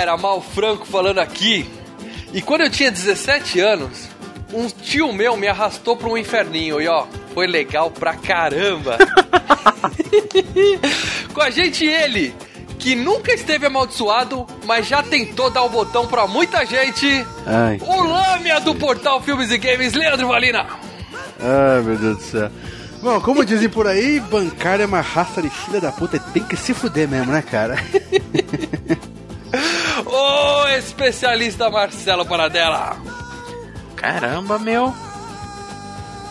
Galera, Mal Franco falando aqui. E quando eu tinha 17 anos, um tio meu me arrastou para um inferninho e ó, foi legal pra caramba. Com a gente ele, que nunca esteve amaldiçoado, mas já tentou dar o botão pra muita gente. Ai. O Lâmia do portal Filmes e Games, Leandro Valina. Ai, meu Deus do céu. Bom, como dizem por aí, bancário é uma raça de filha da puta e tem que se fuder mesmo, né, cara? Especialista Marcelo Paradela. Caramba, meu.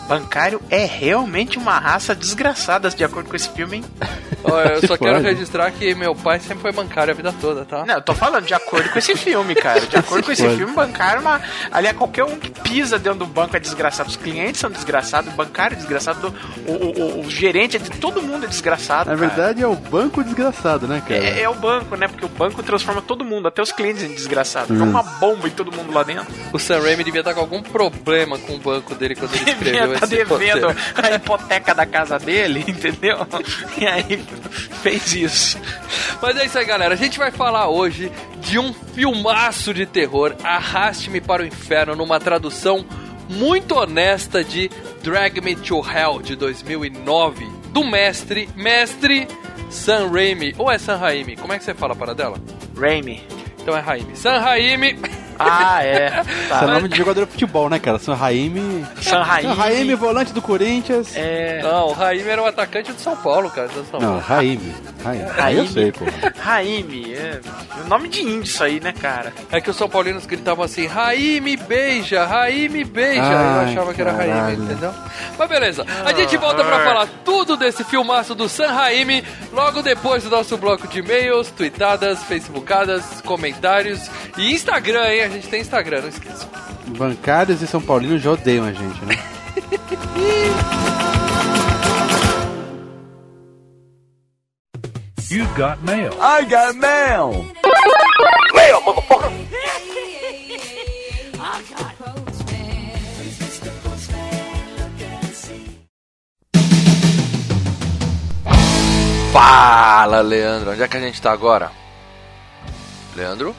Bancário é realmente uma raça desgraçada, de acordo com esse filme, hein? Ó, eu só quero registrar que meu pai sempre foi bancário a vida toda, tá? Não, eu tô falando de acordo com esse filme, cara. De acordo com esse Pode. filme, bancário é uma. Aliás, qualquer um que pisa dentro do banco é desgraçado. Os clientes são desgraçados, o bancário é desgraçado, o, o- o- o gerente é de todo mundo é desgraçado. Na cara. verdade é o banco desgraçado, né, cara? É, é o banco, né? Porque o banco transforma todo mundo, até os clientes em desgraçado. Hum. É uma bomba em todo mundo lá dentro. O Sam Raimi devia estar com algum problema com o banco dele quando ele escreveu estar esse devendo a hipoteca da casa dele, entendeu? E aí fez isso. Mas é isso aí, galera. A gente vai falar hoje de um filmaço de terror, Arraste-me para o Inferno, numa tradução muito honesta de Drag Me to Hell, de 2009, do mestre, mestre Sam Raimi. Ou é Sam Raimi? Como é que você fala para dela? Raimi. Então é Raimi. Sam Raimi... Ah, é. Esse Tá. é nome de jogador de futebol, né, cara? São Raime. San Raimi. São Raime, volante do Corinthians. É. Não, o Raimi era o atacante do São Paulo, cara. do São Não, Paulo. Raime. Raime. Aí eu Raime. sei, pô. Raimi, é. Nome de índio isso aí, né, cara? É que os São Paulinos gritavam assim, Raime beija, Raime beija. Aí eu Ai, achava que era Raime, caralho. entendeu? Mas beleza, a gente volta pra falar tudo desse filmaço do San Raime logo depois do nosso bloco de e-mails, tweetadas, facebookadas, comentários e Instagram, hein? A gente tem Instagram, não esqueça. Bancários e São Paulinos já odeiam a gente, né? You've got mail. Fala, Leandro, onde é que a gente tá agora? Leandro?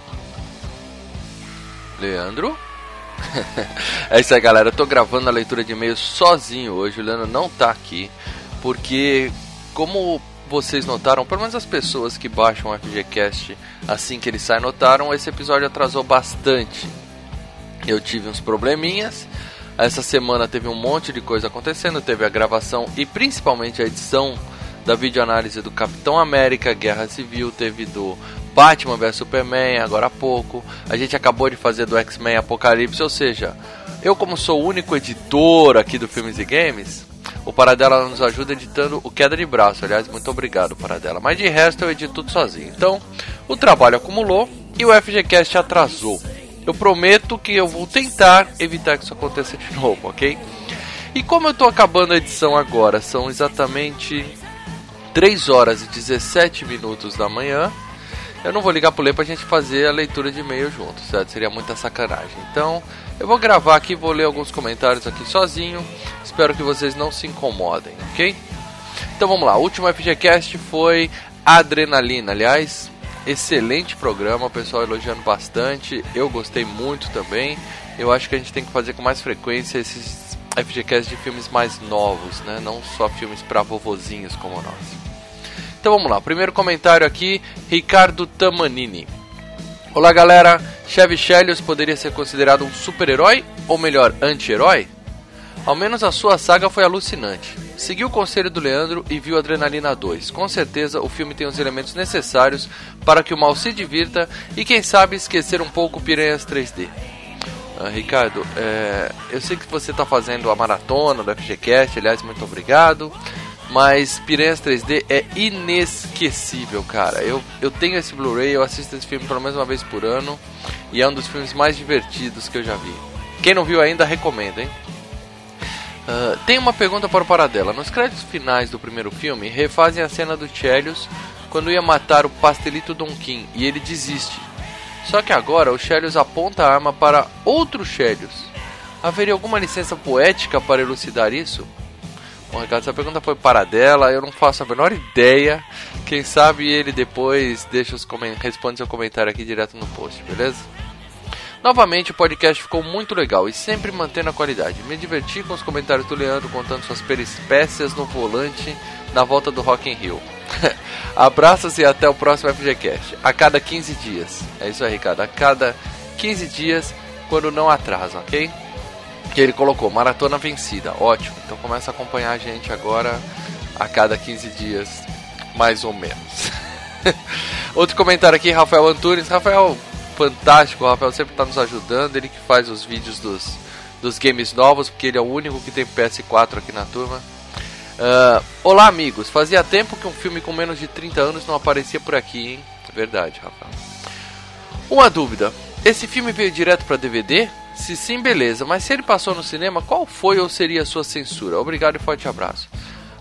Leandro? é isso aí, galera. Eu tô gravando a leitura de e-mails sozinho hoje. O Leandro não tá aqui. Porque, como vocês notaram, pelo menos as pessoas que baixam o FGCast assim que ele sai notaram, esse episódio atrasou bastante. Eu tive uns probleminhas. Essa semana teve um monte de coisa acontecendo. Teve a gravação e principalmente a edição da videoanálise do Capitão América Guerra Civil. Teve do Batman vs Superman agora há pouco. A gente acabou de fazer do X-Men Apocalipse. Ou seja, eu, como sou o único editor aqui do Filmes e Games, o Paradela nos ajuda editando o Queda de Braço. Aliás, muito obrigado, Paradela. Mas de resto, eu edito tudo sozinho. Então, o trabalho acumulou e o FGCast atrasou. Eu prometo que eu vou tentar evitar que isso aconteça de novo, ok? E como eu tô acabando a edição agora, são exatamente 3 horas e 17 minutos da manhã. Eu não vou ligar pro Lê pra gente fazer a leitura de e-mail junto, certo? Seria muita sacanagem. Então, eu vou gravar aqui, vou ler alguns comentários aqui sozinho. Espero que vocês não se incomodem, ok? Então vamos lá, o último FGCast foi Adrenalina. Aliás, excelente programa, o pessoal elogiando bastante. Eu gostei muito também. Eu acho que a gente tem que fazer com mais frequência esses FGCast de filmes mais novos, né? Não só filmes para vovozinhos como nós. Então vamos lá, primeiro comentário aqui, Ricardo Tamanini. Olá galera, Chevy Chelios poderia ser considerado um super-herói ou melhor, anti-herói? Ao menos a sua saga foi alucinante. Seguiu o conselho do Leandro e viu Adrenalina 2. Com certeza o filme tem os elementos necessários para que o mal se divirta e quem sabe esquecer um pouco Piranhas 3D. Ah, Ricardo, é, eu sei que você está fazendo a maratona do FGCast, aliás, muito obrigado. Mas Piranhas 3D é inesquecível, cara. Eu, eu tenho esse Blu-ray, eu assisto esse filme pelo menos uma vez por ano. E é um dos filmes mais divertidos que eu já vi. Quem não viu ainda, recomendo, hein? Uh, tem uma pergunta para o Paradela. Nos créditos finais do primeiro filme, refazem a cena do Chelios quando ia matar o pastelito Donkin e ele desiste. Só que agora o Chelios aponta a arma para outro Chelios. Haveria alguma licença poética para elucidar isso? Bom, Ricardo, essa pergunta foi para dela, eu não faço a menor ideia. Quem sabe ele depois deixa os responde seu comentário aqui direto no post, beleza? Novamente, o podcast ficou muito legal e sempre mantendo a qualidade. Me diverti com os comentários do Leandro contando suas peripécias no volante na volta do Rock in Rio. Abraços e até o próximo FGCast. A cada 15 dias. É isso aí, Ricardo. A cada 15 dias, quando não atrasa, ok? Que ele colocou, maratona vencida. Ótimo. Então começa a acompanhar a gente agora a cada 15 dias, mais ou menos. Outro comentário aqui, Rafael Antunes. Rafael, fantástico. O Rafael sempre está nos ajudando. Ele que faz os vídeos dos, dos games novos, porque ele é o único que tem PS4 aqui na turma. Uh, olá, amigos. Fazia tempo que um filme com menos de 30 anos não aparecia por aqui, hein? Verdade, Rafael. Uma dúvida: esse filme veio direto para DVD? Se sim, beleza. Mas se ele passou no cinema, qual foi ou seria a sua censura? Obrigado e forte abraço.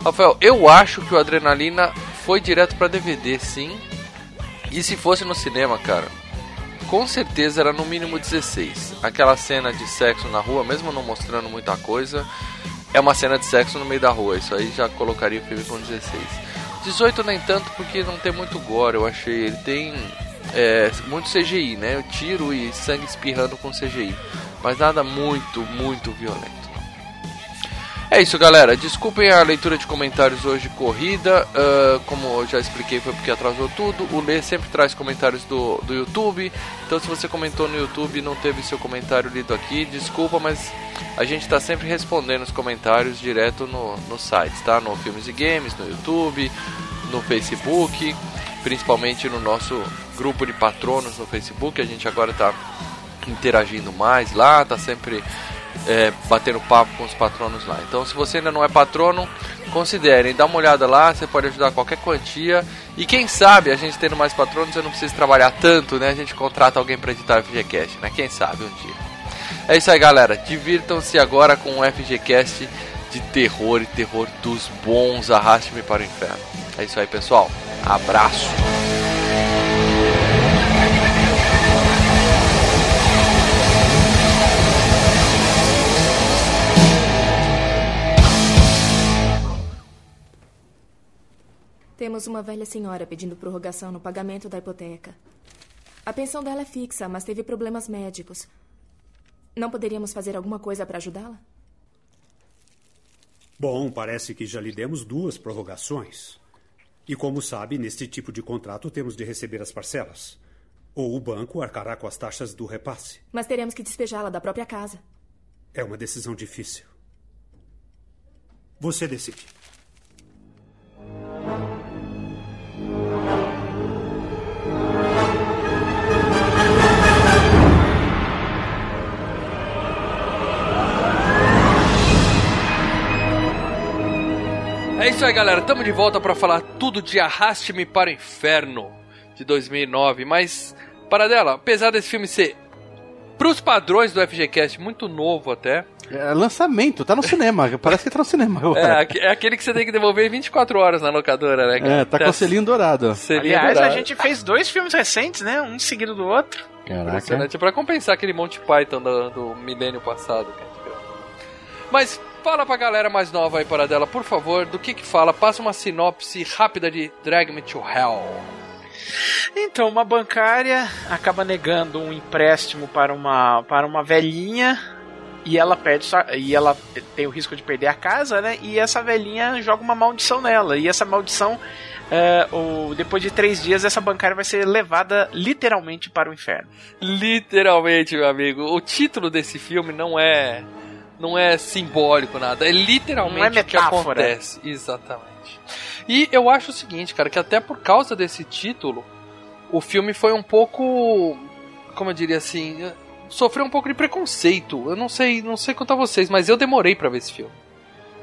Rafael, eu acho que o Adrenalina foi direto para DVD, sim. E se fosse no cinema, cara, com certeza era no mínimo 16. Aquela cena de sexo na rua, mesmo não mostrando muita coisa, é uma cena de sexo no meio da rua. Isso aí já colocaria o filme com 16. 18 nem tanto porque não tem muito gore, eu achei. Ele tem é, muito CGI, né? Tiro e sangue espirrando com CGI. Mas nada muito, muito violento. É isso, galera. Desculpem a leitura de comentários hoje corrida. Uh, como eu já expliquei, foi porque atrasou tudo. O Lê sempre traz comentários do, do YouTube. Então, se você comentou no YouTube e não teve seu comentário lido aqui, desculpa, mas a gente está sempre respondendo os comentários direto no, no site, tá? No Filmes e Games, no YouTube, no Facebook, principalmente no nosso grupo de patronos no Facebook. A gente agora está interagindo mais lá, tá sempre é, batendo papo com os patronos lá. Então, se você ainda não é patrono, considerem, dá uma olhada lá, você pode ajudar qualquer quantia. E quem sabe a gente tendo mais patronos, eu não preciso trabalhar tanto, né? A gente contrata alguém para editar o FGCast, né? Quem sabe um dia. É isso aí, galera. Divirtam-se agora com o FGCast de terror e terror dos bons. Arraste-me para o inferno. É isso aí, pessoal. Abraço. Temos uma velha senhora pedindo prorrogação no pagamento da hipoteca. A pensão dela é fixa, mas teve problemas médicos. Não poderíamos fazer alguma coisa para ajudá-la? Bom, parece que já lhe demos duas prorrogações. E como sabe, neste tipo de contrato temos de receber as parcelas. Ou o banco arcará com as taxas do repasse. Mas teremos que despejá-la da própria casa. É uma decisão difícil. Você decide. É isso aí, galera. Estamos de volta para falar tudo de Arraste-me para o Inferno de 2009. Mas, para dela, apesar desse filme ser, pros padrões do FGCast, muito novo até. É lançamento, tá no cinema. Parece que tá no cinema agora. É, é aquele que você tem que devolver em 24 horas na locadora, né? Cara? É, tá com o selinho dourado. Selinho Aliás, dourado. a gente fez dois filmes recentes, né? Um seguido do outro. Caraca. Impressionante, pra compensar aquele Monty Python do, do milênio passado. Mas fala pra galera mais nova aí, para dela, por favor, do que que fala. Passa uma sinopse rápida de Drag Me to Hell. Então, uma bancária acaba negando um empréstimo para uma, para uma velhinha e ela perde e ela tem o risco de perder a casa, né? E essa velhinha joga uma maldição nela. E essa maldição, é, o, depois de três dias, essa bancária vai ser levada literalmente para o inferno. Literalmente, meu amigo. O título desse filme não é não é simbólico nada, é literalmente Não é o que acontece. Exatamente. E eu acho o seguinte, cara, que até por causa desse título, o filme foi um pouco, como eu diria assim, sofreu um pouco de preconceito. Eu não sei, não sei quanto a vocês, mas eu demorei pra ver esse filme.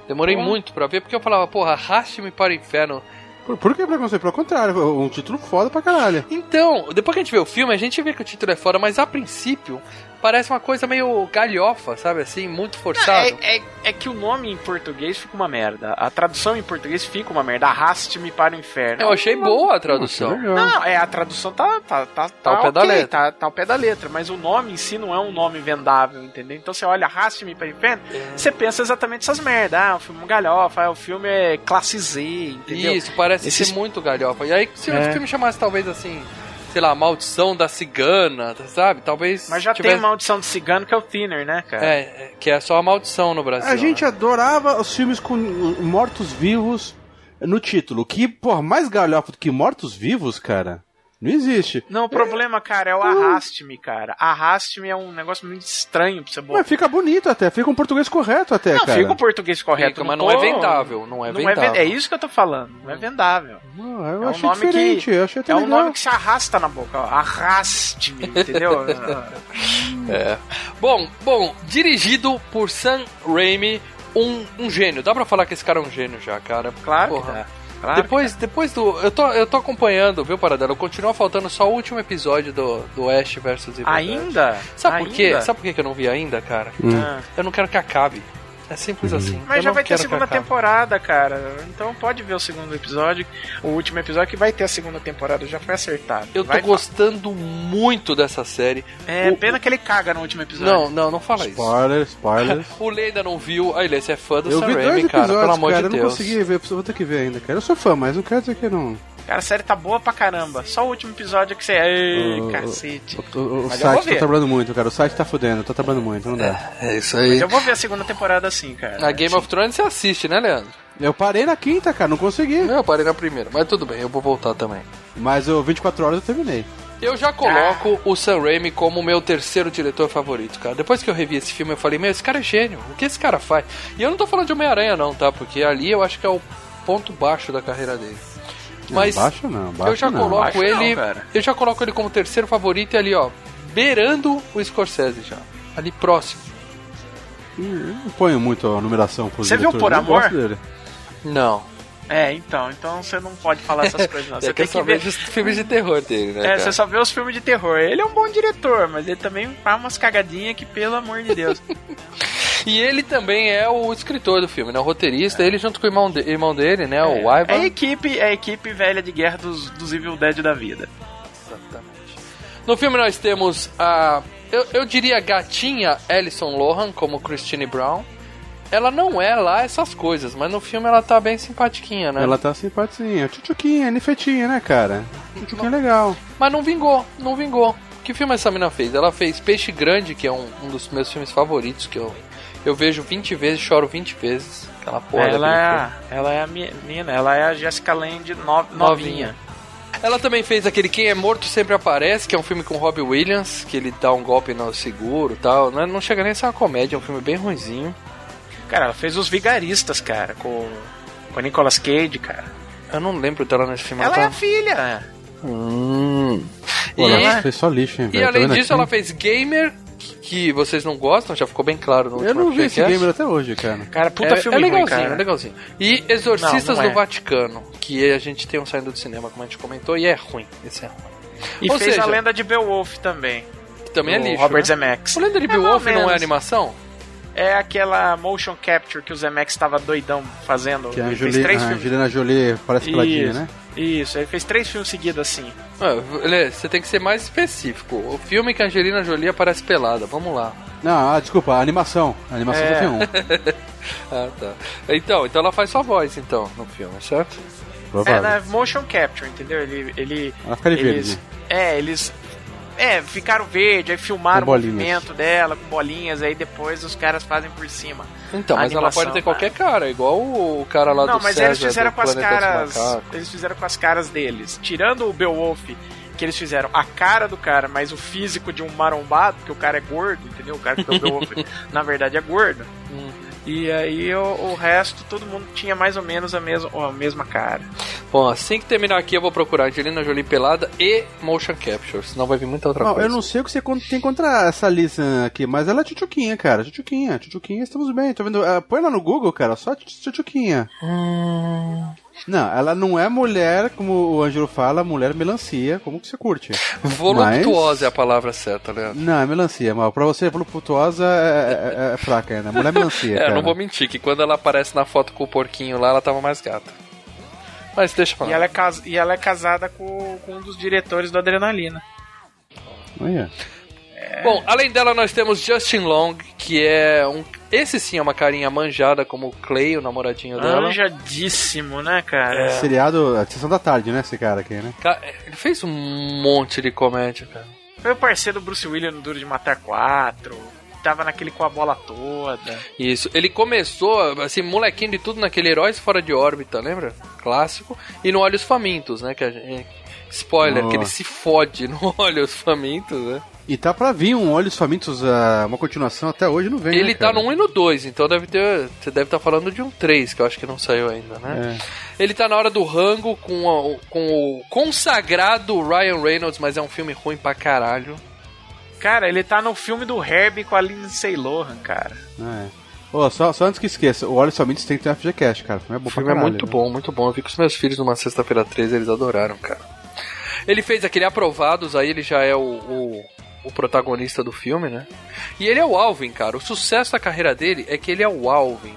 Demorei muito pra ver, porque eu falava, porra, arraste-me para o inferno. Por, por que preconceito? Pelo contrário, um título foda pra caralho. Então, depois que a gente vê o filme, a gente vê que o título é foda, mas a princípio parece uma coisa meio galhofa, sabe assim? Muito forçado. É, é, é que o nome em português fica uma merda. A tradução em português fica uma merda. Arraste-me para o inferno. Eu achei boa a tradução. Legal. Não, é, a tradução tá, tá, tá, Tá ao pé da letra. Tá, tá ao pé da letra, mas o nome em si não é um nome vendável, entendeu? Então você olha Arraste-me para o inferno, você pensa exatamente essas merdas. Ah, o filme é um galhofa, ah, o filme é classe Z, entendeu? Isso, parece Esses- ser muito galhofa. E aí, se É. o filme chamasse talvez assim, sei lá, Maldição da Cigana, sabe? Talvez. Mas já tivesse... tem maldição de cigano que é o Thinner, né, cara? É, é, que é só a maldição no Brasil. A gente né? adorava os filmes com mortos-vivos no título. Que, porra, mais galhofa do que mortos-vivos, cara, não existe. Não, o problema, cara, é o arraste-me, cara. Arraste-me é um negócio muito estranho pra você botar. Mas fica bonito até, fica um português correto até, Não, cara. fica o português correto, Fica, mas não é vendável, não é Não é, vendável. ven- é isso que eu tô falando, não é vendável. Não, eu É um achei nome diferente, que eu achei até é um legal. nome que se arrasta na boca, ó. Arraste-me, entendeu? É. Bom, bom, dirigido por Sam Raimi, um, um gênio. Dá pra falar que esse cara é um gênio já, cara. claro Porra. que dá. Claro depois, depois do. Eu tô, eu tô acompanhando, viu, Paradelo? Continua faltando só o último episódio do, do Ash versus Evil. Ainda? Sabe por quê? Ainda? Sabe por quê que eu não vi ainda, cara? Ah. Eu não quero que acabe. É simples assim. Mas Eu já vai ter segunda temporada, cara. Então pode ver o segundo episódio. O último episódio que vai ter a segunda temporada já foi acertado. Eu tô Vai- gostando muito dessa série. É O- pena que ele caga no último episódio. Não, não, não fala isso. Spoiler, spoiler. O Lei ainda não viu. Aí, Lei, você é fã do Eu Sam vi dois Raimi, episódios, cara. Pelo amor cara, de eu não Deus. consegui ver, vou ter que ver ainda, cara. Eu sou fã, mas não quero dizer que não... Cara, a série tá boa pra caramba. Só o último episódio que você. Ei, O- cacete. O, o- o Mas eu site tá trabalhando muito, cara. O site tá fudendo, tá trabalhando muito, não dá. É isso Mas aí. eu vou ver a segunda temporada assim, cara. Na Game of Thrones você assiste, né, Leandro? Eu parei na quinta, cara, não consegui. Eu parei na primeira, mas tudo bem, eu vou voltar também. Mas o 24 horas eu terminei. Eu já coloco o Sam Raimi como meu terceiro diretor favorito, cara. Depois que eu revi esse filme, eu falei, meu, esse cara é gênio. O que esse cara faz? E eu não tô falando de Homem-Aranha, não, tá? Porque ali eu acho que é o ponto baixo da carreira dele. Mas não, baixo não, baixo eu já não. coloco Baixo ele. não, eu já coloco ele como terceiro favorito e ali, ó, beirando o Scorsese já. Ali próximo. Eu não ponho muito a numeração pro Você viu Por Amor? Não. É, então. Então você não pode falar essas coisas, não. Você é que tem que ver. os filmes de terror dele, né? É, cara? você só vê os filmes de terror. Ele é um bom diretor, mas ele também faz umas cagadinhas que, pelo amor de Deus. E ele também é o escritor do filme, né? O roteirista, ele junto com o irmão, de- irmão dele, né? o É Ivan. a equipe, é a equipe velha de guerra dos, dos Evil Dead da vida. Exatamente. No filme nós temos a. Eu, eu diria gatinha Alison Lohan como Christine Brown. Ela não é lá essas coisas, mas no filme ela tá bem simpatiquinha, né? Ela tá simpatinha. Tchutchuquinha, nifetinha, né, cara? Tchutchuquinha legal. Mas não vingou, não vingou. Que filme essa mina fez? Ela fez Peixe Grande, que é um, um dos meus filmes favoritos, que eu, eu vejo 20 vezes, choro 20 vezes. Aquela porra ela, é, a- ela é a menina, ela é a Jessica Lange no- novinha. Novinha. Ela também fez aquele Quem é Morto Sempre Aparece, que é um filme com Robbie Williams, que ele dá um golpe no seguro e tal. Não, é- não chega nem a ser uma comédia, é um filme bem ruinzinho. Cara, ela fez Os Vigaristas, cara, com com Nicolas Cage, cara. Eu não lembro dela nesse filme. Ela é tá... a filha. Hum. Pô, E, ela fez só lixo, hein, e velho. Tá além vendo disso, aqui? ela fez Gamer, que vocês não gostam, já ficou bem claro no Eu não vi esse gamer até hoje, cara. Cara, puta é, filme é ruim, legalzinho, cara. é legalzinho. E Exorcistas Não, não do é. Vaticano, que a gente tem um saindo do cinema, como a gente comentou, e é ruim. Esse é ruim. E Ou fez seja- a lenda de Beowulf também. Que também é lixo. Robert né? Zemeckis. O Lenda de É, Beowulf não é animação? É aquela motion capture que o Zemeckis estava doidão fazendo. Que a, Ele fez Jolie, três a filmes. Angelina Jolie parece peladinha, né? isso, ele fez três filmes seguidos assim. Ah, Lê, você tem que ser mais específico. O filme que a Angelina Jolie aparece pelada, vamos lá. Não, ah, desculpa, a animação. A animação É. tem um. Ah, tá. Então, então ela faz sua voz, então, no filme, certo? É, Provável. na motion capture, entendeu? Ele. ele Ela fica de eles, verde. É, eles. É, ficaram verde, aí filmaram o movimento dela com bolinhas, aí depois os caras fazem por cima. Então, mas ela animação, pode ter né? qualquer cara, igual o cara lá Não, do mas César, eles fizeram com as caras. Eles fizeram com as caras deles. Tirando o Beowulf, que eles fizeram a cara do cara, mas o físico de um marombado, porque o cara é gordo, entendeu? O cara que é o Beowulf, na verdade, é gordo. Hum. E aí o, o resto, todo mundo tinha mais ou menos a mesma, a mesma cara. Bom, assim que terminar aqui, eu vou procurar Angelina Jolie pelada e motion capture, senão vai vir muita outra Não, coisa. eu não sei o que você tem contra essa Lisa aqui, mas ela é tchutchuquinha, cara. Tchutchuquinha, tchutchuquinha, estamos bem. Tô vendo. ah, põe lá no Google, cara, só tch- tchutchuquinha. Não, ela não é mulher, como o Ângelo fala, mulher melancia, como que você curte? Voluptuosa Mas- é a palavra certa, Leandro. Não, é melancia, mal. Pra você, voluptuoosa é, é, é fraca ainda. Mulher melancia. É, eu cara. não vou mentir, que quando ela aparece na foto com o porquinho lá, ela tava mais gata. Mas deixa pra E lá. ela é, cas- e ela é casada com, com um dos diretores do Adrenalina. Olha. Bom, além dela, nós temos Justin Long, que é um. Esse sim é uma carinha manjada, como o Clay, o namoradinho dela. Anjadíssimo, né, cara? Seriado, a sessão da tarde, né, esse cara aqui, né? Ca- Ele fez um monte de comédia, cara. Foi o parceiro do Bruce Willis no Duro de Matar 4. Tava naquele com a bola toda. Isso. Ele começou, assim, molequinho de tudo naquele Heróis Fora de Órbita, lembra? Clássico. E no Olhos Famintos, né? Que a gente... Spoiler, Nossa. que ele se fode no Olhos Famintos, né? E tá pra vir um Olhos Famintos, ah, uma continuação até hoje, não vem, Ele né, tá no 1 e no 2, então deve ter. Você deve estar falando de um 3, que eu acho que não saiu ainda, né? É. Ele tá na hora do rango com, a- com o consagrado Ryan Reynolds, mas é um filme ruim pra caralho. Cara, ele tá no filme do Herbie com a Lindsay Lohan, cara. É. Ô, só, só antes que esqueça, o Olhos Famintos tem que ter um FGCast, cara. O filme é bom O filme é muito né? bom, muito bom. Eu vi com os meus filhos numa sexta-feira 13, eles adoraram, cara. Ele fez aquele Aprovados, aí ele já é o, o, o protagonista do filme, né? E ele é o Alvin, cara. O sucesso da carreira dele é que ele é o Alvin.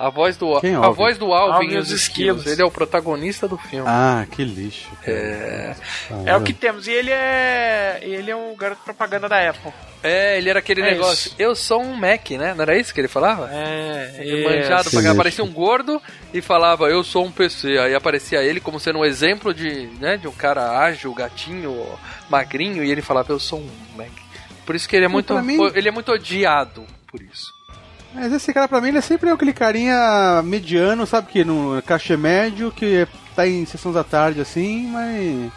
A voz do, Quem é a Alvin? voz do Alvin, Alvin e os os esquilos. Esquilos. Ele é o protagonista do filme. Ah, que lixo. cara. É. É o que temos. E ele é. Ele é o garoto propaganda da Apple. É, ele era aquele É negócio. isso. Eu sou um Mac, né? Não era isso que ele falava? É. Ele manjado pra. Aparecia um gordo e falava, eu sou um PC. Aí aparecia ele como sendo um exemplo de, né, de um cara ágil, gatinho, magrinho, e ele falava, eu sou um Mac. Por isso que ele é muito. mim- Ele é muito odiado por isso. Mas esse cara, pra mim, ele é sempre aquele carinha mediano, sabe? Que no cachê médio, que tá em sessões da tarde assim, mas.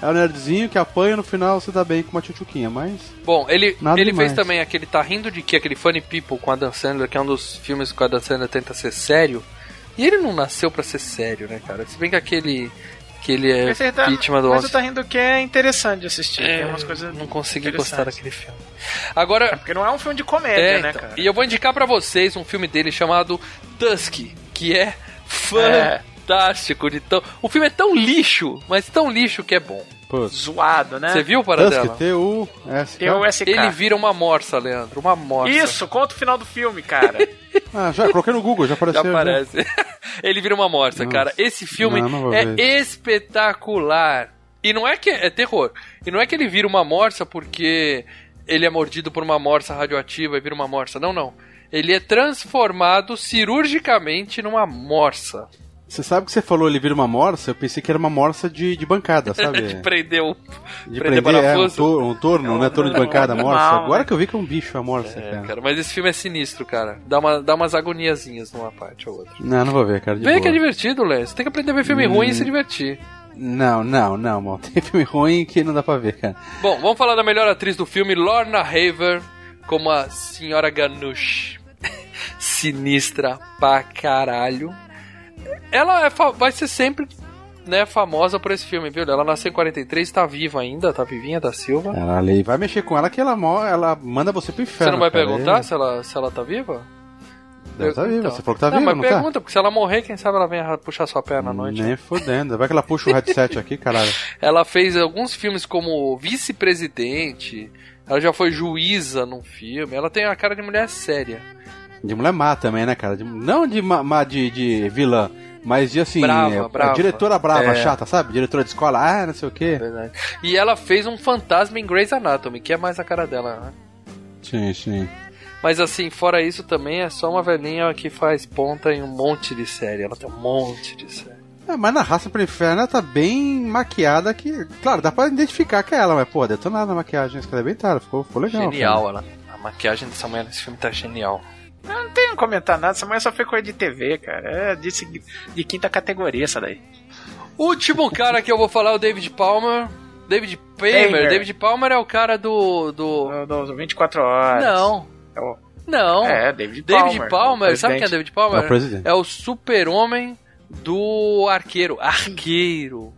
É o nerdzinho que apanha no final você dá bem com uma tchutchuquinha, mas. Bom, ele, Nada ele fez também aquele Tá Rindo de Que? Aquele Funny People com a Dan Sandler, que é um dos filmes que a Dan Sandler tenta ser sério. E ele não nasceu pra ser sério, né, cara? Se bem que aquele. Que ele é Mas, tá, vítima do mas você tá rindo que é interessante de assistir. É, Tem umas coisas. não consegui gostar daquele filme. Agora, Porque não é um filme de comédia, É, né, então. cara? E eu vou indicar pra vocês um filme dele chamado Tusk, que é fantástico de tão. O filme é tão lixo, mas tão lixo que é bom. Putz. Zoado, né? Você viu para dela? Tusk, o. Ele vira uma morsa, Leandro, uma morsa. Isso, conta o final do filme, cara. Ah, já coloquei no Google, já apareceu. já. aparece. Ele vira uma morsa, Nossa. cara. Esse filme Não, não é ver. espetacular. E não é que é terror. E não é que ele vira uma morsa porque ele é mordido por uma morsa radioativa e vira uma morsa. Não, não. Ele é transformado cirurgicamente numa morsa. Você sabe que você falou ele vira uma morsa? Eu pensei que era uma morsa de, de bancada, sabe? de prender o. De prender prender, é, um, tor um torno, né? Torno de bancada, animal, morsa. né? Agora que eu vi que é um bicho a morsa, É, cara. cara, mas esse filme é sinistro, cara. Dá, uma, dá umas agoniazinhas numa parte ou outra. Não, não vou ver, cara. Vê boa. que é divertido, Léo. Você tem que aprender a ver filme Hum. ruim e se divertir. Não, não, não, mano. Tem filme ruim que não dá pra ver, cara. Bom, vamos falar da melhor atriz do filme, Lorna Haver, como a Senhora Ganush. Sinistra pra caralho. Ela é vai ser sempre né, famosa por esse filme, viu? Ela nasceu em 43, tá viva ainda, tá vivinha da Silva. Caralho, e vai mexer com ela que ela, ela manda você pro Você inferno. não vai cara. perguntar É. se ela, se ela tá viva? Ela tá viva, Então. você falou que tá não, viva, mas não tá? pergunta, porque se ela morrer, quem sabe ela vem puxar sua perna à noite. Nem fodendo. Vai que ela puxa o headset aqui, caralho. Ela fez alguns filmes como vice-presidente. Ela já foi juíza num filme. Ela tem a cara de mulher séria. De mulher má também, né, cara? De- não de, má- de, de vilã, mas de assim. Brava, é, brava. Diretora brava, É. chata, sabe? Diretora de escola, ah, não sei o quê. Verdade. E ela fez um fantasma em Grey's Anatomy, que é mais a cara dela, né? Sim, sim. Mas assim, fora isso também é só uma velhinha que faz ponta em um monte de série. Ela tem um monte de série. É, mas na raça pro inferno ela tá bem maquiada que. Claro, dá pra identificar que é ela, mas pô, detonada na maquiagem, esse cara é bem tarde, ficou, ficou legal. genial, ela. A maquiagem dessa mulher nesse filme tá genial. Eu não tenho que comentar nada, essa mulher só foi coisa de TV, cara. É de, de quinta categoria essa daí. Último cara que eu vou falar é o David Palmer. David Palmer. Palmer. David Palmer é o cara do. do... No, no 24 horas. Não. É o- Não. É, David Palmer. David Palmer, o sabe quem é. David Palmer? É o. É o super-homem do arqueiro. Arqueiro.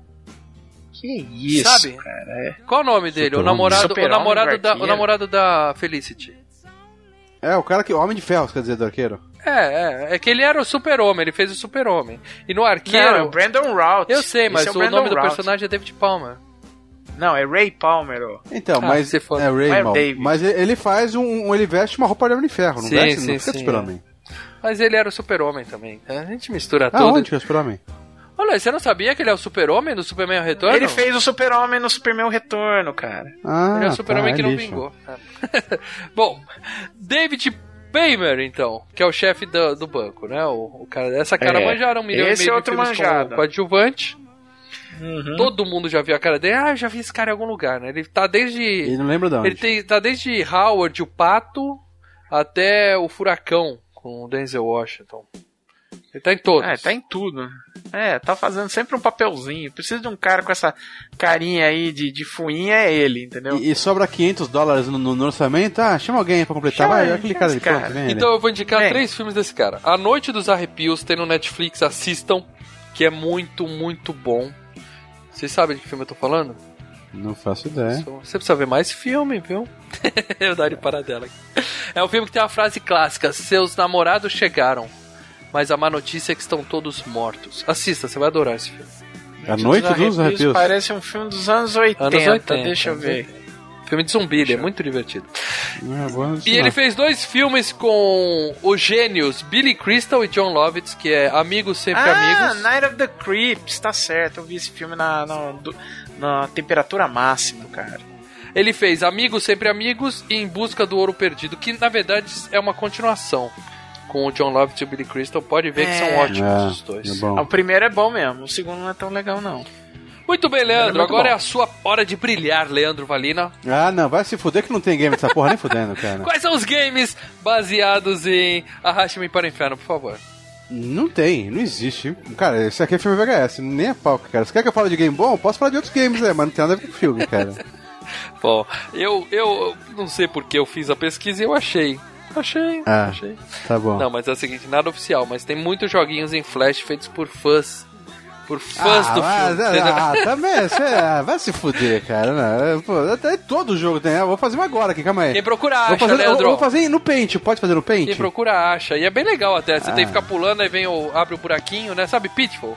Que isso, Sabe? cara. Qual o nome dele? O namorado, o namorado do da, o namorado da Felicity. É, o cara que. Homem de ferro, quer dizer, do arqueiro. É, é, é que ele era o super-homem, ele fez o super-homem. E no arqueiro... Não, é o Brandon Routh. Eu sei, mas Esse é o, Brandon nome do personagem é David Palmer. Não, é Ray Palmer. ó. Então, Ah, mas. se for- É Não é. David. Mas ele faz um, Ele veste uma roupa de homem de ferro, não Sim, veste? sim, não fica sim, super-homem. Mas ele era o super-homem também. A gente mistura Ah, tudo. onde que é o super-homem? Olha, você não sabia que ele é o super-homem do Superman Retorno? Ele fez o Super-Homem no Superman Retorno, cara. Ah, Ele é o super-homem tá, que é não lixo. vingou. Bom, David Paymer, então, que é o chefe do, do banco, né? O, o cara, essa cara É, manjaram um milhão esse e meio é outro de manjado. como coadjuvante. Uhum. Todo mundo já viu a cara dele. Ah, eu já vi esse cara em algum lugar, né? Ele tá desde... Ele não lembra de onde. Ele tem, tá desde Howard, o Pato, até o Furacão, com o Denzel Washington. Ele tá em todos. É, tá em tudo. É, tá fazendo sempre um papelzinho. Precisa de um cara com essa carinha aí de, de fuinha, é ele, entendeu? E, e sobra 500 dólares no, no- orçamento. Ah, chama alguém pra completar. Chama Vai, ele, aquele cara ali, pronto, cara. vem ele. Então eu vou indicar Bem. três filmes desse cara. A Noite dos Arrepios tem no Netflix, assistam, que é muito, muito bom. Vocês sabem de que filme eu tô falando? Não faço ideia. Você precisa ver mais filme, viu? eu daria para dela. É um filme que tem uma frase clássica: Seus namorados chegaram, mas a má notícia é que estão todos mortos. Assista, você vai adorar esse filme. A Noite dos Arrepios. Parece um filme dos anos 80, Anos 80, deixa eu ver. Filme de zumbi, ele é muito divertido. É, E ele fez dois filmes com os gênios Billy Crystal e John Lovitz, que é Amigos Sempre ah, Amigos. Night of the Creeps, tá certo. Eu vi esse filme na, na, na temperatura máxima, cara. Ele fez Amigos Sempre Amigos e Em Busca do Ouro Perdido, que na verdade é uma continuação com o John Lovitz e o Billy Crystal. Pode ver que são É. ótimos os É, dois. é O primeiro é bom mesmo, o segundo não é tão legal, não. Muito bem, Leandro. muito Agora bom. é a sua hora de brilhar, Leandro Valina. Ah, não, vai se fuder que não tem game dessa porra nem fudendo, cara. Quais são os games baseados em Arraste-me para o Inferno, por favor? Não tem, não existe. Cara, esse aqui é filme VHS, nem é pau, cara. Se quer que eu fale de game bom, eu posso falar de outros games, né? Mas não tem nada a ver com filme, cara. Bom, eu, eu não sei porque eu fiz a pesquisa e eu achei. Achei, Ah. achei. Tá bom. Não, mas é o seguinte, nada oficial, mas tem muitos joguinhos em Flash feitos por fãs. Por fãs ah, do mas, filme. entendeu? ah, também, você, ah, vai se fuder, cara. Não, pô, até todo jogo tem. Eu vou fazer uma agora aqui, calma aí. Quem procura vou acha, fazer, eu, Leandro. eu vou fazer no Paint, pode fazer no Paint? Quem procura acha. E é bem legal até. Você Ah. tem que ficar pulando, aí vem o. abre o buraquinho, né? Sabe Pitfall?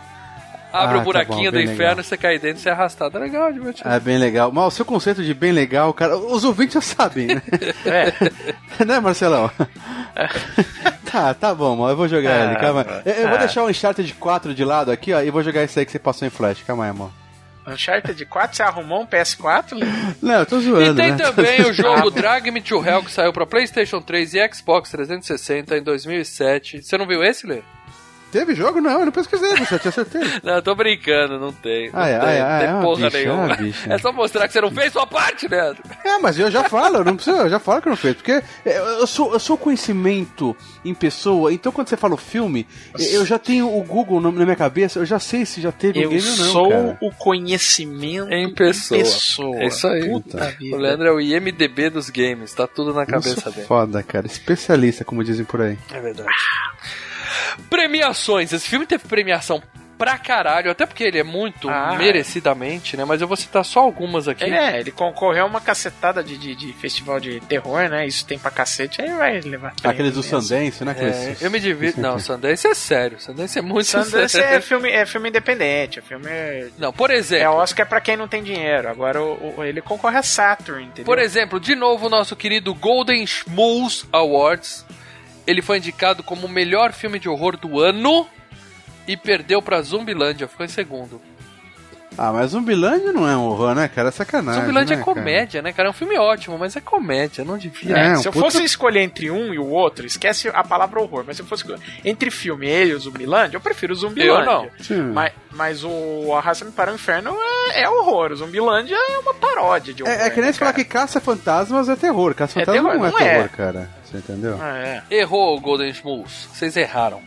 Abre Ah, o buraquinho tá bom, do inferno, legal. você cai dentro e você é arrastado. É legal, divertido. É bem legal. Mas o seu conceito de bem legal, cara, os ouvintes já sabem, né? É, né, Marcelão? tá, tá bom, mas eu vou jogar Ah, ele, calma. Eu, eu vou ah. deixar o Uncharted 4 de lado aqui, ó, e vou jogar esse aí que você passou em flash. Calma aí, amor. Uncharted 4, você arrumou um PS4? Leandro? Não, eu tô E zoando, tem né? também o jogo Drag Me to Hell que saiu pra PlayStation 3 e Xbox 360 em 2007. Você não viu esse, Lê? Teve jogo? Não, eu não pesquisei, você tinha certeza. Não, eu tô brincando, não tem. Não Ai, tem, ai, não ai, tem é uma porra bicha, é nenhuma. uma bicha. É só mostrar que você não fez sua parte, Leandro. É, mas eu já falo, eu não preciso, eu já falo que eu não fiz, porque eu eu sou, eu sou conhecimento em pessoa, então quando você fala o filme, eu já tenho o Google na minha cabeça, eu já sei se já teve um Eu game ou não, sou cara. o conhecimento Em pessoa. pessoa. É isso aí. Puta O. Leandro é o IMDB dos games, tá tudo na Eu cabeça sou dele. foda, cara, especialista, como dizem por aí. É verdade. Premiações. Esse filme teve premiação pra caralho, até porque ele é muito Ah, merecidamente, né? Mas eu vou citar só algumas aqui. É, ele concorreu a uma cacetada de, de, de festival de terror, né? Isso tem pra cacete, aí vai levar Aqueles do mesmo. Sundance, né? É, Aqueles... eu me divirto. Não, Sundance é sério. Sundance é muito Sundance sério. é filme, é filme independente, é filme... Não, por É exemplo. Oscar pra quem não tem dinheiro. Agora o- o- ele concorre a Saturn, entendeu? Por exemplo, de novo, o nosso querido Golden Schmooze Awards. Ele foi indicado como o melhor filme de horror do ano e perdeu pra Zumbilândia, ficou em segundo. Ah, mas Zumbilândia não é um horror, né, cara? É sacanagem, Zumbilândia né, é comédia, né, cara? É um filme ótimo, mas é comédia, não devia. É, É, um se eu puta- fosse escolher entre um e o outro, esquece a palavra horror, mas se eu fosse escolher entre filme ele e o Zumbilândia, eu prefiro o Zumbilândia. Eu não. Sim. Mas, mas o Arrasta-me para o Inferno é, é horror. O Zumbilândia é uma paródia de horror. É, é que nem né, se falar cara? que Caça-Fantasmas é terror. Caça-Fantasmas terror, não é não terror, é. cara. Você entendeu? Ah, é. Errou o Golden Schmooze. Vocês erraram.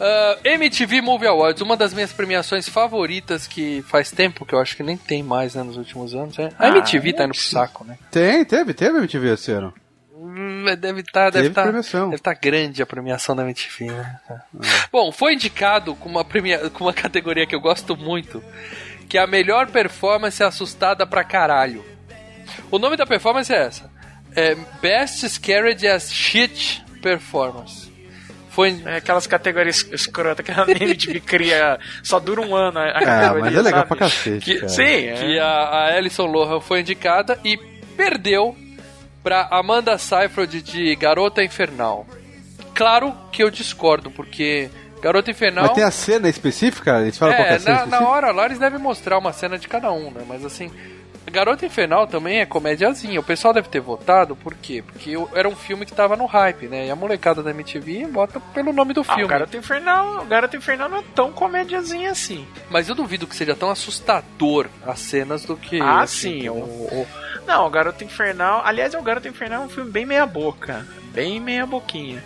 Ah, MTV Movie Awards, uma das minhas premiações favoritas que faz tempo que eu acho que nem tem mais né, nos últimos anos. né? A Ah, MTV tá indo pro saco, né? Tem, teve, teve MTV esse ano. Hum, Deve estar deve Teve tá, deve tá grande a premiação da MTV, né? Bom, foi indicado com uma, premia, com uma categoria que eu gosto muito, que é a melhor performance assustada pra caralho. O nome da performance é essa. É Best Scared as Shit Performance. Foi, É aquelas categorias escrotas que a MTV cria. Só dura um ano a a É, categoria. mas é legal sabe? pra cacete, que, cara. Sim, é. que a, a Alison Lohan foi indicada e perdeu pra Amanda Seyfried de Garota Infernal. Claro que eu discordo, porque Garota Infernal... Mas tem a cena específica? Eles falam é É, na, na hora lá eles devem mostrar uma cena de cada um, né? Mas assim, Garota Infernal também é comédiazinha. O pessoal deve ter votado, por quê? Porque era um filme que tava no hype, né? E a molecada da MTV vota pelo nome do Ah, filme. o Garoto Infernal, o Garoto Infernal não é tão comédiazinha assim. Mas eu duvido que seja tão assustador as cenas do que. ah, assim, sim. O, o- Não, o Garoto Infernal. Aliás, o Garoto Infernal é um filme bem meia-boca. Bem meia-boquinha.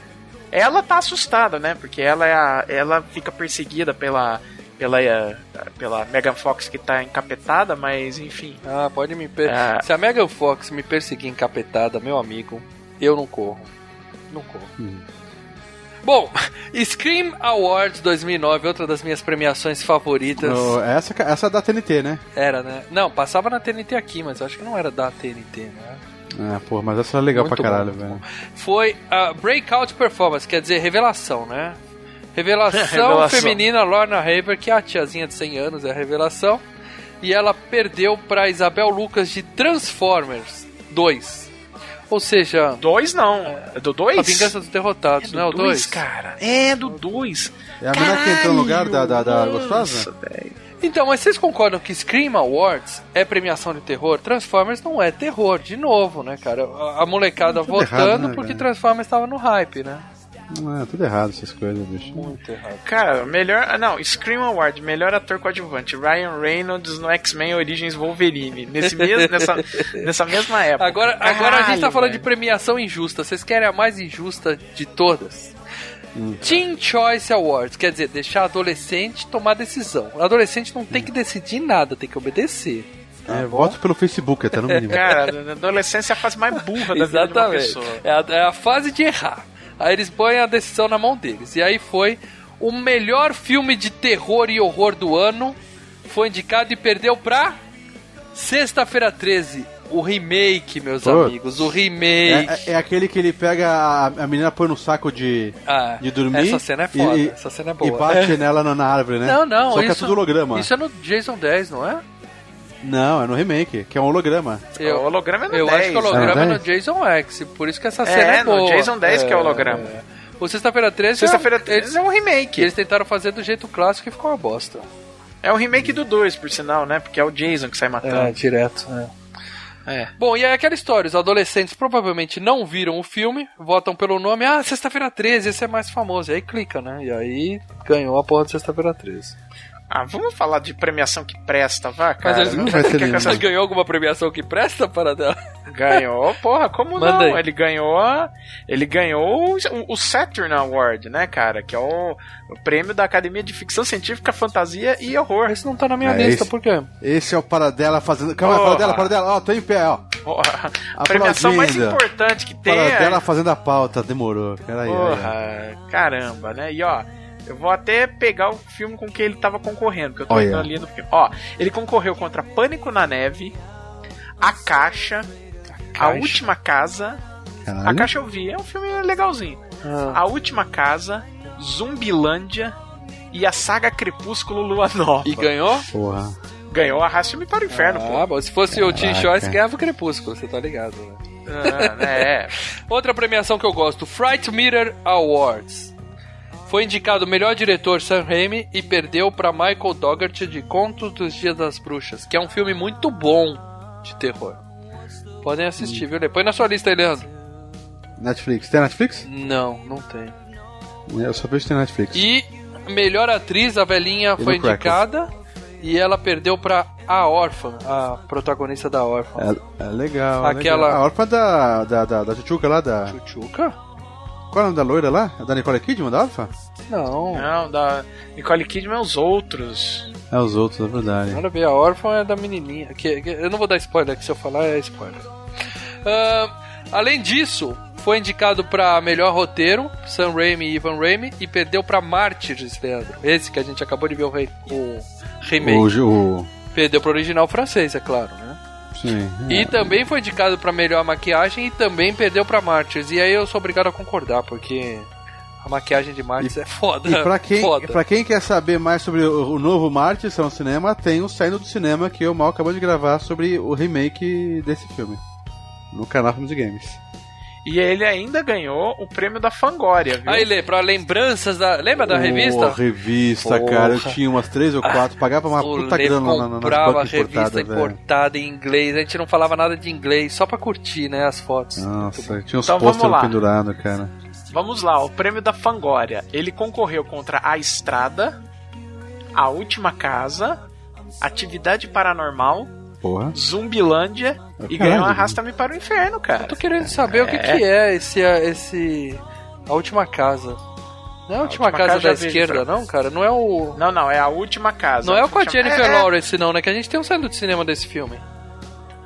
Ela tá assustada, né? Porque ela, é a- ela fica perseguida pela. Pela, eh, pela Megan Fox que tá encapetada, mas enfim. Ah, pode me per... Ah. Se a Megan Fox me perseguir encapetada, meu amigo, eu não corro. Não corro. Hum. Bom, Scream Awards 2009, outra das minhas premiações favoritas. Oh, essa, essa é da TNT, né? Era, né? Não, passava na TNT aqui, mas eu acho que não era da TNT, né? Ah, pô, mas essa é legal Muito pra caralho, bom, velho. Foi a Breakout Performance, quer dizer, revelação, né? Revelação, Revelação. feminina Lorna Haver, que é a tiazinha de 100 anos, é a revelação. E ela perdeu pra Isabel Lucas de Transformers 2. Ou seja, Dois não. É do dois? A Vingança dos Derrotados, é do não é o dois, 2? cara. É do dois. É a menina que entrou no lugar da, da, da gostosa? velho. Então, mas vocês concordam que Scream Awards é premiação de terror? Transformers não é terror, de novo, né, cara? A, molecada votando errado, né, porque? Transformers estava no hype, né? Não, é tudo errado essas coisas, bicho. Muito errado. Cara, melhor. ah, Não, Scream Award, melhor ator coadjuvante. Ryan Reynolds no X-Men Origins Wolverine. Nesse mesmo, nessa, nessa mesma época. Agora, agora a gente tá Caralho, falando de velho. premiação injusta. Vocês querem a mais injusta de todas? Teen Choice Awards, quer dizer, deixar adolescente tomar decisão. O adolescente não tem que decidir nada, tem que obedecer. É, voto pelo Facebook, até no mínimo. Cara, na adolescência é a fase mais burra da vida de uma Exatamente. pessoa. É a, é a fase de errar. Aí eles põem a decisão na mão deles. E aí foi o melhor filme de terror e horror do ano. Foi indicado e perdeu pra Sexta-feira 13. O remake, meus Putz. amigos. O remake. É, é- é aquele que ele pega a, a menina põe no saco de, Ah, de dormir. Essa cena é foda. e, essa cena é E boa. bate nela na, na árvore, né? Não, não, Só que isso, é tudo holograma. Isso é no Jason 10, não é? Não, é no remake, que é um holograma. o holograma é no eu 10. acho que o holograma É é no no Jason X, por isso que essa É, cena é no boa. Jason 10 que é o holograma. O Sexta-feira 13 Sexta-feira é, 13 é um remake. eles tentaram fazer do jeito clássico e ficou uma bosta. É o remake do 2, por sinal, né? Porque é o Jason que sai matando. direto. É. Bom, e aí aquela história, os adolescentes provavelmente não viram o filme, votam pelo nome, ah, Sexta-feira 13, esse é mais famoso. E aí clica, né? E aí ganhou a porra de Sexta-feira 13. Ah, vamos falar de premiação que presta, vá, cara. Mas ele Não vai ser lindo. ganhou alguma premiação que presta para dela? Ganhou, porra, como Manda não? aí. Ele ganhou a, ele ganhou o, o Saturn Award, né, cara? Que é o, o prêmio da Academia de Ficção Científica, Fantasia e Horror. Esse não tá na minha É, lista, esse- por quê? Esse é o Paradela fazendo. Calma, aí, Porra. Paradela, Paradela. Ó, tô em pé, ó. Porra, a premiação mais importante que tem Paradela é... fazendo a pauta, demorou. Peraí, aí, ó. Porra, caramba, né? E ó, eu vou até pegar o filme com que ele tava concorrendo, porque eu tô Olha. indo ali no filme. Ó, ele concorreu contra Pânico na Neve, A Caixa, A, Caixa. Última Casa. A Caralho. Caixa eu vi, é um filme legalzinho. Ah. A Última Casa, Zumbilândia e a saga Crepúsculo Lua Nova. E ganhou? Porra. Ganhou Arraste-me para o Inferno, Ah, bom, se fosse o Teen Caraca. Choice, ganhava o Crepúsculo, você tá ligado, né? pô. Ah, é. Outra premiação que eu gosto, Fright Meter Awards. Foi indicado o melhor diretor Sam Raimi e perdeu para Michael Dougherty de Contos dos Dias das Bruxas, que é um filme muito bom de terror. Podem assistir, viu? Põe na sua lista aí, Leandro. Netflix. Tem Netflix? Não, não tem. Eu só vejo que tem Netflix. E melhor atriz, a velhinha foi indicada e ela perdeu pra A Órfã, a protagonista da Órfã. É, é legal. Aquela- legal. A órfã da, da, da, da Chuchuca lá, da. Chuchuca? Qual é o nome da loira lá? É Da Nicole Kidman, da órfã? Não. Não, da Nicole Kidman é os outros. É os outros, é verdade. Nada a ver, a órfã é da menininha. Que, que- eu não vou dar spoiler, que se eu falar é spoiler. Ah, Além disso, foi indicado pra melhor roteiro, Sam Raimi e Ivan Raimi, e perdeu pra Mártires, Leandro. Esse que a gente acabou de ver o, rei, o remake. Hoje o. Perdeu pro original francês, é claro, né? Sim. E é. também foi indicado pra melhor maquiagem e também perdeu pra Mártires. E aí eu sou obrigado a concordar, porque a maquiagem de Mártires é foda. E pra quem, foda. pra quem quer saber mais sobre o, o novo Marte São Cinema, tem o Saindo do Cinema que o Mal acabou de gravar sobre o remake desse filme. No canal Filmes e Games. E ele ainda ganhou o prêmio da Fangoria, viu? Aí, Lê, pra lembranças da. Lembra da revista? Ô, revista, Porra. cara. Eu tinha umas três ou quatro. Pagava uma puta Lê grana na, na, comprava revista importada em inglês. A gente não falava nada de inglês, só pra curtir, né, as fotos. Nossa, tinha uns Então vamos pôster lá. pendurados, cara. Vamos lá, o prêmio da Fangoria. Ele concorreu contra A Estrada, A Última Casa, Atividade Paranormal, Porra. Zumbilândia e Caralho. ganhou Arrasta-me para o Inferno, cara. Tô querendo saber o que, que é esse, esse. A última casa. Não é a última, Última casa, Casa da vi, esquerda, não, cara? Não é o. Não, não, é A Última Casa. Não é o com a Jennifer é, é. Lawrence, não, né? Que a gente tem um saindo de cinema desse filme.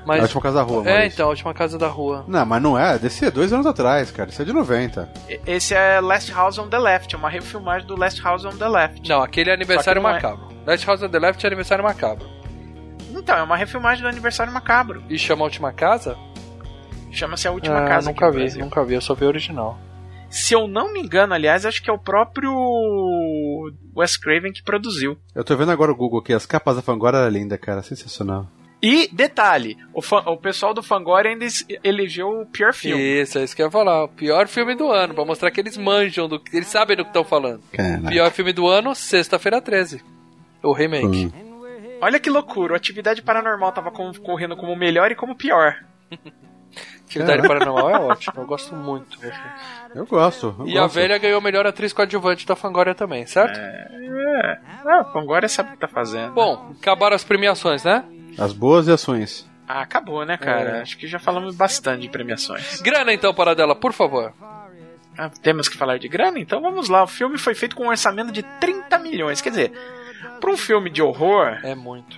Mas. A última casa da rua, É, Maurício. então, a última casa da rua. Não, mas não é. Desse é dois anos atrás, cara. Isso é de 90. Esse é Last House on the Left, é uma refilmagem do Last House on the Left. Não, aquele é aniversário não é. macabro. Last House on the Left é aniversário macabro. Então, é uma refilmagem do Aniversário Macabro. E chama a última casa? Chama-se A Última Ah, Casa. nunca vi, Brasil. nunca vi, eu só vi o original. Se eu não me engano, aliás, acho que é o próprio Wes Craven que produziu. Eu tô vendo agora o Google aqui. As capas da Fangora era linda, cara. Sensacional. E, detalhe, o, fan- o pessoal do Fangoria ainda elegeu o pior filme. Isso, é isso que eu ia falar. O pior filme do ano, pra mostrar que eles manjam, do, eles sabem do que estão falando. Caraca. Pior filme do ano, sexta-feira 13. O remake. Hum. Olha que loucura, o Atividade Paranormal tava concorrendo como melhor e como pior. Atividade Paranormal é ótimo, eu gosto muito. Eu gosto. eu E a gosto. velha ganhou melhor atriz coadjuvante da Fangoria também, certo? É, ah, o Fangoria sabe o que tá fazendo. Bom, acabaram as premiações, né? As boas e ações. Ah, acabou, né, cara? É. Acho que já falamos bastante de premiações. Grana então, para dela, por favor. Ah, temos que falar de grana? Então vamos lá. O filme foi feito com um orçamento de 30 milhões. Quer dizer, para um filme de horror, É muito.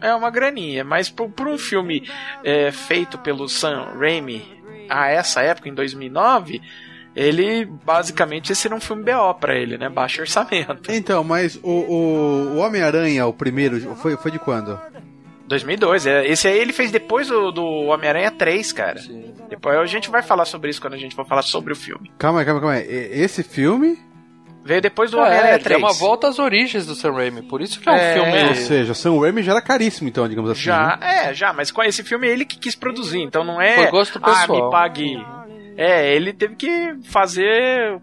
é uma graninha. Mas para um filme é, feito pelo Sam Raimi a essa época, em 2009, ele basicamente esse era um filme BO pra ele, né? Baixo orçamento. Então, mas o, o, o Homem-Aranha, o primeiro, foi, foi de quando? 2002, é, esse aí ele fez depois do, do Homem-Aranha 3, cara. Sim. Depois a gente vai falar sobre isso quando a gente for falar sobre o filme. Calma aí, calma aí, calma aí. Esse filme, Veio depois do É, Homem-Aranha ele 3. é uma volta às origens do Sam Raimi, por isso que é um É. filme... ou seja, Sam Raimi já era caríssimo, então, digamos assim. Já, né? é, já, mas com esse filme é ele que quis produzir, então não é. Foi gosto Ah, pessoal. me pague. É, ele teve que fazer.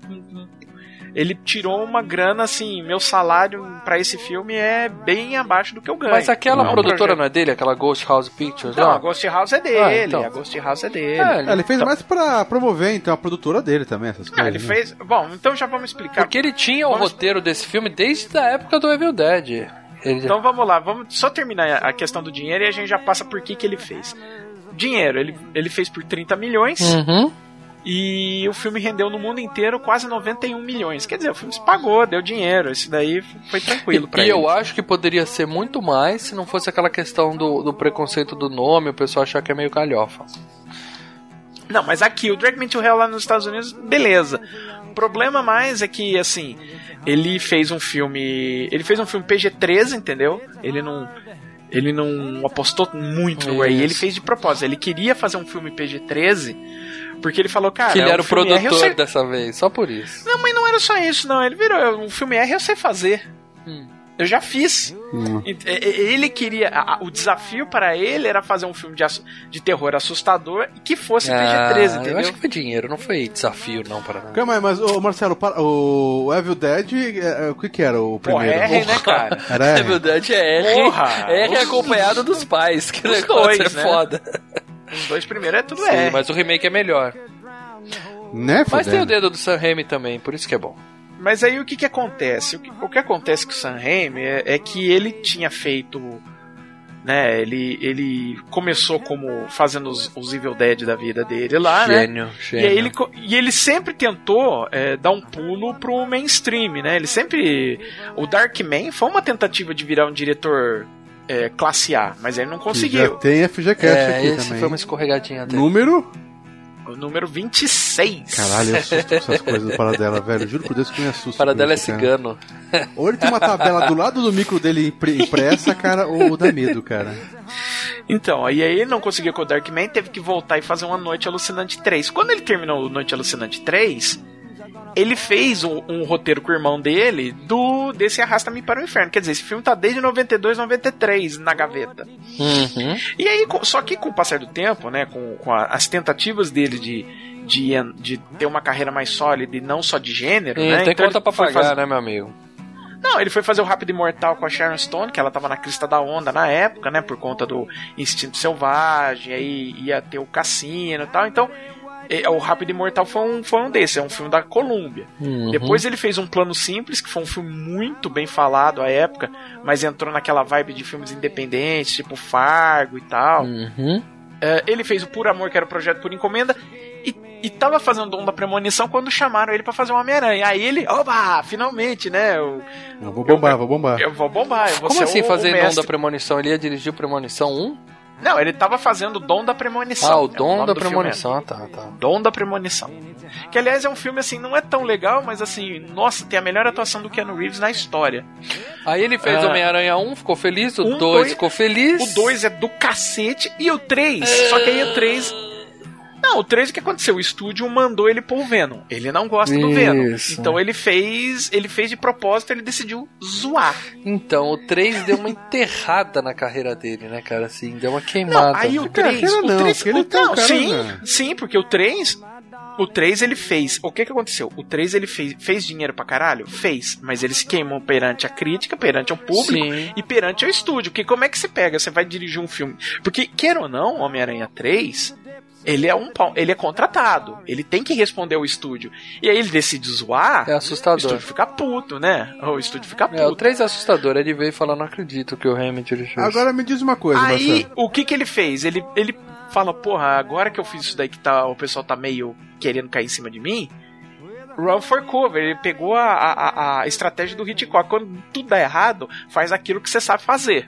Ele tirou uma grana assim. Meu salário pra esse filme é bem abaixo do que eu ganho. Mas aquela Não é produtora projeto- não é dele, aquela Ghost House Pictures? Não, lá? a Ghost House é dele. Ah, então. A Ghost House é dele. É, É, ele fez Então- mais pra promover, então, a produtora dele também, essas Ah, coisas. ele né? fez. Bom, então já vamos explicar. Porque ele tinha o Vamos- roteiro desse filme desde a época do Evil Dead. Ele Então vamos lá, vamos só terminar a questão do dinheiro e a gente já passa por que, que ele fez. Dinheiro, ele, ele fez por 30 milhões. Uhum. E o filme rendeu no mundo inteiro quase 91 milhões. Quer dizer, o filme se pagou, deu dinheiro. Esse daí foi tranquilo pra E ele. eu acho que poderia ser muito mais se não fosse aquela questão do, do preconceito do nome, o pessoal achar que é meio galhofa. Não, mas aqui, o Drag Me to Hell lá nos Estados Unidos, beleza. O problema mais é que, assim, ele fez um filme. Ele fez um filme PG-13, entendeu? Ele não. Ele não apostou muito no Ray. Isso. Ele fez de propósito. Ele queria fazer um filme PG-13 porque ele falou, cara. que ele é era o produtor sei- dessa vez, só por isso. Não, mas não era só isso, não. Ele virou. Um filme R eu sei fazer. Hum. Eu já fiz. Hum. Ele queria. a- O desafio para ele era fazer um filme de, ass- de terror assustador e que fosse PG-13, Ah, entendeu? eu acho que foi dinheiro, não foi desafio não para nada. Calma aí, mas, ô, Marcelo, para- o Evil Dead, é, é, o que que era o Pô, primeiro? R, né, cara? Era É R. verdade, é R. Porra! R acompanhado dos pais, que Os negócio dois, é né? foda. Os dois primeiros é tudo Sim, R. mas o remake é melhor. Né, Mas tem o dedo do Sam Raimi também, por isso que é bom. Mas aí o que que acontece? O que, o que acontece com o Sam Raimi é, é que ele tinha feito, né? Ele, ele começou como fazendo os, os Evil Dead da vida dele lá, né? Gênio, E, gênio. aí ele, e ele sempre tentou é, dar um pulo pro mainstream, né? Ele sempre. O Darkman foi uma tentativa de virar um diretor é, classe A, mas ele não conseguiu. Já tem FGCast é, aqui esse também. foi uma escorregadinha dele. Número O número 26. Caralho, eu assusto com essas coisas do Paradela, velho. Juro por Deus que me assusta. Paradela é isso, cara. cigano. Ou ele tem uma tabela do lado do micro dele impre- impressa, cara, ou dá medo, cara. Então, aí aí ele não conseguia com o Darkman, teve que voltar e fazer uma Noite Alucinante 3. Quando ele terminou o Noite Alucinante 3, ele fez um, um roteiro com o irmão dele do desse Arrasta-me para o Inferno. Quer dizer, esse filme tá desde 92, 93 na gaveta. Uhum. E aí, só que com o passar do tempo, né, com, com a- as tentativas dele de, de, de ter uma carreira mais sólida e não só de gênero, E né? tem então conta pra pagar, fazer- né, meu amigo? Não, ele foi fazer o Rápido Imortal com a Sharon Stone, que ela tava na crista da onda na época, né? Por conta do Instinto Selvagem, aí ia ter o Cassino e tal. Então, o Rápido Imortal foi um, foi um desses, é um filme da Columbia. Uhum. Depois ele fez um Plano Simples, que foi um filme muito bem falado à época, mas entrou naquela vibe de filmes independentes, tipo Fargo e tal. Uhum. Eh, ele fez o Por Amor, que era o projeto por encomenda, e, e tava fazendo Dom da Premonição quando chamaram ele pra fazer o Homem-Aranha. Aí ele, oba, finalmente, né? Eu, Eu vou bombar, vou bombar. eu vou bombar, eu vou Como assim o, fazer o Dom da Premonição? Ele ia dirigir o Premonição 1? Não, ele tava fazendo o Dom da Premonição. Ah, o É Dom nome da do filme, Premonição, tá, tá. é Dom da Premonição. Que aliás é um filme assim, não é tão legal, mas assim, nossa, tem a melhor atuação do Keanu Reeves na história. Aí ele fez Ah. Homem-Aranha 1, ficou feliz, o Um, 2 dois- ficou feliz. O 2 é do cacete e o 3, só que aí o 3 Não, o 3 o que aconteceu? O estúdio mandou ele pro Venom. Ele não gosta do Venom. Isso. Então ele fez, ele fez de propósito, ele decidiu zoar. Então, o 3 deu uma enterrada na carreira dele, né, cara? Assim, deu uma Não, queimada. aí o Cara, 3, aquele o não, 3, o, tá um não, cara, sim, né? sim, porque o 3, o 3 ele fez. O que que aconteceu? O 3 ele fez, fez dinheiro pra caralho? Fez, mas ele se queimou perante a crítica, perante o público Sim. e perante o estúdio. Que como é que você pega? Você vai dirigir um filme? Porque quer ou não, Homem-Aranha 3 ele é um pau- ele é contratado, ele tem que responder ao estúdio. E aí ele decide zoar, É o assustador. estúdio fica puto, né? O estúdio fica puto. É, o 3 é assustador. Ele veio falar, não acredito que o Hammond dirigiu isso. Agora me diz uma coisa, Aí, Marcelo. o que que ele fez? Ele, ele fala, porra, agora que eu fiz isso daí que tá, o pessoal tá meio querendo cair em cima de mim, run for cover. Ele pegou a, a, a- a estratégia do Hitchcock. Quando tudo dá errado, faz aquilo que você sabe fazer.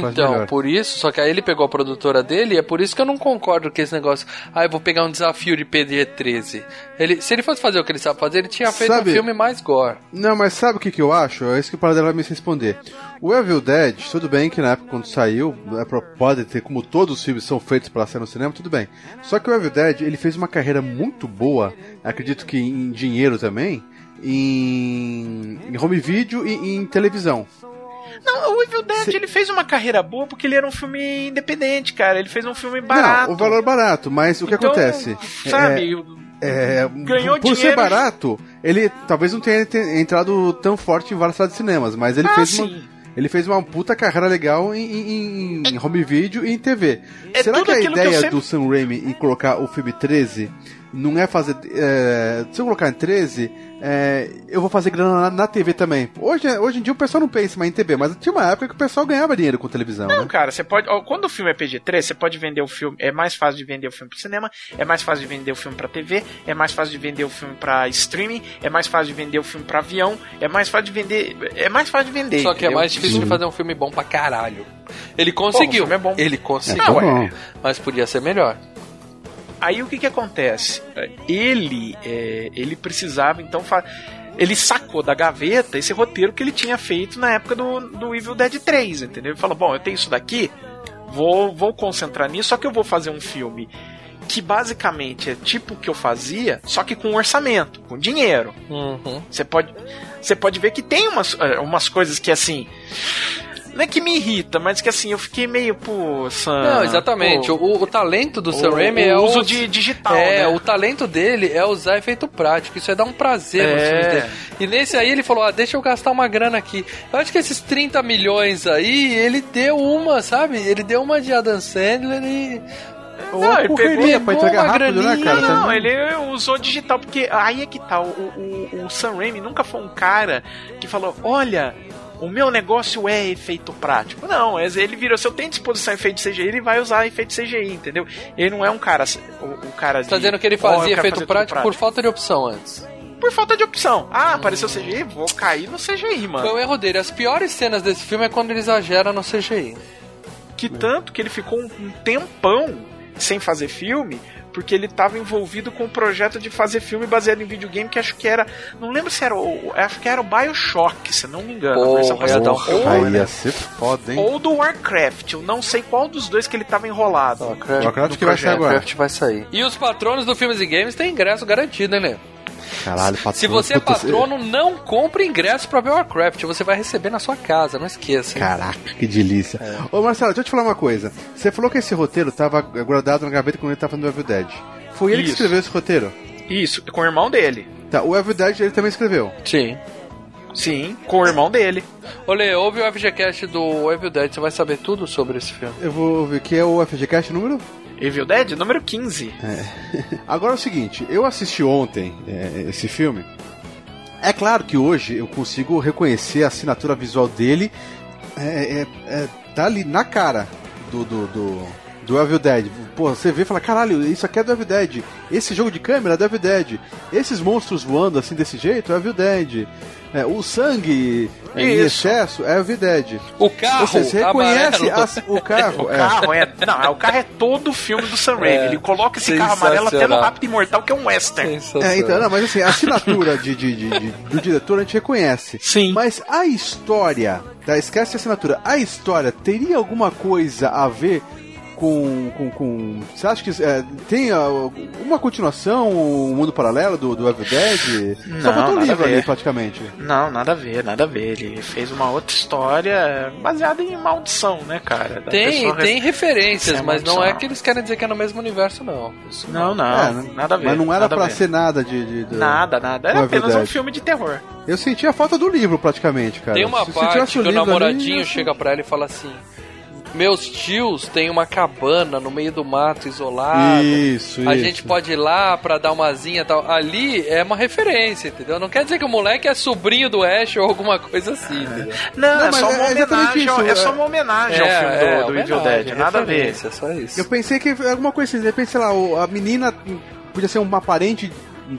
Faz Então, por isso, só que aí ele pegou a produtora dele, e é por isso que eu não concordo com esse negócio. Ah, eu vou pegar um desafio de PG-13. Ele, se ele fosse fazer o que ele sabe fazer, ele tinha feito Sabe- um filme mais gore. Não, mas sabe o que, que eu acho? É isso que o Paradela vai me responder. O Evil Dead, tudo bem que na época quando saiu, é pode ter, como todos os filmes são feitos para ser no cinema, tudo bem. Só que o Evil Dead, ele fez uma carreira muito boa, acredito que em dinheiro também, em, em home video e em televisão. Não, o Evil Dead, Se- ele fez uma carreira boa porque ele era um filme independente, cara. Ele fez um filme barato. Não, o valor barato, mas o que Então, acontece? Sabe, É, Ganhou por ser dinheiro. barato, ele talvez não tenha te- entrado tão forte em várias salas de cinemas, mas ele Ah, fez sim. uma. Ele fez uma puta carreira legal em, em- em home video e em TV. É Será que a aquilo que ideia sempre- do Sam Raimi em colocar o filme 13 não é fazer. é, se eu colocar em 13, é, eu vou fazer grana na, na TV também. Hoje, hoje em dia o pessoal não pensa mais em TV, mas tinha uma época que o pessoal ganhava dinheiro com televisão. Não, né? cara, você pode. ó, Quando o filme é PG-13, você pode vender o filme. É mais fácil de vender o filme pro cinema, é mais fácil de vender o filme pra TV, é mais fácil de vender o filme pra streaming, é mais fácil de vender o filme pra avião, é mais fácil de vender. É mais fácil de vender. Só que é entendeu? mais difícil de fazer um filme bom pra caralho. Ele conseguiu. o filme é bom. Ele É, conseguiu. tá Não, bom. Mas podia ser melhor. Aí o que que acontece? Ele, é, ele precisava então ele sacou da gaveta esse roteiro que ele tinha feito na época do, do Evil Dead 3, entendeu? Ele falou: "Bom, eu tenho isso daqui, vou vou concentrar nisso, só que eu vou fazer um filme que basicamente é tipo o que eu fazia, só que com orçamento, com dinheiro. Uhum. Você pode, você pode ver que tem umas, eh, umas coisas que assim. Não é que me irrita, mas que assim, eu fiquei meio, pô, Sam, Não, exatamente. pô, O, o talento do Sam o- Raimi o é uso o de digital, É, né? o talento dele é usar efeito prático. Isso é dar um prazer nos É. filmes dele. E nesse aí ele falou: ah, deixa eu gastar uma grana aqui. Eu acho que esses 30 milhões aí, ele deu uma, sabe? Ele deu uma de Adam Sandler e. Ou Não, a ele correria pegou pra entregar rápido, né, graninha, cara? Não, Também. ele usou digital, porque aí é que tá. O, o, o Sam Raimi nunca foi um cara que falou: olha. O meu negócio é efeito prático. Não, ele virou. Se eu tenho disposição a efeito CGI, ele vai usar efeito CGI, entendeu? Ele não é um cara. O, o cara Você tá dizendo que ele "Ó, eu fazia quero efeito tudo prático por falta de opção antes. por falta de opção. Ah, apareceu CGI, vou cair no CGI, mano. Foi o erro dele. As piores cenas desse filme é quando ele exagera no CGI. Que tanto que ele ficou um tempão sem fazer filme, porque ele tava envolvido com o projeto de fazer filme baseado em videogame que acho que era. Não lembro se era o. Acho que era o Bioshock, se não me engano. Porra, a versão ia dar um passada. filme, Aí né? ia ser foda, hein? ou do Warcraft, eu não sei qual dos dois que ele tava enrolado. Warcraft. Warcraft que vai sair projeto. agora. Warcraft vai sair. E os patronos do Filmes e Games têm ingresso garantido, hein, Lê? Caralho, patrão. Se você é patrono, não compre ingresso pra ver Warcraft. Você vai receber na sua casa, não esqueça. Caraca, que delícia. Ô Marcelo, deixa eu te falar uma coisa. Você falou que esse roteiro tava guardado na gaveta quando ele tava fazendo o Evil Dead. Foi ele que Isso. escreveu esse roteiro? Isso, com o irmão dele. Tá, o Evil Dead ele também escreveu. Sim. Sim, com o irmão dele. Olê, ouve o FGCast do Evil Dead, você vai saber tudo sobre esse filme. Eu vou ver que é o FGCast número? Evil Dead, número 15. Agora é o seguinte, eu assisti ontem é, esse filme. É claro que hoje eu consigo reconhecer a assinatura visual dele. É, é, é, tá ali na cara do, do, do, do Evil Dead. Pô, você vê e fala, caralho, isso aqui é do Evil Dead. Esse jogo de câmera é do Evil Dead. Esses monstros voando assim desse jeito é Evil Dead. É, o sangue é, em Isso. excesso é Evil Dead. O carro você reconhece as- o carro. O é. carro é. Não, é- o carro é todo o filme do Sam Raimi. É, Ele coloca esse carro amarelo até no. Rápido Imortal, que é um western. É, então, não, mas assim, a assinatura de, de- de- de- do diretor a gente reconhece. Sim. Mas a história, tá? Esquece a assinatura. A história teria alguma coisa a ver com. com, com você acha que é, tem ah, uma continuação, um mundo paralelo do, do Evil Dead? Só Não, faltou o nada livro ali, praticamente. Não, nada a ver, nada a ver. Ele fez uma outra história baseada em maldição, né, cara? Da Tem, tem referências, Sem mas não é maldição. que eles querem dizer que é no mesmo universo, não. Isso Não, não, É, nada a ver. Mas não era pra ver. ser nada de. de- de- Nada, nada. do Era apenas um filme de terror. Eu senti a falta do livro, praticamente, cara. Tem uma Se- parte que o ali, namoradinho ia- chega pra ela e fala assim: Meus tios têm uma cabana no meio do mato isolado. Isso, A isso. gente pode ir lá pra dar uma zinha e tal. Ali é uma referência, entendeu? Não quer dizer que o moleque é sobrinho do Ash ou alguma coisa assim, entendeu? Não, Não, é mas só uma é exatamente homenagem. ao- isso, é só é- uma homenagem ao filme do, do Evil Dead. Nada a ver. referência, Só isso. Eu pensei que alguma coisa assim, de repente, sei lá, a menina podia ser uma parente,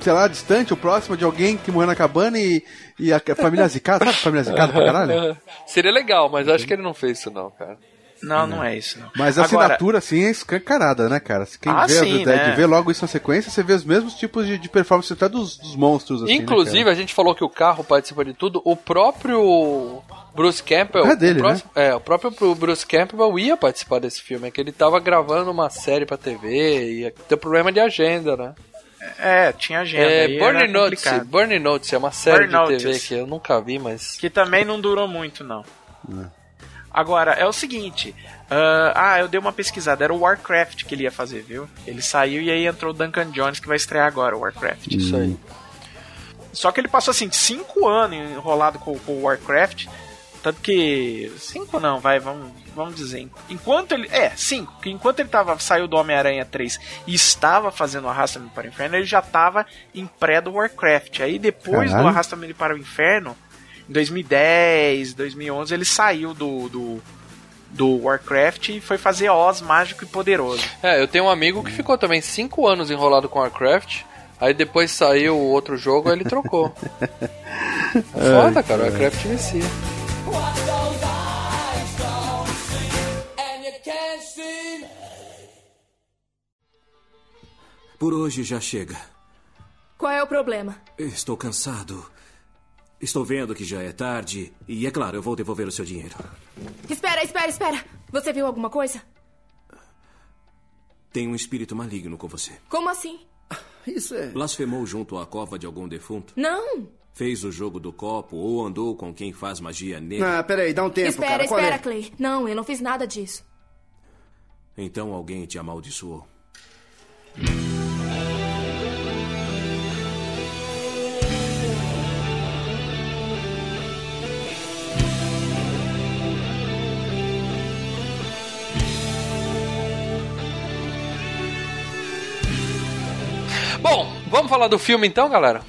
sei lá, distante ou próxima de alguém que morreu na cabana e, e a família zicada, sabe? Família zicada pra caralho? Seria legal, mas eu acho que ele não fez isso não, cara. Não, não é isso, não. Mas a Agora, assinatura, assim, é escancarada, né, cara? Se Quem Ah, vê a sim, Evil Dead né? vê logo isso na sequência, você vê os mesmos tipos de, de performance até dos, dos monstros, assim, né, Inclusive, cara? a gente falou que o carro participa de tudo. O próprio Bruce Campbell. É dele, o próximo- É, o próprio Bruce Campbell ia participar desse filme. É que ele tava gravando uma série pra TV e ia ter problema de agenda, né? É, tinha agenda. É, Notes. complicado. Burning Notes é uma série Burn de TV Notice. que eu nunca vi, mas. Que também não durou muito, não. É. Agora, é o seguinte. ah, ah, eu dei uma pesquisada. Era o Warcraft que ele ia fazer, viu? Ele saiu e aí entrou o Duncan Jones, que vai estrear agora o Warcraft. Isso aí. Só que ele passou, assim, cinco anos enrolado com, com o Warcraft. Tanto que. Cinco não, vai, vamos, vamos dizer. Enquanto ele. É, cinco. Que enquanto ele tava, saiu do Homem-Aranha 3 e estava fazendo o Arrasta-me para o Inferno, ele já estava em pré do Warcraft. Aí depois Caralho. do Arrasta-me para o Inferno, em 2010, 2011, ele saiu do, do, do Warcraft e foi fazer Oz Mágico e Poderoso. É, eu tenho um amigo que ficou também cinco anos enrolado com Warcraft. Aí depois saiu o outro jogo, aí ele trocou. É foda, cara. O Warcraft vicia. Por hoje já chega. Qual é o problema? Estou cansado. Estou vendo que já é tarde. E é claro, eu vou devolver o seu dinheiro. Espera, espera, espera. Você viu alguma coisa? Tem um espírito maligno com você. Como assim? Isso é. Blasfemou junto à cova de algum defunto? Não. Fez o jogo do copo ou andou com quem faz magia negra? Ah, peraí, dá um tempo, espera, cara. Qual espera, é? Clay. Não, eu não fiz nada disso. Então alguém te amaldiçoou. Vamos falar do filme então, galera?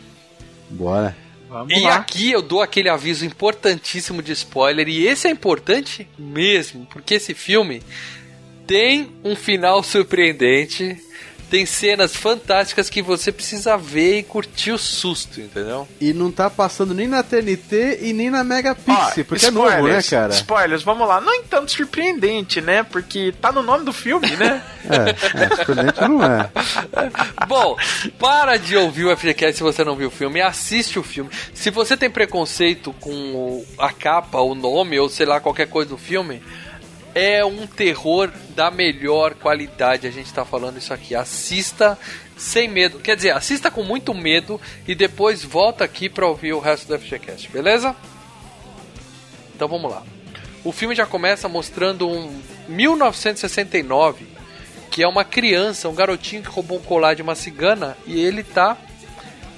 Bora. Vamos E lá. aqui eu dou aquele aviso importantíssimo de spoiler, e esse é importante mesmo, porque esse filme tem um final surpreendente, tem cenas fantásticas que você precisa ver e curtir o susto, entendeu? E não tá passando nem na TNT e nem na Megapixel, Ó, porque é novo, né, spoilers, cara? Spoilers, vamos lá. Não é tanto surpreendente, né? Porque tá no nome do filme, né? É, é, surpreendente não é. Bom, para de ouvir o FGCast se você não viu o filme, assiste o filme. Se você tem preconceito com a capa, o nome ou sei lá qualquer coisa do filme, é um terror da melhor qualidade. A gente tá falando isso aqui. Assista sem medo. Quer dizer, assista com muito medo e depois volta aqui pra ouvir o resto do FGCast, beleza? Então vamos lá. O filme já começa mostrando um 1969, que é uma criança, um garotinho que roubou um colar de uma cigana e ele tá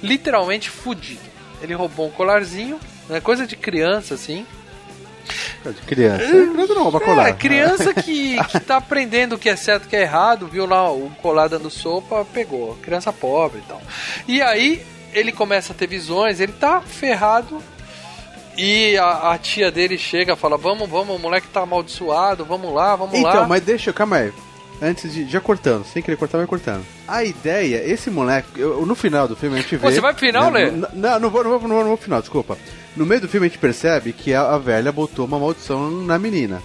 literalmente fudido. Ele roubou um colarzinho, né, coisa de criança assim. Criança. Criança não rouba colar. É, criança que, que tá aprendendo o que é certo e o que é errado, viu lá o colar dando sopa, pegou. Criança pobre e tal. E aí ele começa a ter visões, ele tá ferrado. E a, a tia dele chega fala: Vamos, vamos, o moleque tá amaldiçoado, vamos lá, vamos lá. Então, mas deixa, calma aí. Antes de. Já cortando, sem querer cortar, vai cortando. A ideia, esse moleque, eu- no final do filme a gente vê. Você vai pro final, né, Lê? Não, não, não vou, não, vou, não, vou, não vou pro final, desculpa. No meio do filme a gente percebe que a, a velha botou uma maldição na menina.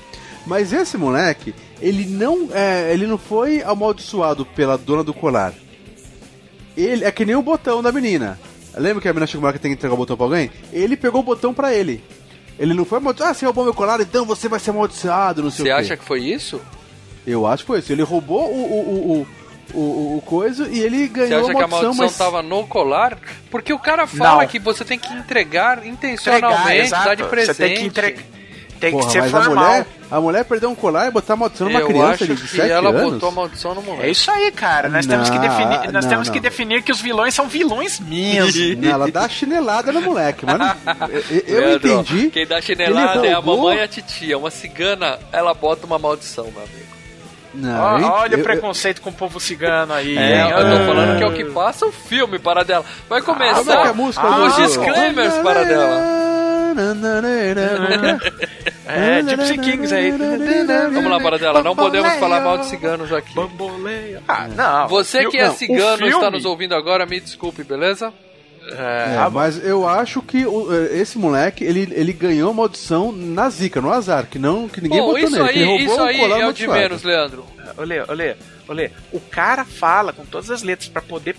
Mas esse moleque, ele não, é, ele não foi amaldiçoado pela dona do colar. Ele é que nem o botão da menina. Lembra que a menina chegou lá que tem que entregar o botão pra alguém? Ele pegou o botão pra ele. Ele não foi amaldiçoado. Ah, você roubou meu colar, então você vai ser amaldiçoado, não sei Você o quê. acha que foi isso? Eu acho que foi isso. Ele roubou o, o, o, o, o, o coisa e ele Você ganhou acha a que a maldição, maldição mas... tava no colar? Porque o cara fala Não. que você tem que entregar Entregar, intencionalmente, exato. dar de presente. Você tem que entregar. Tem Porra, que ser mas a formal. mulher, a mulher perdeu um colar e botar a maldição numa Eu criança acho de que 7 ela anos? botou a maldição no moleque. É isso aí, cara. Nós temos que Não, definir, nós não, temos não. que definir que os vilões são vilões mesmo. Não, ela dá a chinelada no moleque, mas não- eu, eu entendi. Quem dá chinelada ele é a mamãe e a titia. Uma cigana, ela bota uma maldição, meu amigo. Não, eu- olha eu- o preconceito com o povo cigano aí. É, eu tô Ah. falando que é o que passa o filme para dela. Vai é que é começar a música os do- disclaimers para dela. É, Gypsy Kings aí. Vamos lá, para dela. Não podemos falar mal de ciganos aqui. Bamboleia. Ah, não. Você Eu- que é cigano e está nos ouvindo agora, me desculpe, beleza? É, É, mas eu acho que o- esse moleque, ele, ele ganhou a maldição na zica, no azar, que não que ninguém Bom, botou isso nele. aí, roubou isso aí colar é o de menos, Leandro. Olê, olê, olê. O cara fala com todas as letras pra poder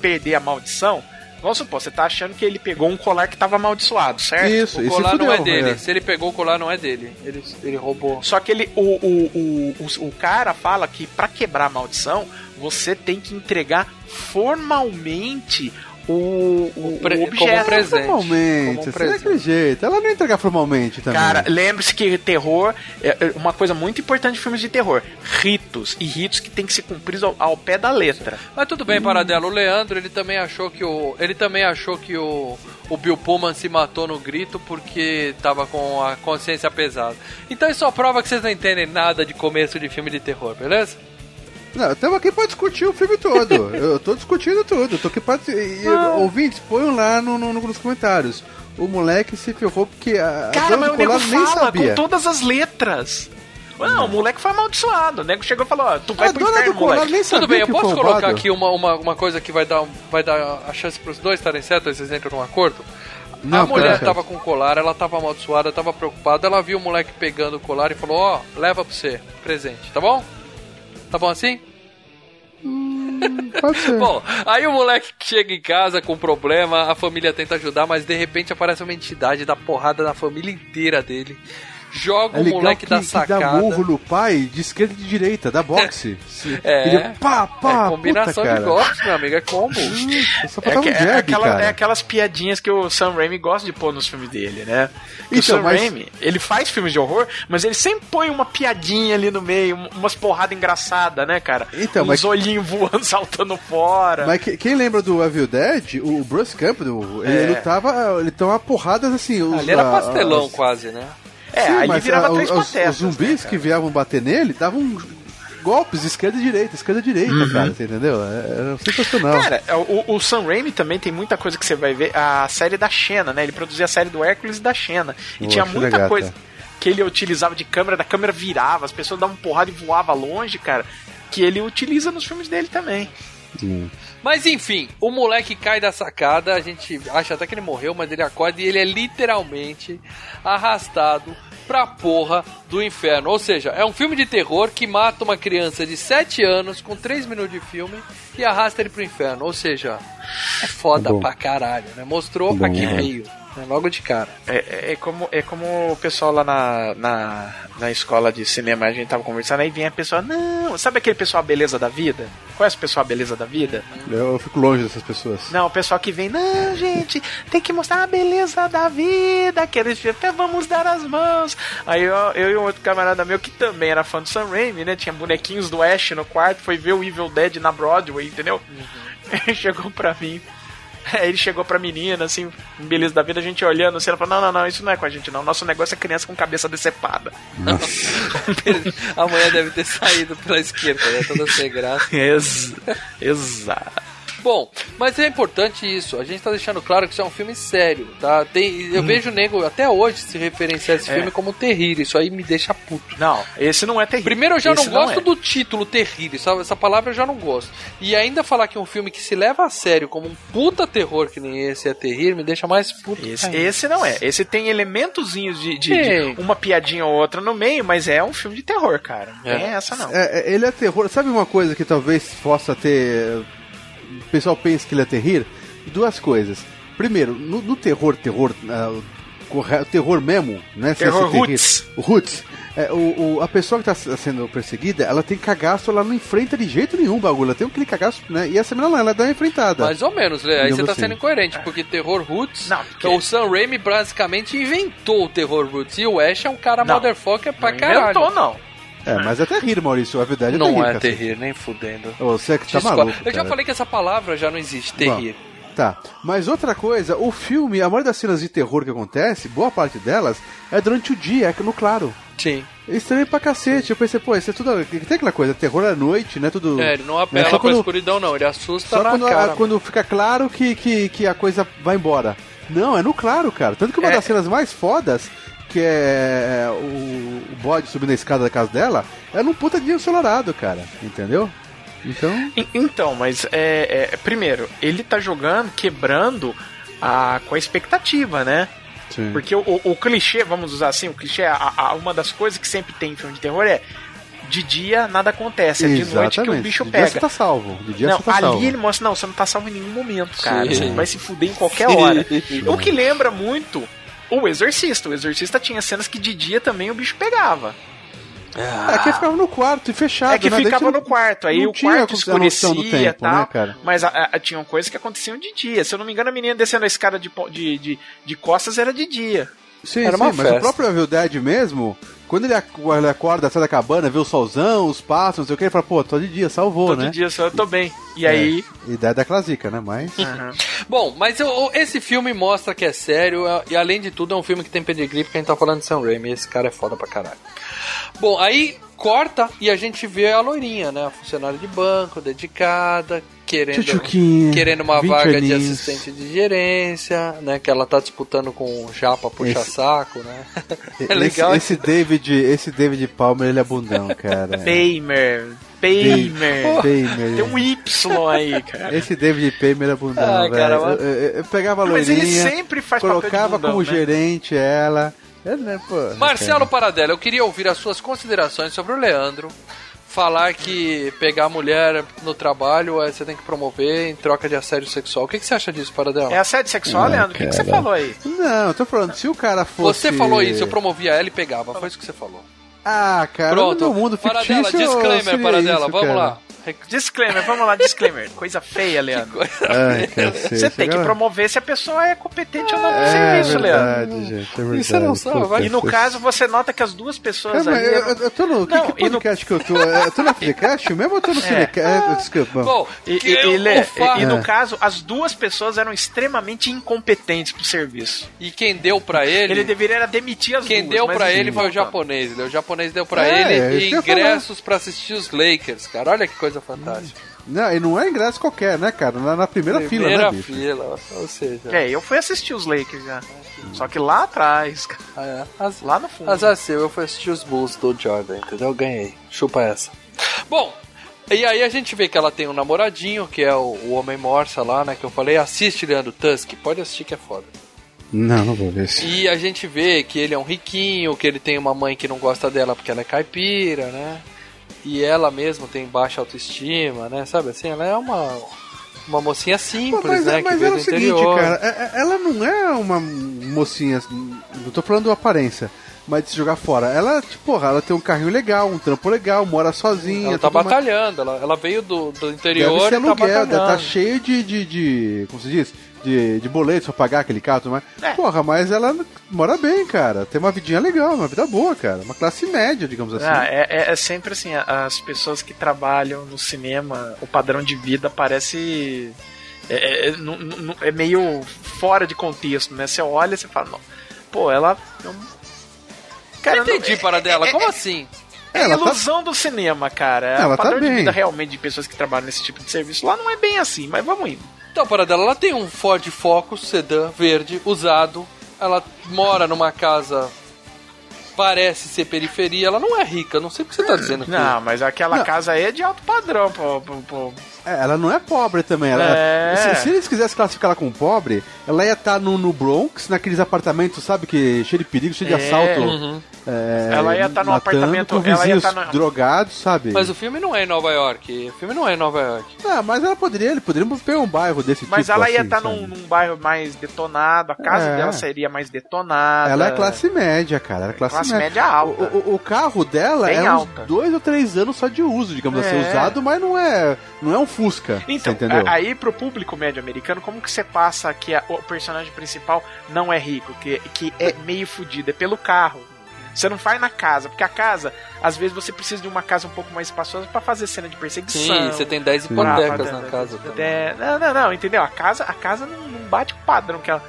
perder a maldição. Vamos supor, você tá achando que ele pegou um colar que tava amaldiçoado, certo? Isso, O isso colar não é dele. é. Se ele pegou o colar, não é dele. Ele, ele roubou. Só que ele, o, o, o, o, o cara fala que pra quebrar a maldição, você tem que entregar formalmente o, o, pre- o como objeto. presente. Formalmente, Como um presente. daquele jeito. Ela não ia entregar formalmente também. Cara, lembre-se que terror é é uma coisa muito importante de filmes de terror. Ritos. E ritos que tem que ser cumpridos ao, ao pé da letra. Mas tudo bem, Paradelo. O Leandro, ele também achou que o. Ele também achou que o. O Bill Pullman se matou no grito porque tava com a consciência pesada. Então isso só prova que vocês não entendem nada de começo de filme de terror, beleza? Não, estamos aqui pra discutir o filme todo. eu tô discutindo tudo. Eu tô aqui pra. e- Ah. Ouvintes, põem lá no, no- nos comentários. O moleque se ferrou porque a, Cara, mas o nego fala sabia. com todas as letras. Não, o moleque foi amaldiçoado. O nego chegou e falou: ó, tu vai A pro dona inferno, do colar moleque. nem sabia Tudo bem, eu posso colocar roubado. aqui uma, uma, uma coisa que vai dar, vai dar a chance pros dois estarem certos, vocês entram num acordo? Não, a mulher pera, tava com o colar, ela tava amaldiçoada, tava preocupada, ela viu o moleque pegando o colar e falou, ó, leva pra você, presente, tá bom? Tá bom assim? Pode ser. Bom, aí o moleque chega em casa com problema, a família tenta ajudar, mas de repente aparece uma entidade, dá porrada na família inteira dele. Joga É o moleque que, da que sacada. dá murro no pai de esquerda e de direita, da boxe. É. Ele pá, pá, é combinação puta, de golpes, meu amigo, é combo. Só É, um é jab, aquela- é aquelas piadinhas que o Sam Raimi gosta de pôr nos filmes dele, né? Então, o Sam mas- Raimi, ele faz filmes de horror, mas ele sempre põe uma piadinha ali no meio, um- umas porradas engraçadas, né, cara? Então, Uns mas- olhinhos voando, saltando fora. Mas que- quem lembra do Evil Dead, o Bruce Campbell, ele É. lutava, ele tomava porradas assim. Os, Ali era a- pastelão as- quase, né? É, Sim, aí ele virava a- três os, patetas. os zumbis né, que vieram bater nele davam golpes de esquerda e direita, esquerda e direita, cara, você entendeu? É- Era sensacional. Uhum. Cara, o, o Sam Raimi também tem muita coisa que você vai ver. A série da Xena, né? Ele produzia a série do Hércules e da Xena. E Boa, tinha muita gata. coisa que ele utilizava de câmera, da câmera virava, as pessoas davam porrada e voava longe, cara. que ele utiliza nos filmes dele também. Mas enfim, o moleque cai da sacada, a gente acha até que ele morreu, mas ele acorda e ele é literalmente arrastado pra porra do inferno. Ou seja, é um filme de terror que mata uma criança de 7 anos com 3 minutos de filme e arrasta ele pro inferno. Ou seja, é foda Bom. pra caralho, né? Mostrou Bom, aqui é. veio, né? logo de cara. É, é- é como, é como o pessoal lá na, na, na escola de cinema, a gente tava conversando, aí vem a pessoa, não, sabe aquele pessoal beleza da vida? Conhece o pessoal beleza da vida? Eu fico longe dessas pessoas. Não, o pessoal que vem, não, gente, tem que mostrar a beleza da vida, que eles até vamos dar as mãos. Aí eu, eu e um outro camarada meu que também era fã do Sam Raimi, né? Tinha bonequinhos do Ash no quarto, foi ver o Evil Dead na Broadway, entendeu? Ele chegou pra mim. Aí ele chegou pra menina, assim, beleza da vida, a gente olhando assim, ela falou: Não, não, não, isso não é com a gente, não. Nosso negócio é criança com cabeça decepada. Amanhã deve ter saído pela esquerda, né? Toda sem graça. Ex exato. Bom, mas é importante isso. A gente tá deixando claro que isso é um filme sério, tá? Tem, eu vejo o nego até hoje se referenciar esse É. filme como Terrírio. Isso aí me deixa puto. Não, esse não é terrível. Primeiro, eu já Esse não gosto é. do título Terrírio. Essa, essa palavra eu já não gosto. E ainda falar que um filme que se leva a sério como um puta terror que nem esse é Terrírio me deixa mais puto. Esse, esse não é. Esse tem elementozinhos de, de- de uma piadinha ou outra no meio, mas é um filme de terror, cara. Não É. tem essa não. É, é, ele é terror. Sabe uma coisa que talvez possa ter. O pessoal pensa que ele é terrir? Duas coisas. Primeiro, no, no terror, terror. o corre- terror mesmo, né? Terror terrir, roots. O roots. É, o, o- a pessoa que está sendo perseguida, ela tem cagaço, ela não enfrenta de jeito nenhum o bagulho. Ela tem aquele cagaço, né? E essa menina não, ela dá uma enfrentada. Mais ou menos, Lê. Aí você Digamos tá assim. sendo incoerente, porque Terror Roots. Não, porque- O Sam Raimi basicamente inventou o Terror Roots. E o Ash é um cara Não. motherfucker pra não caralho. inventou, não. É, mas é terrir, Maurício. A verdade é Não terrir. é cacete. terrir, nem fudendo. Você é que tá maluco. eu já cara. falei que essa palavra já não existe, terrir. Tá, mas outra coisa, o filme, a maioria das cenas de terror que acontece, boa parte delas, é durante o dia, é no claro. Sim. É estranho pra cacete. Eu pensei, pô, isso é tudo. Tem aquela coisa, terror à noite, né? Tudo. É, ele não apela só pra quando, escuridão, não. Ele assusta Só na quando, cara. a- quando fica claro que, que, que a coisa vai embora. Não, é no claro, cara. Tanto que uma É. das cenas mais fodas, que é o, o bode subindo a escada da casa dela, é num puta dia ensolarado, cara. Entendeu? Então. En- Então, mas é, é, primeiro, ele tá jogando, quebrando a, com a expectativa, né? Sim. Porque o, o- o clichê, vamos usar assim, o clichê, a- a- uma das coisas que sempre tem em filme de terror é de dia nada acontece, é de noite que o bicho de dia pega. você tá salvo. De dia não, você tá ali salvo. ele mostra, não, você não tá salvo em nenhum momento, cara. Sim. Você vai se fuder em qualquer hora. o que lembra muito o Exorcista. O Exorcista tinha cenas que de dia também o bicho pegava. É que ficava no quarto e fechado. é que né? Ficava no quarto, aí o quarto escurecia e tal. né, cara? Mas a- a- tinham coisas que aconteciam de dia. Se eu não me engano, a menina descendo a escada de, de, de, de costas era de dia. Sim, Era sim, uma mas festa. o próprio Evil Dead mesmo, quando ele, ac- ele acorda, sai da cabana, vê o solzão, os passos, não sei o que, ele fala, pô, tô de dia, salvou, Todo né? dia só eu tô bem. E aí. É, ideia da classica, né? Mas. aham. Bom, mas eu- eu- esse filme mostra que é sério é- e além de tudo é um filme que tem pedigree porque a gente tá falando de Sam Raimi. Esse cara é foda pra caralho. Bom, aí corta e a gente vê a loirinha, né? A funcionária de banco, dedicada, querendo, querendo uma 20 vaga de aninhos. assistente de gerência, né? Que ela tá disputando com o Japa puxa-saco, né? É legal. Esse, esse David, esse David Palmer, ele é bundão, cara. Paymer. Paymer. Tem um Y aí, cara. Esse David Paymer é bundão, Ah, velho. cara, eu, eu- eu pegava a Mas ele loirinha, sempre faz papel de colocava bundão, como né? gerente ela. É, né, pô, Marcelo cara. Paradela, eu queria ouvir as suas considerações sobre o Leandro. Falar que pegar a mulher no trabalho é, você tem que promover em troca de assédio sexual. O que, que você acha disso, Paradela? É assédio sexual, Ah, Leandro? O que, que você falou aí? Não, eu tô falando, se o cara fosse... Você falou isso, eu promovia ela e pegava. Foi isso que você falou. Ah, cara, Pronto. no mundo fictício... Paradela, disclaimer, Paradela, vamos cara. lá. Disclaimer, vamos lá, disclaimer. Coisa feia, Leandro. Ai, cacete, Você tem que promover se a pessoa é competente ou não no É serviço, Leandro. verdade, gente, é verdade. Isso não sabe. E no caso, você nota que as duas pessoas Cara, ali. mas eu, eu tô no. Que, Não, que e no- podcast que eu tô? Eu tô na Cinecast mesmo ou eu tô no Cinecast? Desculpa. Bom, E, que e- e, e- e no É. caso, as duas pessoas eram extremamente incompetentes pro serviço. e quem deu pra ele, Ele deveria era demitir as quem duas. deu mas pra ele foi o japonês. né? O japonês deu pra É, é ele que ingressos pra assistir os Lakers, cara. Olha que coisa fantástica. Não, e não é ingresso qualquer, né, cara? Na, na primeira, Primeira fila, né, bicho? fila, ou seja. É, eu fui assistir os Lakers já. Só que lá atrás, cara, Ah, é. As- lá no fundo. Azar seu, eu fui assistir os Bulls do Jordan, entendeu? Eu ganhei. Chupa essa. Bom, E aí a gente vê que ela tem um namoradinho, que é o, o Homem Morsa lá, né? Que eu falei, assiste Leandro Tusk, pode assistir que é foda. Não, não vou ver isso. E a gente vê que ele é um riquinho, que ele tem uma mãe que não gosta dela porque ela é caipira, né? E ela mesmo tem baixa autoestima, né? Sabe assim, ela é uma, uma mocinha simples, mas né? mas que veio é o seguinte, interior. cara, é- é- ela não é uma mocinha, não tô falando aparência, mas de se jogar fora. Ela, tipo, porra, ela tem um carrinho legal, um trampo legal, mora sozinha. Ela tá mais. batalhando, ela, ela veio do, do interior Deve ser e tá aluguel, tá batalhando. cheio de, de, de- como se diz? De, de boletos pra pagar aquele carro, tudo mais. É. Porra, mas ela mora bem, cara. Tem uma vidinha legal, uma vida boa, cara. Uma classe média, digamos assim. Ah, é, é- é sempre assim, as pessoas que trabalham no cinema, o padrão de vida parece. É, é- é- é meio fora de contexto, né? Você olha e você fala, não, pô, ela. Não, Não entendi não- para dela, é- como é- assim? É Ela tá- ilusão do cinema, cara. Ela o tá padrão de bem. vida realmente de pessoas que trabalham nesse tipo de serviço lá não é bem assim, mas vamos indo. Então, para dela, ela tem um Ford Focus sedã verde usado. Ela mora numa casa parece ser periferia. Ela não é rica, não sei o que você tá dizendo. aqui. Não, mas aquela Não. casa aí é de alto padrão, pô. pô, pô. É, ela não é pobre também. Ela, É. se, se eles quisessem classificar ela como pobre, ela ia estar no, no Bronx, naqueles apartamentos, sabe, que cheio de perigo, cheio de É. assalto. Uhum. é, Ela ia tá num apartamento- com ela ia vizinhos tá no- drogados, sabe? Mas o filme não é em Nova York. O filme não é em Nova York. Ah, mas ela poderia, ele poderia pegar um bairro desse Mas tipo. ela ia assim, estar sabe? num, num bairro mais detonado, a casa É. dela seria mais detonada. Ela é classe média, cara. Ela é classe, Classe média. média alta. O, o- o carro dela Bem é alta. uns dois ou três anos só de uso, digamos assim, É. usado, mas não é, não é um Fusca. Então, entendeu? aí pro público médio americano, como que você passa que a- o personagem principal não é rico, que, que é meio fudido? É pelo carro. Você não faz na casa, porque a casa, às vezes você precisa de uma casa um pouco mais espaçosa pra fazer cena de perseguição. Sim, você tem 10 Sim. hipotecas na casa. É, não, não, não, entendeu? A casa, a casa não, não bate com o padrão que ela.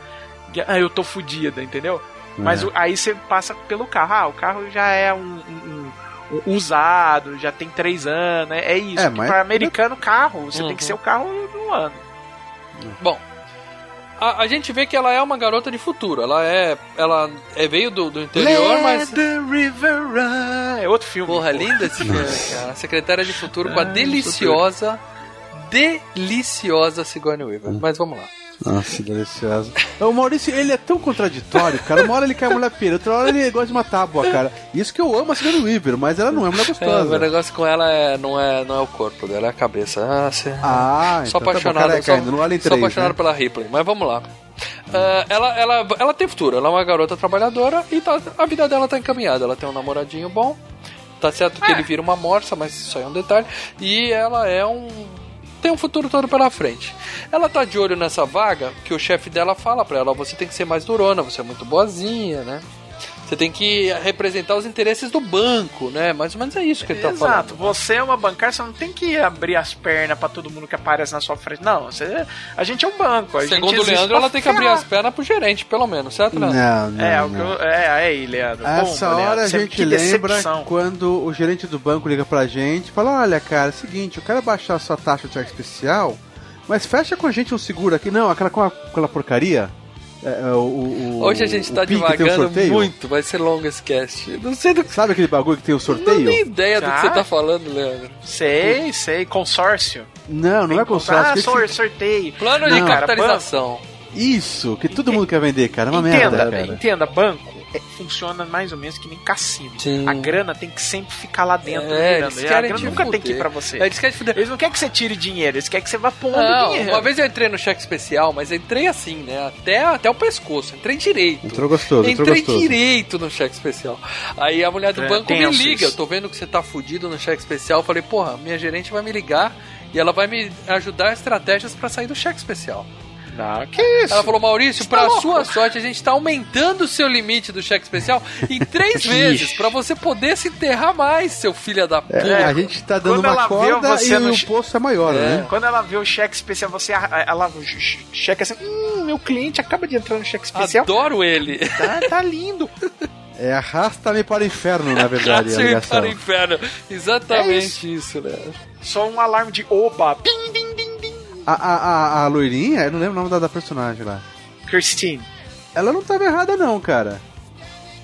que, ah, eu tô fudida, entendeu? Mas É. aí você passa pelo carro. Ah, o carro já é um- um- um usado, já tem três anos. É, é isso. É, mas- Pra americano, carro, você Uhum. tem que ser o carro do ano. Bom, a, a gente vê que ela é uma garota de futuro. Ela é. Ela é, veio do, do interior, mas. the river run. É outro filme. Porra, linda esse filme, cara. Secretária de Futuro com a deliciosa. Deliciosa Sigourney Weaver. Mas vamos lá. Nossa, deliciosa. O Maurício, ele é tão contraditório, cara. Uma hora ele quer mulher pera, outra hora ele gosta de uma tábua, cara. Isso que eu amo a Sigourney Weaver, mas ela não é mulher É, gostosa. o negócio com ela é, não, é, não é o corpo dela, é a cabeça. Ah, você... Ah, sou então tá bom, apaixonado, careca sou, ainda, Alien sou 3, apaixonado né? pela Ripley, mas vamos lá. Ah, ela, ela, ela tem futuro, ela é uma garota trabalhadora e tá- a vida dela tá encaminhada. Ela tem um namoradinho bom, tá certo que É. ele vira uma morsa, mas isso aí é um detalhe. E ela é um. Tem um futuro todo pela frente. Ela tá de olho nessa vaga que o chefe dela fala pra ela: você tem que ser mais durona, você é muito boazinha, né? Você tem que representar os interesses do banco, né? Mais ou menos é isso que ele tá Exato, falando. você é uma bancária, você não tem que abrir as pernas pra todo mundo que aparece na sua frente. Não, você, a gente é um banco. A gente Segundo o Leandro, ela tem que abrir as pernas pro gerente, pelo menos, certo, Leandro? Não, não, É, o que não. eu, é, aí, Leandro. Essa Bomba, hora Leandro. a gente lembra decepção. quando o gerente do banco liga pra gente e fala: Olha, cara, é o seguinte, eu quero baixar a sua taxa de cheque especial, mas fecha com a gente um seguro aqui. Não, aquela, aquela porcaria. É, é, o, o- Hoje a gente tá tem divagando sorteio. muito, vai ser longo esse cast. Não sei do que. Sabe aquele bagulho que tem o Não tenho sorteio? ideia do que Já? você tá falando, Leandro. Sei, sei, consórcio. Não, não é consórcio. Ah, que sor, esse- sorteio. Plano Não, de cara, capitalização. Isso, que todo mundo quer vender, cara. É uma entenda, merda, cara. entenda, banco é, funciona mais ou menos que nem cassino. Sim. A grana tem que sempre ficar lá dentro É, A grana te nunca tem que ir fuder. pra você. É, eles querem te fuder. Eles não querem que você tire dinheiro, eles querem que você vá pondo Não, dinheiro. uma vez eu entrei no cheque especial, mas entrei assim, né? Até, até o pescoço. Entrei direito. Entrou gostoso, entrou Entrei gostoso. direito no cheque especial. Aí a mulher do É, banco me liga. Eu tô vendo que você tá fudido no cheque especial. Eu falei, porra, minha gerente vai me ligar e ela vai me ajudar estratégias pra sair do cheque especial. Não, que isso? Ela falou, Maurício, Você tá sua sorte, a gente tá aumentando o seu limite do cheque especial em três vezes, pra você poder se enterrar mais, seu filho da puta. É, a gente tá dando Quando uma corda e no o che- poço é maior, né? Quando ela vê o cheque especial, você ela checa assim, hum, meu cliente acaba de entrar no cheque especial. Adoro ele. Tá, tá lindo. É arrasta-me para o inferno, na verdade, a Cacete ligação. para o inferno. É Exatamente isso, né? Só um alarme de oba. Pim, pim, pim. A, a, a, a loirinha, eu não lembro o nome da, da personagem lá. Christine. Ela não tava errada não, cara.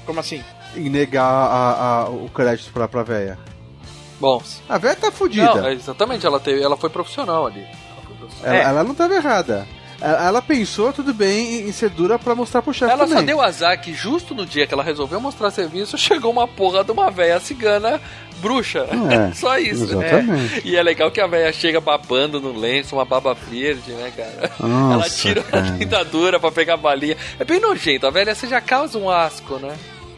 Como assim? Em negar a, a- o crédito pra, pra véia. Bom, A velha tá fudida. não, é, exatamente, ela, teve, ela foi profissional ali. Ela foi profissional. Ela, É. ela não tava errada. Ela, ela pensou, tudo bem, em- ser dura pra mostrar pro chefe Ela também. só deu azar que justo no dia que ela resolveu mostrar serviço, chegou uma porra de uma véia cigana bruxa. É, só isso. exatamente. E é legal que a véia chega babando no lenço, uma baba verde, né, cara? Nossa, ela tira cara. a dentadura pra pegar a balinha. É bem nojento, a velha você já causa um asco, né?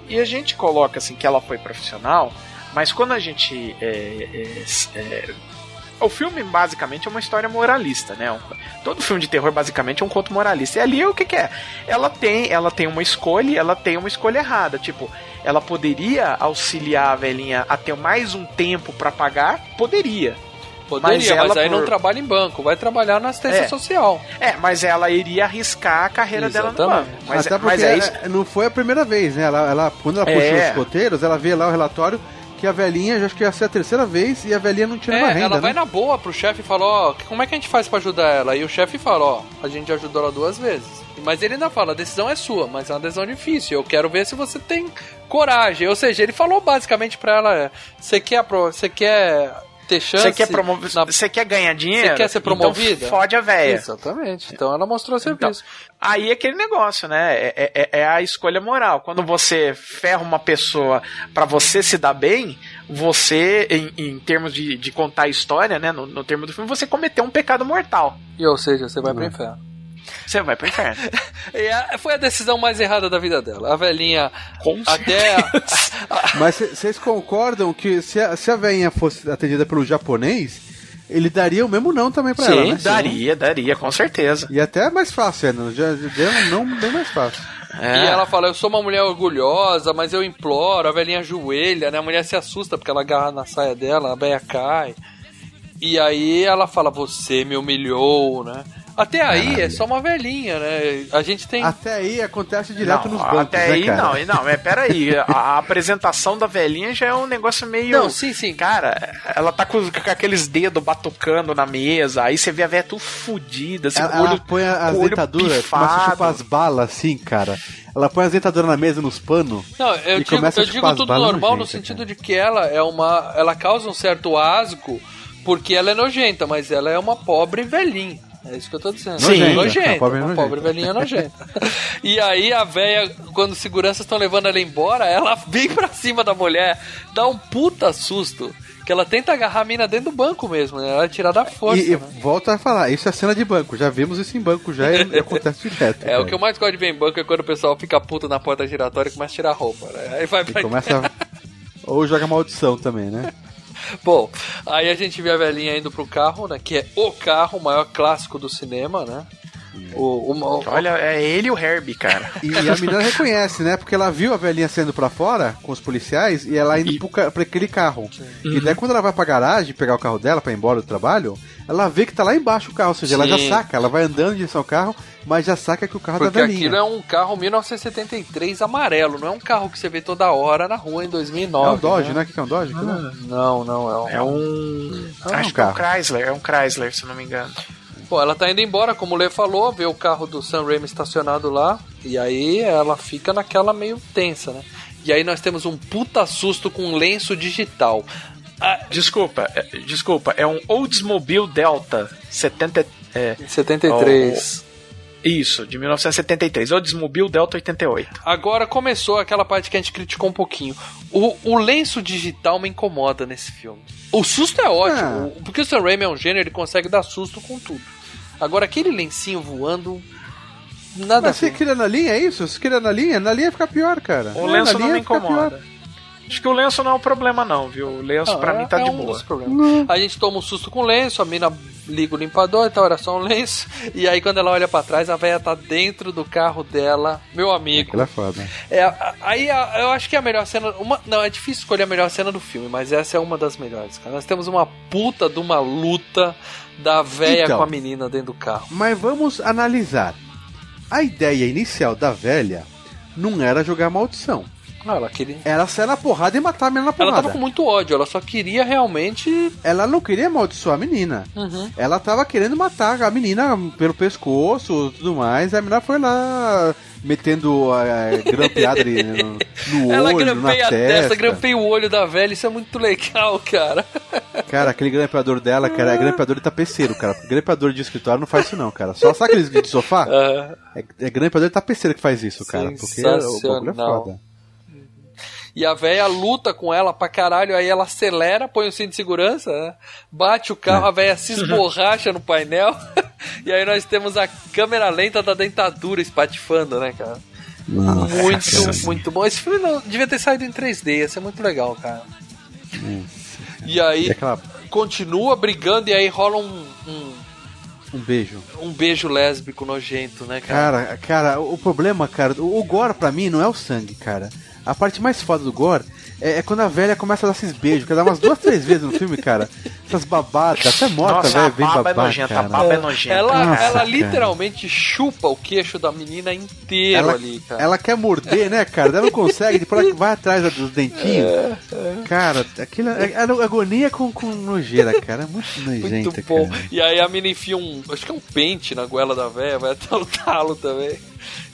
E a gente coloca assim que ela foi profissional, mas quando a gente. é, é, é, o filme basicamente é uma história moralista, né? Um- todo filme de terror basicamente é um conto moralista. E ali o que, que é? Ela tem, ela tem uma escolha, e ela tem uma escolha errada. Tipo, ela poderia auxiliar a velhinha a ter mais um tempo pra pagar? Poderia. Poderia, Mas mas, ela aí por- não trabalha em banco, vai trabalhar na assistência É. social. É, mas ela iria arriscar a carreira dela no Exatamente. banco. Mas, Até porque mas é isso. é- não foi a primeira vez, né? Ela, ela- quando ela É. puxou os roteiros, ela vê lá o relatório que a velhinha, já acho que ia ser a terceira vez, e a velhinha não tinha É, uma renda, ela né? vai na boa pro chefe e fala, ó, como é que a gente faz pra ajudar ela? E o chefe fala, ó, a gente ajudou ela duas vezes. Mas ele ainda fala, a decisão é sua, mas é uma decisão difícil. Eu quero ver se você tem coragem. Ou seja, ele falou basicamente pra ela, é, você quer, você quer ter chance... Você quer, promover, na- você quer ganhar dinheiro? Você quer ser promovida? Então fode a véia. Exatamente. Então ela mostrou Então, serviço. aí é aquele negócio, né? É, é- é a escolha moral. Quando você ferra uma pessoa pra você se dar bem, você, em, em termos de, de contar a história, né? No, no termo do filme, você cometeu um pecado mortal. E ou seja, você vai pro inferno. Você vai pro inferno. E a- foi a decisão mais errada da vida dela. A velhinha, Com até... Mas vocês concordam que se a, se a velhinha fosse atendida pelo japonês, ele daria o mesmo não também pra ela, Sim, né? daria, daria, com certeza. E até mais fácil, né? Já já deu um não bem mais fácil. É. E ela fala, eu sou uma mulher orgulhosa, mas eu imploro, a velhinha ajoelha, né? A mulher se assusta porque ela agarra na saia dela, a velha cai. E aí ela fala, você me humilhou, né? Até aí é só uma velhinha, né? A gente tem. Até aí acontece direto Não, nos bancos, até né, aí cara? não, e não, é peraí, a, a apresentação da velhinha já é um negócio meio. Não, sim, sim. Cara, ela tá com, com aqueles dedos batucando na mesa, aí você vê a velha tudo fodida, assim, Ela, com o olho, ela põe dentaduras, pifado. começa a chupar as balas assim, cara. Ela põe as dentaduras na mesa, nos panos. Não, eu E digo, começa a eu chupar digo tudo normal no nojentas, sentido cara. de que ela é uma. Ela causa um certo asco porque ela é nojenta, mas ela é uma pobre velhinha. É isso que eu tô dizendo. Sim. nojenta. Uma pobre pobre velhinha nojenta. e aí a véia, quando os seguranças estão levando ela embora, ela vem pra cima da mulher, dá um puta susto. Que ela tenta agarrar a mina dentro do banco mesmo, né? Ela é tirada à força. E, e né? volta a falar, isso é cena de banco, já vimos isso em banco já e, e acontece direto. É, o que eu mais gosto de ver em banco é quando o pessoal fica puto na porta giratória e começa a tirar a roupa, né? Aí vai E pra começa a... Ou joga maldição também, né? Bom, aí a gente vê a velhinha indo pro carro, né? Que é o carro, o maior clássico do cinema, né? O, o- o- Olha, é ele e o Herbie, cara. E, e a menina reconhece, né? Porque ela viu a velhinha saindo pra fora com os policiais e ela indo pro ca- pra aquele carro. E daí quando ela vai pra garagem pegar o carro dela pra ir embora do trabalho, ela vê que tá lá embaixo o carro, ou seja, ela já Sim. saca, ela vai andando em direção ao carro, mas já saca que o carro é porque da velhinha. aquilo é um carro 1973 amarelo, não é um carro que você vê toda hora na rua em 2009. É um Dodge, né? O que que é um Dodge? aquilo? Não, não, é um. É um. Ah, acho um que é um. Chrysler, é um Chrysler, se eu não me engano. Bom, ela tá indo embora, como o Lê falou, vê o carro do Sam Raimi estacionado lá, e aí ela fica naquela meio tensa, né? E aí nós temos um puta susto com um lenço digital. Ah, Desculpa, é, desculpa, é um Oldsmobile Delta 70. É, 73. isso, de 1973. Oldsmobile Delta 88. Agora começou aquela parte que a gente criticou um pouquinho. O, o lenço digital me incomoda nesse filme. O susto é ótimo, Ah. porque o Sam Raimi é um gênio, ele consegue dar susto com tudo. Agora aquele lencinho voando, nada Mas você queria na linha, é isso? Você queria na linha? Na linha fica pior, cara. O É, lenço na não linha me incomoda. Acho que o lenço não é um problema, não, viu? O lenço Não, pra é- mim tá é de um boa. A gente toma um susto com o lenço, a mina liga o limpador e tal, era só um lenço. E aí quando ela olha pra trás, a velha tá dentro do carro dela, meu amigo. Aquilo é foda. É, aí a- eu acho que é a melhor cena. Uma, não, é difícil escolher a melhor cena do filme, mas essa é uma das melhores, cara. Nós temos uma puta de uma luta da véia Então. com a menina dentro do carro. Mas vamos analisar. A ideia inicial da velha não era jogar maldição. Ah, ela queria. Era sair na porrada e matar a menina na Ela porrada. tava com muito ódio, ela só queria realmente. Ela não queria amaldiçoar a menina. Ela tava querendo matar a menina pelo pescoço e tudo mais. A menina foi lá metendo a grampeada ali no, no ela olho, na grampeia a testa. testa, grampeia o olho da velha, isso é muito legal, cara. Cara, aquele grampeador dela, cara, é grampeador de tapeceiro, cara. Grampeador de escritório não faz isso não, cara. Só sabe aqueles de sofá? Ah, É, é grampeador de tapeceiro que faz isso, cara. Porque o bagulho é foda. E a véia luta com ela pra caralho, aí ela acelera, põe o cinto de segurança, né? bate o carro, a véia se esborracha no painel, e aí nós temos a câmera lenta da dentadura espatifando, né, cara? muito, muito bom. Esse filme não, devia ter saído em 3D, ia ser muito legal, cara. E aí E aquela, continua brigando e aí rola um, um, um beijo. um beijo lésbico nojento, né, cara? Cara, cara, o problema, cara, o, o gore pra mim não é o sangue, cara. A parte mais foda do gore é, é quando a velha começa a dar esses beijos, que ela dá umas duas, três vezes no filme, cara. Essas babadas, até morta, a velho, vem baba é nojenta, a cara. baba é nojenta. Ela, Nossa, ela cara. literalmente chupa o queixo da menina inteiro Ela, ali, cara. ela quer morder, né, cara? Ela não consegue, depois ela vai atrás dos dentinhos. É, Cara, aquilo é, é agonia com, com nojeira, cara. É muito nojenta, Muito bom. cara. E aí a mina enfia um. Acho que é um pente na goela da véia, vai até o talo também.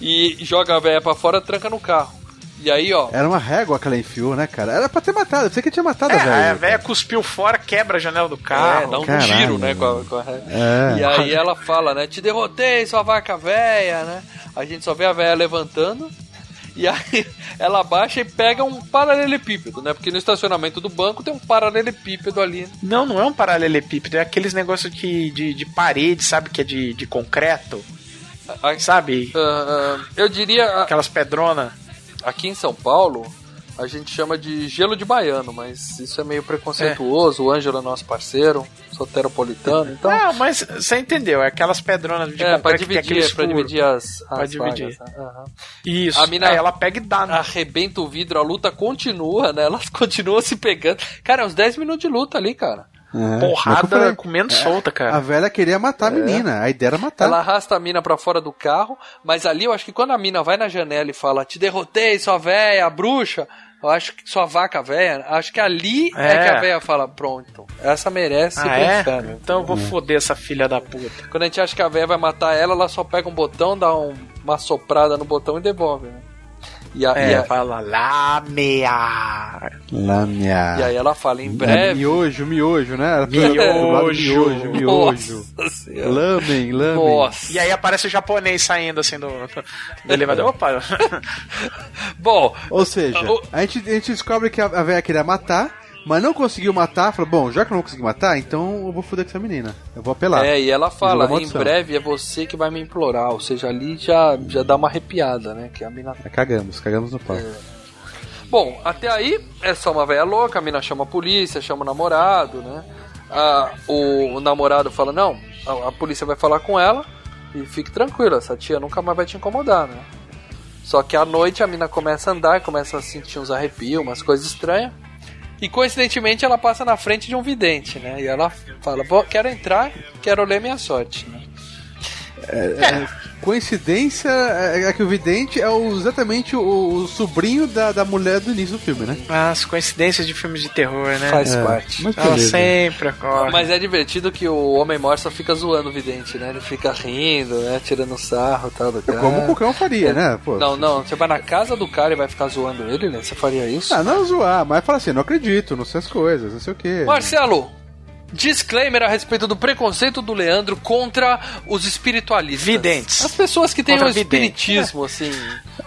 E joga a véia pra fora tranca no carro. E aí, ó. Era uma régua que ela enfiou, né, cara? Era pra ter matado, eu sei que tinha matado É, a velha. a velha cuspiu fora, quebra a janela do É, carro. dá um caralho, giro, né, com a, com a... É. E aí ela fala, né? Te derrotei, sua vaca véia, né? A gente só vê a véia levantando. E aí ela baixa e pega um paralelepípedo, né? Porque no estacionamento do banco tem um paralelepípedo ali. Não, não é um paralelepípedo, é aqueles negócios de, de, de parede, sabe? Que é de, de concreto, A- sabe? ah, ah, eu diria, Aquelas pedronas. Aqui em São Paulo, a gente chama de gelo de baiano, mas isso é meio preconceituoso. O Ângelo é nosso parceiro, soteropolitano, então. Não, mas você entendeu, é aquelas pedronas de é, pra dividir, é pra dividir as, as Pra dividir. vagas, né? Aham. Isso, A mina- aí ela pega e dá. né? Arrebenta o vidro, a luta continua, né? Elas continuam se pegando. Cara, é uns 10 minutos de luta ali, cara. É. Porrada falei, comendo solta, A cara. velha queria matar a menina, a ideia era matar. Ela arrasta a mina pra fora do carro, mas ali eu acho que quando a mina vai na janela e fala, te derrotei, sua véia, bruxa, eu acho que sua vaca véia, acho que ali é, É. que a véia fala, pronto, essa merece Ah, é? inferno. Então eu vou foder essa filha da puta. Quando a gente acha que a véia vai matar ela, ela só pega um botão, dá um- uma soprada no botão e devolve, né? E, a- e É, a- fala Lamea. Lâmia. e aí ela fala, em É, breve... miojo, miojo, né? Miojo. miojo, miojo. Nossa senhora. Lamen, lamen. Nossa. E aí aparece o japonês saindo assim do, do elevador. Opa! Bom, Ou seja, O- a gente, a gente descobre que a, a velha queria matar, mas não conseguiu matar. Falou, bom, já que eu não vou conseguir matar, então eu vou foder com essa menina. Eu vou apelar. É, e ela fala, em breve é você que vai me implorar. Ou seja, ali já, já dá uma arrepiada, né? Que a mina. Aí Cagamos, cagamos no pau. Bom, até aí é só uma velha louca, a mina chama a polícia, chama o namorado, né? Ah, o, o namorado fala, não, a, a polícia vai falar com ela e fique tranquila, essa tia nunca mais vai te incomodar, né? Só que à noite a mina começa a andar, começa a sentir uns arrepios, umas coisas estranhas. E coincidentemente ela passa na frente de um vidente, né? E ela fala, "Vou- quero entrar, quero ler minha sorte, né? Coincidência é, é que o vidente é o- exatamente o, o sobrinho da, da mulher do início do filme, né? As coincidências de filmes de terror, né? Faz É, parte. Mas Ela beleza. sempre ocorre. Mas é divertido que o Homem Morto só fica zoando o vidente, né? Ele fica rindo, né? Tirando sarro e tal do cara. Como qualquer um faria, né? Pô. Não, não, você vai na casa do cara e vai ficar zoando ele, né? Você faria isso? Ah, não zoar, mas fala assim, não acredito, não sei as coisas, não sei o quê. Marcelo, disclaimer a respeito do preconceito do Leandro contra os espiritualistas. Videntes. As pessoas que têm o videntes. espiritismo, assim,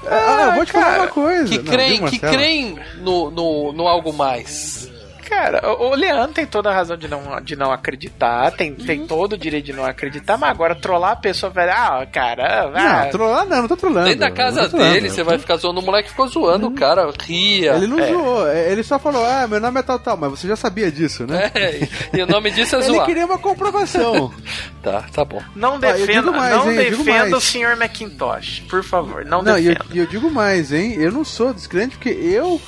Ah, eu vou te falar cara, uma coisa. que Não, creem, diga, que creem no, no, no algo mais. Cara, o Leandro tem toda a razão de não, de não acreditar, tem, tem todo o direito de não acreditar, mas agora trollar a pessoa, velho, ah, cara, ah, Não, trollar não, não tô trolando. Dentro da casa dele, você vai ficar zoando o moleque ficou zoando o cara, ria. Ele não zoou, ele só falou, ah, meu nome é tal, tal, mas você já sabia disso, né? É, e o nome disso é Ele zoar. queria uma comprovação. Tá, tá bom. não eu defenda, digo mais, não hein, eu defenda o senhor Macintosh, por favor, não, Não, e eu, defenda. e eu digo mais, hein? Eu não sou descrente porque eu,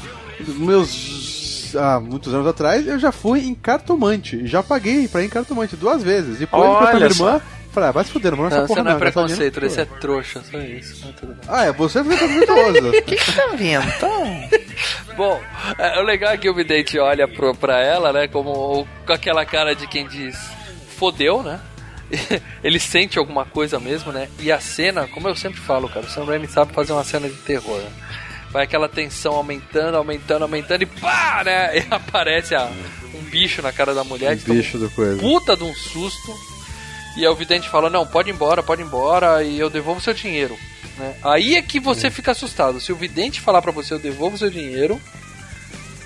meus. Há muitos anos atrás, eu já fui em cartomante. Já paguei pra ir em cartomante duas vezes. Depois eu fui pra Olha minha só. irmã. Falei, ah, vai se fuder, não vou nessa Não, porra você não é gastar preconceito, esse é trouxa, só isso. Ah, é, você é preconceituoso. O que, que tá vendo? Então, Bom, é, o legal é que o vidente olha pro, pra ela, né, como com aquela cara de quem diz fodeu, né? Ele sente alguma coisa mesmo, né? E a cena, como eu sempre falo, cara, o Sam Raimi sabe fazer uma cena de terror. Né? Vai aquela tensão aumentando, aumentando, aumentando e pá, né? E aparece a, um bicho na cara da mulher. Um bicho do coisa. Puta de um susto. E aí o vidente fala: Não, pode ir embora, pode ir embora e eu devolvo seu dinheiro. Né? Aí é que você fica assustado. Se o vidente falar para você: Eu devolvo seu dinheiro,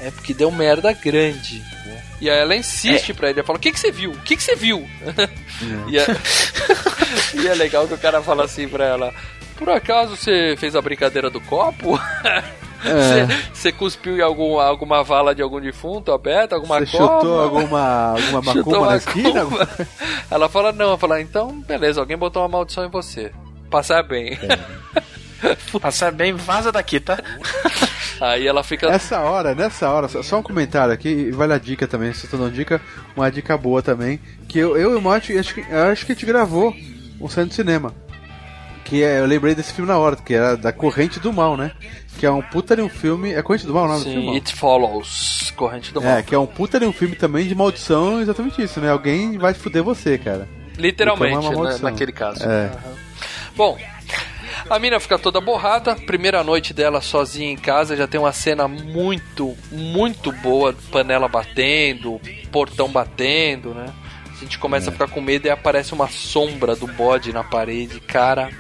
é porque deu merda grande. Né? E aí ela insiste é. pra ele: ela fala: O que, que você viu? O que, que você viu? É. e, é... e é legal que o cara fala assim pra ela: Por acaso você fez a brincadeira do copo? Você é. cuspiu em algum, alguma vala de algum defunto aberta, alguma Você chutou alguma, alguma macumba na esquina? Ela fala, não, ela fala, então beleza, alguém botou uma maldição em você. Passar bem. É. Passar bem, vaza daqui, tá? Aí ela fica. Essa hora, nessa hora, só um comentário aqui, vale a dica também, se eu tô dando dica, uma dica boa também. Que eu, eu e o Mate, acho que, acho que a gente gravou um centro de cinema. Que é, eu lembrei desse filme na hora, que era da Corrente do Mal, né? Que é um puta de um filme. É Corrente do Mal o nome Sim, do filme? It Follows. Corrente do Mal. É, que é um puta de um filme também de maldição, exatamente isso, né? Alguém vai fuder você, cara. Literalmente, né, naquele caso. É. Uhum. Bom, a mina fica toda borrada, primeira noite dela sozinha em casa, já tem uma cena muito, muito boa, panela batendo, portão batendo, né? A gente começa é. a ficar com medo e aparece uma sombra do bode na parede, cara.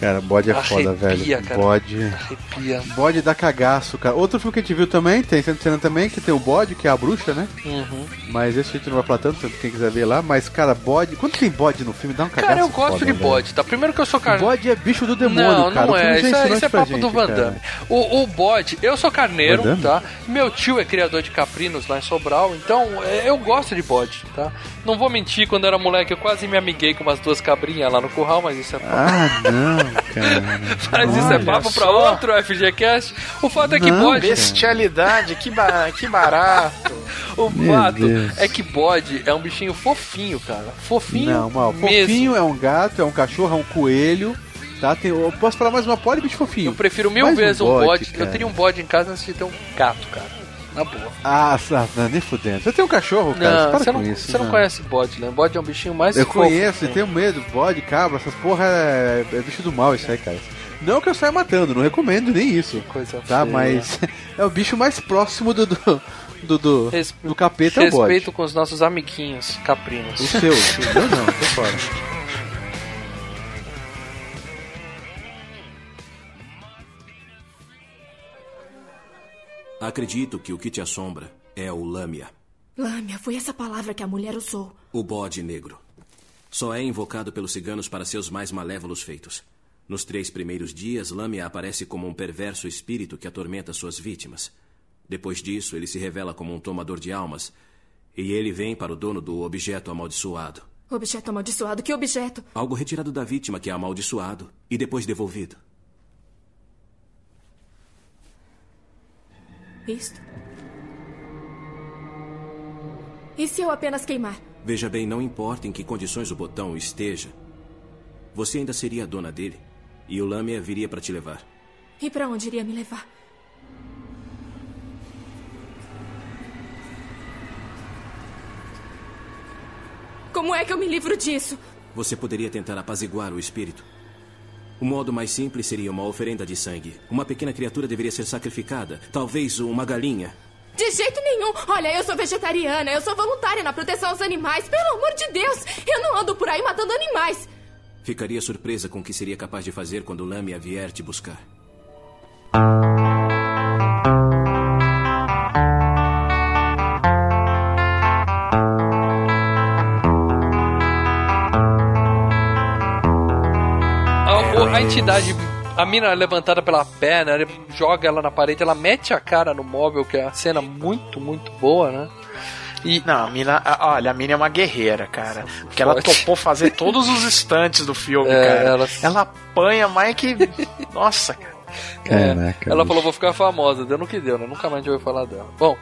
Cara, bode é foda, velho. Cara. Bode. Arrepia. Bode dá cagaço, cara. Outro filme que a gente viu também, tem cena também, que tem o bode, que é a bruxa, né? Uhum. Mas esse a gente não vai falar tanto, quem quiser ver lá. Mas, cara, bode. Quando tem bode no filme, dá um cagaço. Cara, eu gosto foda, de bode, tá? Primeiro que eu sou carneiro. Bode é bicho do demônio, não, cara. Não, é. Isso, é, isso é papo gente, do Van Damme. O, o bode, eu sou carneiro, tá? Meu tio é criador de caprinos lá em Sobral, então é, eu gosto de bode, tá? Não vou mentir, quando eu era moleque, eu quase me amiguei com umas duas cabrinhas lá no curral, mas isso é. Ah, não, cara. Mas isso é papo pra outro FGCast. O fato é que Não, bode. Bestialidade, que, ba... que barato. o Meu fato Deus. é que bode é um bichinho fofinho, cara. Fofinho. Não, mal. Fofinho é um gato, é um cachorro, é um coelho. Tá? Tem, eu posso falar mais uma pode bicho fofinho. Eu prefiro mil Mais vezes um bode. Um bode eu teria um bode em casa antes de ter um gato, cara. Na boa. Ah, não, nem fudendo. Você tem um cachorro, cara? Não, você, não, isso, você não, conhece bode, né? Bode é um bichinho mais Eu fofo, conheço e tenho medo. Bode, cabra, essas porra é, é bicho do mal isso aí, cara. Não que eu saia matando, não recomendo nem isso. Coisa tá, feia. mas é o bicho mais próximo do, do, do, do, Res... do capeta é o bode. Respeito com os nossos amiguinhos caprinos. O seu, o meu não, tô fora. Acredito que o que te assombra é o lâmia. Lâmia, foi essa palavra que a mulher usou. O bode negro. Só é invocado pelos ciganos para seus mais malévolos feitos. Nos três primeiros dias, Lâmia aparece como um perverso espírito que atormenta suas vítimas. Depois disso, ele se revela como um tomador de almas. E ele vem para o dono do objeto amaldiçoado. Objeto amaldiçoado? Que objeto? Algo retirado da vítima que é amaldiçoado e depois devolvido. Isto? E se eu apenas queimar? Veja bem, não importa em que condições o botão esteja, você ainda seria a dona dele. E o Lâmia viria para te levar. E para onde iria me levar? Como é que eu me livro disso? Você poderia tentar apaziguar o espírito. O modo mais simples seria uma oferenda de sangue. Uma pequena criatura deveria ser sacrificada. Talvez uma galinha. De jeito nenhum. Olha, eu sou vegetariana, eu sou voluntária na proteção aos animais. Pelo amor de Deus, eu não ando por aí matando animais. Ficaria surpresa com o que seria capaz de fazer quando Lâmia vier te buscar. A, a entidade a mina levantada pela perna, joga ela na parede, ela mete a cara no móvel, que é uma cena muito, muito boa, né? E... Não, a mina, olha, a mina é uma guerreira, cara. Porque ela topou fazer todos os estantes do filme, é, cara. Ela... ela apanha mais que. Nossa, cara. É, ela falou, vou ficar famosa, deu no que deu, né? Nunca mais a gente ouviu falar dela. Bom,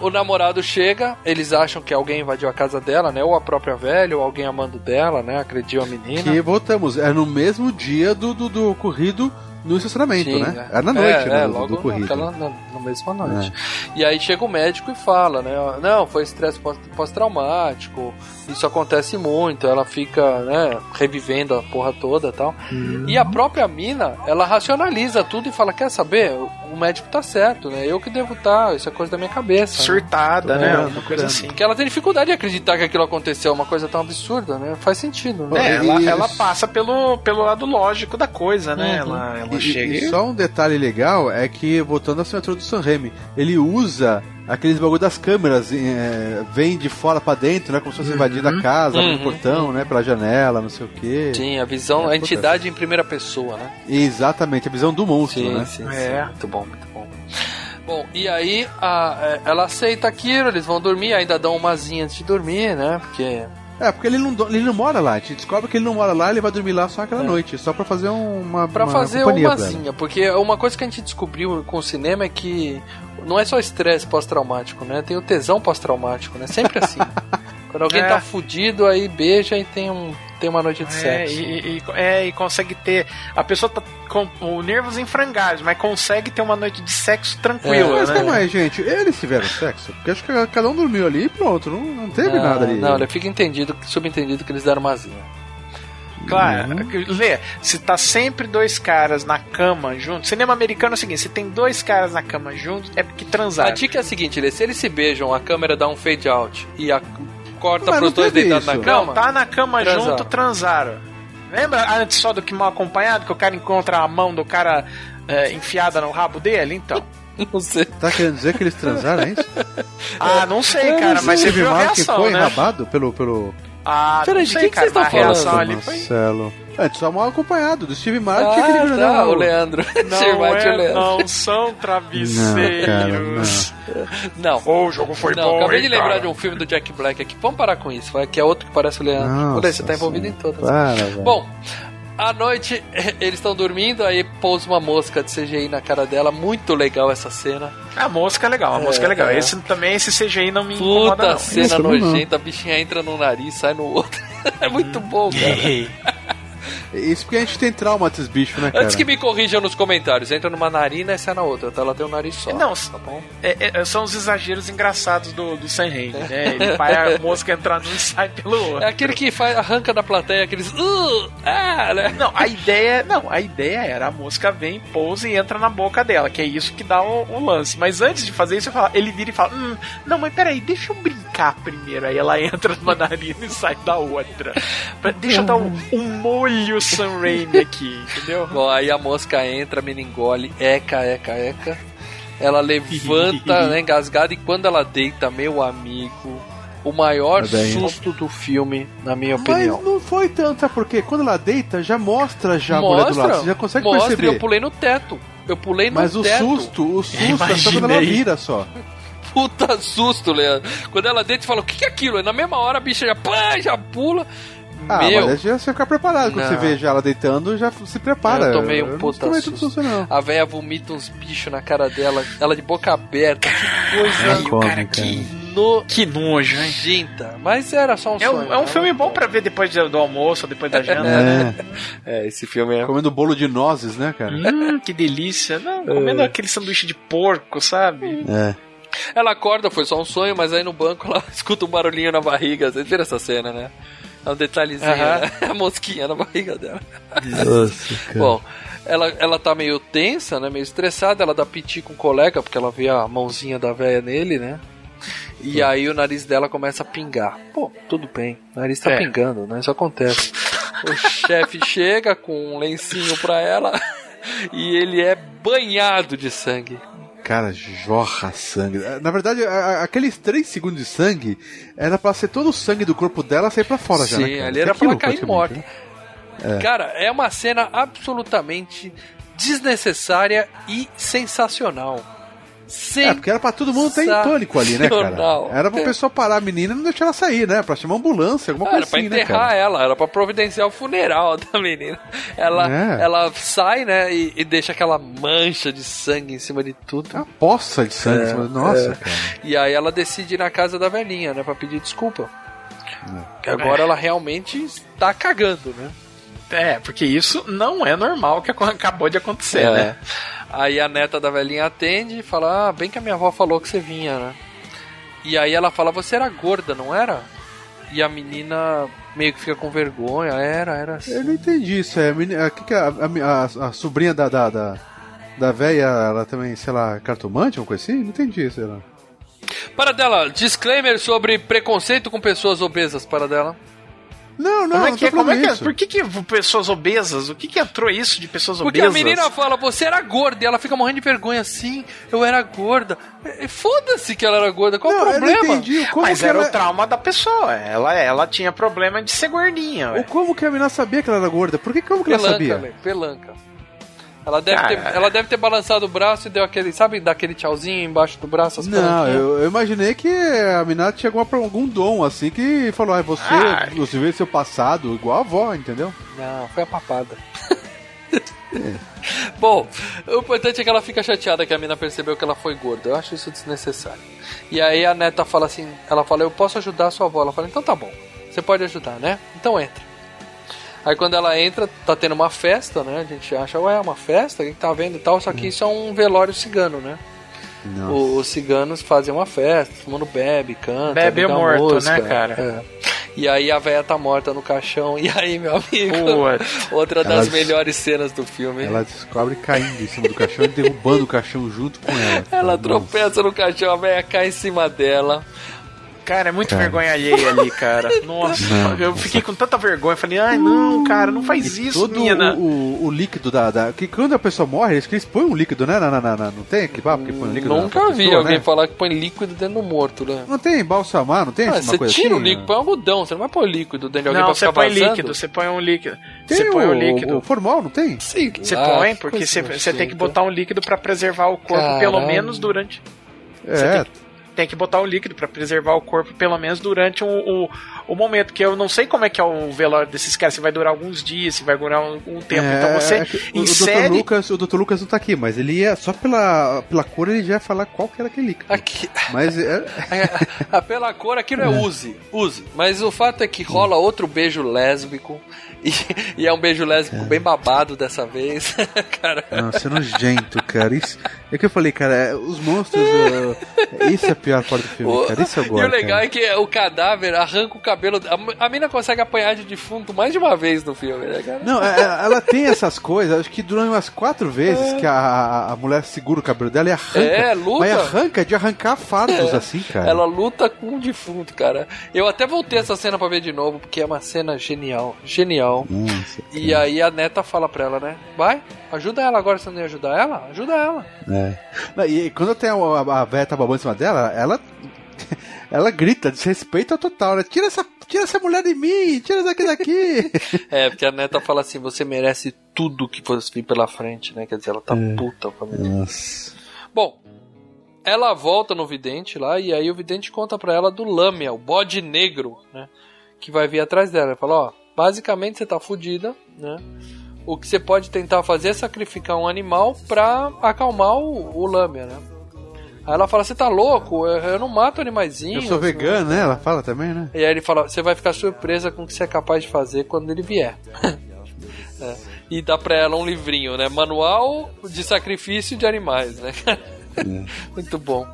o namorado chega, eles acham que alguém invadiu a casa dela, né? Ou a própria velha, ou alguém amando dela, né? Acreditou a menina. E voltamos, é no mesmo dia do, do, do ocorrido no estacionamento, Sim, né? é. Era na noite, é, né? é, do- logo do corrido. naquela, na, na mesma noite. E aí chega o médico e fala, né? Não, foi estresse pós- pós-traumático, isso acontece muito, ela fica, né, revivendo a porra toda e tal. E a própria mina, ela racionaliza tudo e fala, quer saber? O médico tá certo, né? Eu que devo estar, isso é coisa da minha cabeça. né? Surtada, né? curando, Uma coisa assim. Porque ela tem dificuldade de acreditar que aquilo aconteceu, uma coisa tão absurda, né? Faz sentido, né? É, ela, ela passa pelo, pelo lado lógico da coisa, né? Uhum. Ela, ela E, chega e só um detalhe legal é que, voltando à assinatura do Sam Raimi, ele usa aqueles bagulho das câmeras, é, vem de fora pra dentro, né? Como se fosse invadindo a casa, Uhum. o portão, né? Pela janela, não sei o quê. Sim, a visão, É, a entidade em primeira pessoa, né? Exatamente, a visão do monstro, Sim, né? sim, É. sim. Muito bom, muito bom. Bom, e aí a- é, ela aceita aquilo, eles vão dormir, ainda dão umazinha antes de dormir, né? Porque. É, porque ele não, ele não mora lá. A gente descobre que ele não mora lá, ele vai dormir lá só aquela noite, só pra fazer um- uma, Pra uma fazer umazinha, porque uma coisa que a gente descobriu com o cinema é que não é só estresse pós-traumático, né? Tem o tesão pós-traumático, né? Sempre assim. Quando alguém É. tá fudido, aí beija e tem, um, tem uma noite de É sexo. e, e- é, e consegue ter. A pessoa tá com os nervos em frangalhos, mas consegue ter uma noite de sexo tranquila, Mas né? calma aí, gente, eles tiveram sexo? Porque acho que cada um dormiu ali e pronto, não, não teve não, nada ali. Não, ele fica entendido, subentendido que eles deram umazinha. Claro, Uhum. Lê, se tá sempre dois caras na cama juntos, cinema americano é o seguinte, se tem dois caras na cama juntos, é porque A transaram. dica é a seguinte, Lê, se eles se beijam, a câmera dá um fade out e a corta pros não dois deitados na cama. Não, tá na cama Transaram. junto, transaram. Lembra antes só do que mal acompanhado, que o cara encontra a mão do cara é, enfiada no rabo dele? Então. Não sei. Tá querendo dizer que eles transaram, é isso? Ah, não sei, cara, mas você viu a reação, foi né? enrabado pelo, pelo Ah, Peraí, não de quem que cara, vocês estão falando, ali foi... Marcelo. É, só mal acompanhado, do Steve Martin Ah, que aquele grandão tá, o Leandro. Steve Não, Martin e o é, Leandro. não são travesseiros. Não. Ô, o jogo foi não, bom, acabei hein, de lembrar cara? de um filme do Jack Black aqui. Vamos parar com isso, vai, que é outro que parece o Leandro. Nossa Olha, você tá envolvido senhora. em todas. Para, velho. À noite eles estão dormindo, aí pousa uma mosca de CGI na cara dela. Muito legal essa cena. A mosca é legal, a É, mosca é legal. é. Esse também, esse CGI não me incomoda, Puta não. cena Isso não. nojenta, a bichinha entra no nariz, sai no outro. é muito bom, cara. Isso porque a gente tem trauma desses bichos, né, cara? Antes que me corrijam nos comentários, entra numa narina e sai na outra, tá? Ela tem um nariz só. Não, tá bom? É, é, são os exageros engraçados do, do Sam Raimi, né? Ele faz a mosca entrar num e sai pelo outro. É aquele que faz, arranca da plateia aqueles. Uh, ah, né? Não, a ideia. Não, a ideia era a mosca vem, pousa e entra na boca dela, que é isso que dá o, o lance. Mas antes de fazer isso, eu falo- ele vira e fala: hum, não, mas peraí, deixa eu brincar primeiro. Aí ela entra numa narina e sai da outra. Deixa eu dar um, um molho Sam Raimi aqui, entendeu? Bom, aí a mosca entra, a mina engole, eca, eca, eca. Ela levanta, né, engasgada, e quando ela deita, meu amigo, o maior susto do filme, na minha Mas opinião. não foi tanto, sabe por quê? Quando ela deita, já mostra já a mulher do lado. Você já consegue mostra, perceber. eu pulei no teto. Eu pulei no Mas o teto. susto, o susto é só quando ela Imaginei. vira só. Puta susto, Leandro. Quando ela deita e fala, o que que é aquilo? E na mesma hora a bicha já, pá, já pula. Ah, Meu, mas já você fica preparado. Quando Não. você vê já ela deitando, já se prepara. Eu tomei um puta a véia vomita uns bichos na cara dela, ela de boca aberta. Que coisa Ai, o cara, que, nojenta. que nojo, hein? Mas era só um É sonho. é um né? filme bom pra ver depois do almoço, depois da janta, né? É, É, esse filme é. comendo bolo de nozes, né, cara? Hum, que delícia. Não, comendo aquele sanduíche de porco, sabe? É. Ela acorda, foi só um sonho, mas aí no banco ela escuta um barulhinho na barriga. Vocês viram essa cena, né? É um detalhezinho, Aham. né? A mosquinha na barriga dela. Nossa, cara. Bom, ela, ela tá meio tensa, né? Meio estressada, ela dá piti com o colega, porque ela vê a mãozinha da véia nele, né? E aí o nariz dela começa a pingar. Pô, tudo bem, o nariz tá É. pingando, né? Isso acontece. O chefe chega com um lencinho pra ela e ele é banhado de sangue. Cara, jorra sangue. Na verdade, a- aqueles 3 segundos de sangue era pra ser todo o sangue do corpo dela sair pra fora já, Sim, né, ali era pra Aquilo, ela cair morta. né? Cara, é uma cena absolutamente desnecessária e sensacional. É, porque era pra todo mundo estar em pânico ali, né, cara? Era pro pessoal parar a menina e não deixar ela sair, né? Pra chamar ambulância, alguma Era coisa pra assim, né, enterrar cara? ela, era pra providenciar o funeral da menina. Ela, É. ela sai, né, e, e deixa aquela mancha de sangue em cima de tudo. Uma poça de sangue. É, em cima- Nossa, é. cara. E aí ela decide ir na casa da velhinha, né, pra pedir desculpa. É. Agora ela realmente está cagando, né? É, porque isso não é normal que ac- acabou de acontecer, É. né? Aí a neta da velhinha atende e fala: Ah, bem que a minha avó falou que você vinha, né? E aí ela fala: Você era gorda, não era? E a menina meio que fica com vergonha. Era, era assim. Eu não entendi isso. É, a, meni- a, que a, a, a- a sobrinha da, da, da, da véia, ela também, sei lá, cartomante, alguma coisa assim? Não entendi, sei lá. Para dela, disclaimer sobre preconceito com pessoas obesas, para dela. Não, não, Como é não que é? Como é que é? Por que, que pessoas obesas? O que, que entrou isso de pessoas Porque obesas? a menina fala, você era gorda, e ela fica morrendo de vergonha assim, eu era gorda. É, Foda-se que ela era gorda, qual Não, o eu não problema? entendi como Mas era ela... o trauma da pessoa. Ela, ela tinha problema de ser gordinha. Ou como que a menina sabia que ela era gorda? Por que como que ela Pelanca, sabia? Lê, pelanca. Ela deve, ter, ela deve ter balançado o braço e deu aquele, sabe, daquele tchauzinho embaixo do braço, as Não, eu, eu imaginei que a menina tinha alguma, algum dom, assim, que falou, ah, você, Ai. você vê seu passado igual a avó, entendeu? Não, foi a papada. Bom, o importante é que ela fica chateada que a mina percebeu que ela foi gorda. Eu acho isso desnecessário. E aí a neta fala assim, ela fala, eu posso ajudar a sua avó. Ela fala, então tá bom, você pode ajudar, né? Então entra. Aí quando ela entra, tá tendo uma festa, né? A gente acha, ué, é uma festa, o que que tá vendo e tal, só que isso é um velório cigano, né? O- os ciganos fazem uma festa, todo mundo bebe, canta, Bebe morto, música, né, cara? é. E aí a véia tá morta no caixão, e aí, meu amigo, outra Ela das des- melhores cenas do filme. Ela descobre caindo em cima do caixão e derrubando o caixão junto com ela. Ela Nossa. tropeça no caixão, a véia cai em cima dela. Cara, é muito Cara. vergonha alheia ali, cara. Nossa, Não. eu fiquei com tanta vergonha. Falei, ai, não, cara, não faz E isso, todo menina. o, o, o líquido da, da. Que quando a pessoa morre, eles, eles põem um líquido, né? Na, na, na, na- não tem aquele papo que põe um líquido Nunca na vi pessoa, alguém né? falar que põe líquido dentro do morto, né? Não tem balsamar, não tem Ah, você tira assim? o líquido, põe algodão, você não vai pôr líquido dentro de alguém Não, pra você ficar põe vazando? líquido, você põe um líquido. Tem Você põe o, um líquido. o formal, não tem? Sei Você lá, põe, que porque você, você tem que botar um líquido pra preservar o corpo, pelo menos durante. Você É, tem, que botar um líquido pra preservar o corpo, pelo menos durante o, o, o momento. Que eu não sei como é que é o velório desses caras, se vai durar alguns dias, se vai durar um, um tempo. É, então você é que o, o insere. Dr. Lucas, o Dr. Lucas não tá aqui, mas ele ia só pela, pela cor ele já ia falar qual que era aquele líquido. Aqui, Mas é, Ah, pela cor aquilo é use, use. Mas o fato é que rola outro beijo lésbico. E, e é um beijo lésbico bem babado dessa vez. cara. nossa, é nojento, cara. Isso, é que eu falei, cara, é, os monstros. é, isso é a pior parte do filme, O- cara. Isso eu e gosto. o legal é que o cadáver arranca o cabelo. A, a mina consegue apanhar de defunto mais de uma vez no filme, né, cara? Não, é- é- ela tem essas coisas, acho que duram umas quatro vezes que a, a mulher segura o cabelo dela e arranca. É, luta. Mas arranca de arrancar fardos assim, cara. Ela luta com o defunto, cara. Eu até voltei essa cena pra ver de novo, porque é uma cena genial. Genial. Nossa, E aí a neta fala pra ela, né? Vai, ajuda ela agora, você não ia ajudar ela? Ajuda ela. É. E quando tem a, a, a véia tá babando em cima dela, ela. Ela grita, desrespeita total, né? Tira essa, tira essa mulher de mim, tira essa aqui daqui. É, porque a neta fala assim: você merece tudo que fosse vir pela frente, né? Quer dizer, ela tá É. puta com a menina. Nossa. Bom, ela volta no vidente lá e aí o vidente conta pra ela do Lâmia, o bode negro, né? Que vai vir atrás dela. Ele fala: ó, basicamente você tá fudida, né? O que você pode tentar fazer é sacrificar um animal pra acalmar o, o Lâmia, né? Aí ela fala: você tá louco? Eu, eu não mato Eu animaizinhos. sou vegano, né? Ela fala também, né? E aí ele fala: você vai ficar surpresa com o que você é capaz de fazer quando ele vier. É. E dá pra ela um livrinho, né? Manual de sacrifício de animais, né? Muito bom.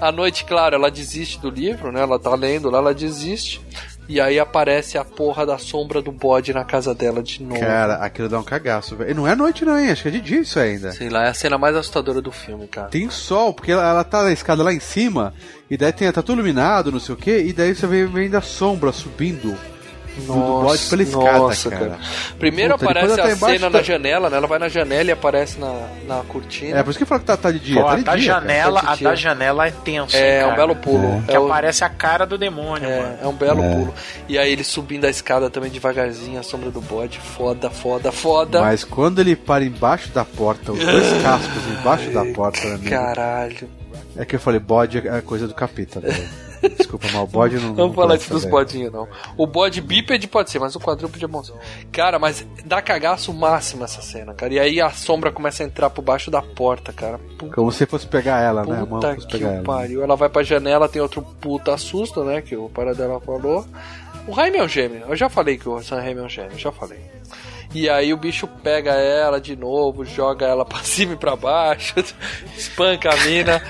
À noite, claro, ela desiste do livro, né? Ela tá lendo lá, ela desiste. E aí aparece a porra da sombra do bode na casa dela de novo. Cara, aquilo dá um cagaço, velho. E não é noite, não, hein? Acho que é de dia isso ainda. Sei lá, é a cena mais assustadora do filme, cara. Tem sol, porque ela, ela tá na escada lá em cima, e daí tem, tá tudo iluminado, não sei o que, e daí você vê, vem da sombra subindo do, do bode pela escada, nossa, cara. Primeiro Puta, aparece a tá cena da- na janela, né? Ela vai na janela e aparece na, na cortina. É, por isso que eu falo que tá, tá de dia. Pô, tá a de da dia, cara. janela, Tá de a da janela é tenso, É, hein, é um cara? belo pulo. Que É, o- aparece a cara do demônio, mano. é, é um belo pulo. E aí ele subindo a escada também devagarzinho, a sombra do bode. Foda, foda, foda. Mas quando ele para embaixo da porta, os dois cascos embaixo da porta, amigo, Caralho. é que eu falei, bode é coisa do capeta, velho. Desculpa, mal, bode não. Vamos falar isso dos bodinhos, não. O bode bípede pode ser, mas o quadrúpede é bom. ser. Cara, mas dá cagaço máximo essa cena, cara. E aí a sombra começa a entrar por baixo da porta, cara. Puta Como se fosse pegar ela, né? Puta que pegar o ela. pariu. Ela vai pra janela, tem outro puta susto, né? Que o Paradela falou. O Jaime é um gêmeo. Eu já falei que o Sam Raimi é um gêmeo, já falei. E aí o bicho pega ela de novo, joga ela pra cima e pra baixo, espanca a mina.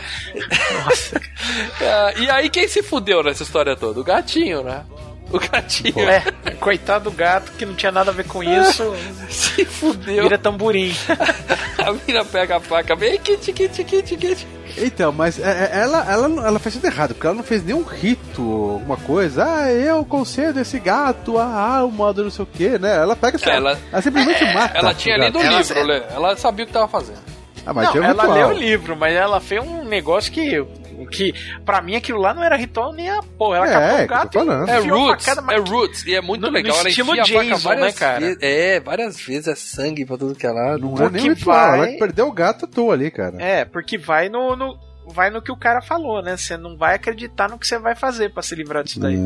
Nossa. e aí quem se fudeu nessa história toda? O gatinho, né? O gatinho. É, coitado do gato que não tinha nada a ver com isso. se fudeu. Vira tamborim. a mina pega a faca, vem kit, kit, kit, kit. Então, mas é, é, ela, ela, ela fez tudo errado, porque ela não fez nenhum rito, alguma coisa. Ah, eu concedo esse gato a alma do não sei o que, né? Ela pega essa. Ela, ela simplesmente mata. Ela tinha lido o livro, ela, Lê. ela sabia o que tava fazendo. Ah, mas não, ela leu o livro, mas ela fez um negócio que. Que pra mim aquilo lá não era ritual nem a porra. Ela É, capou que o gato. É roots, facada, é roots, e é muito no- no legal. Ela estilo Jason, várias né, cara? vezes. É, várias vezes é sangue pra tudo que é lado. Não é nem um ritual, vai- ela perdeu o gato à toa ali, cara. É, porque vai no, no- vai no que o cara falou, né? Você não vai acreditar no que você vai fazer pra se livrar disso daí.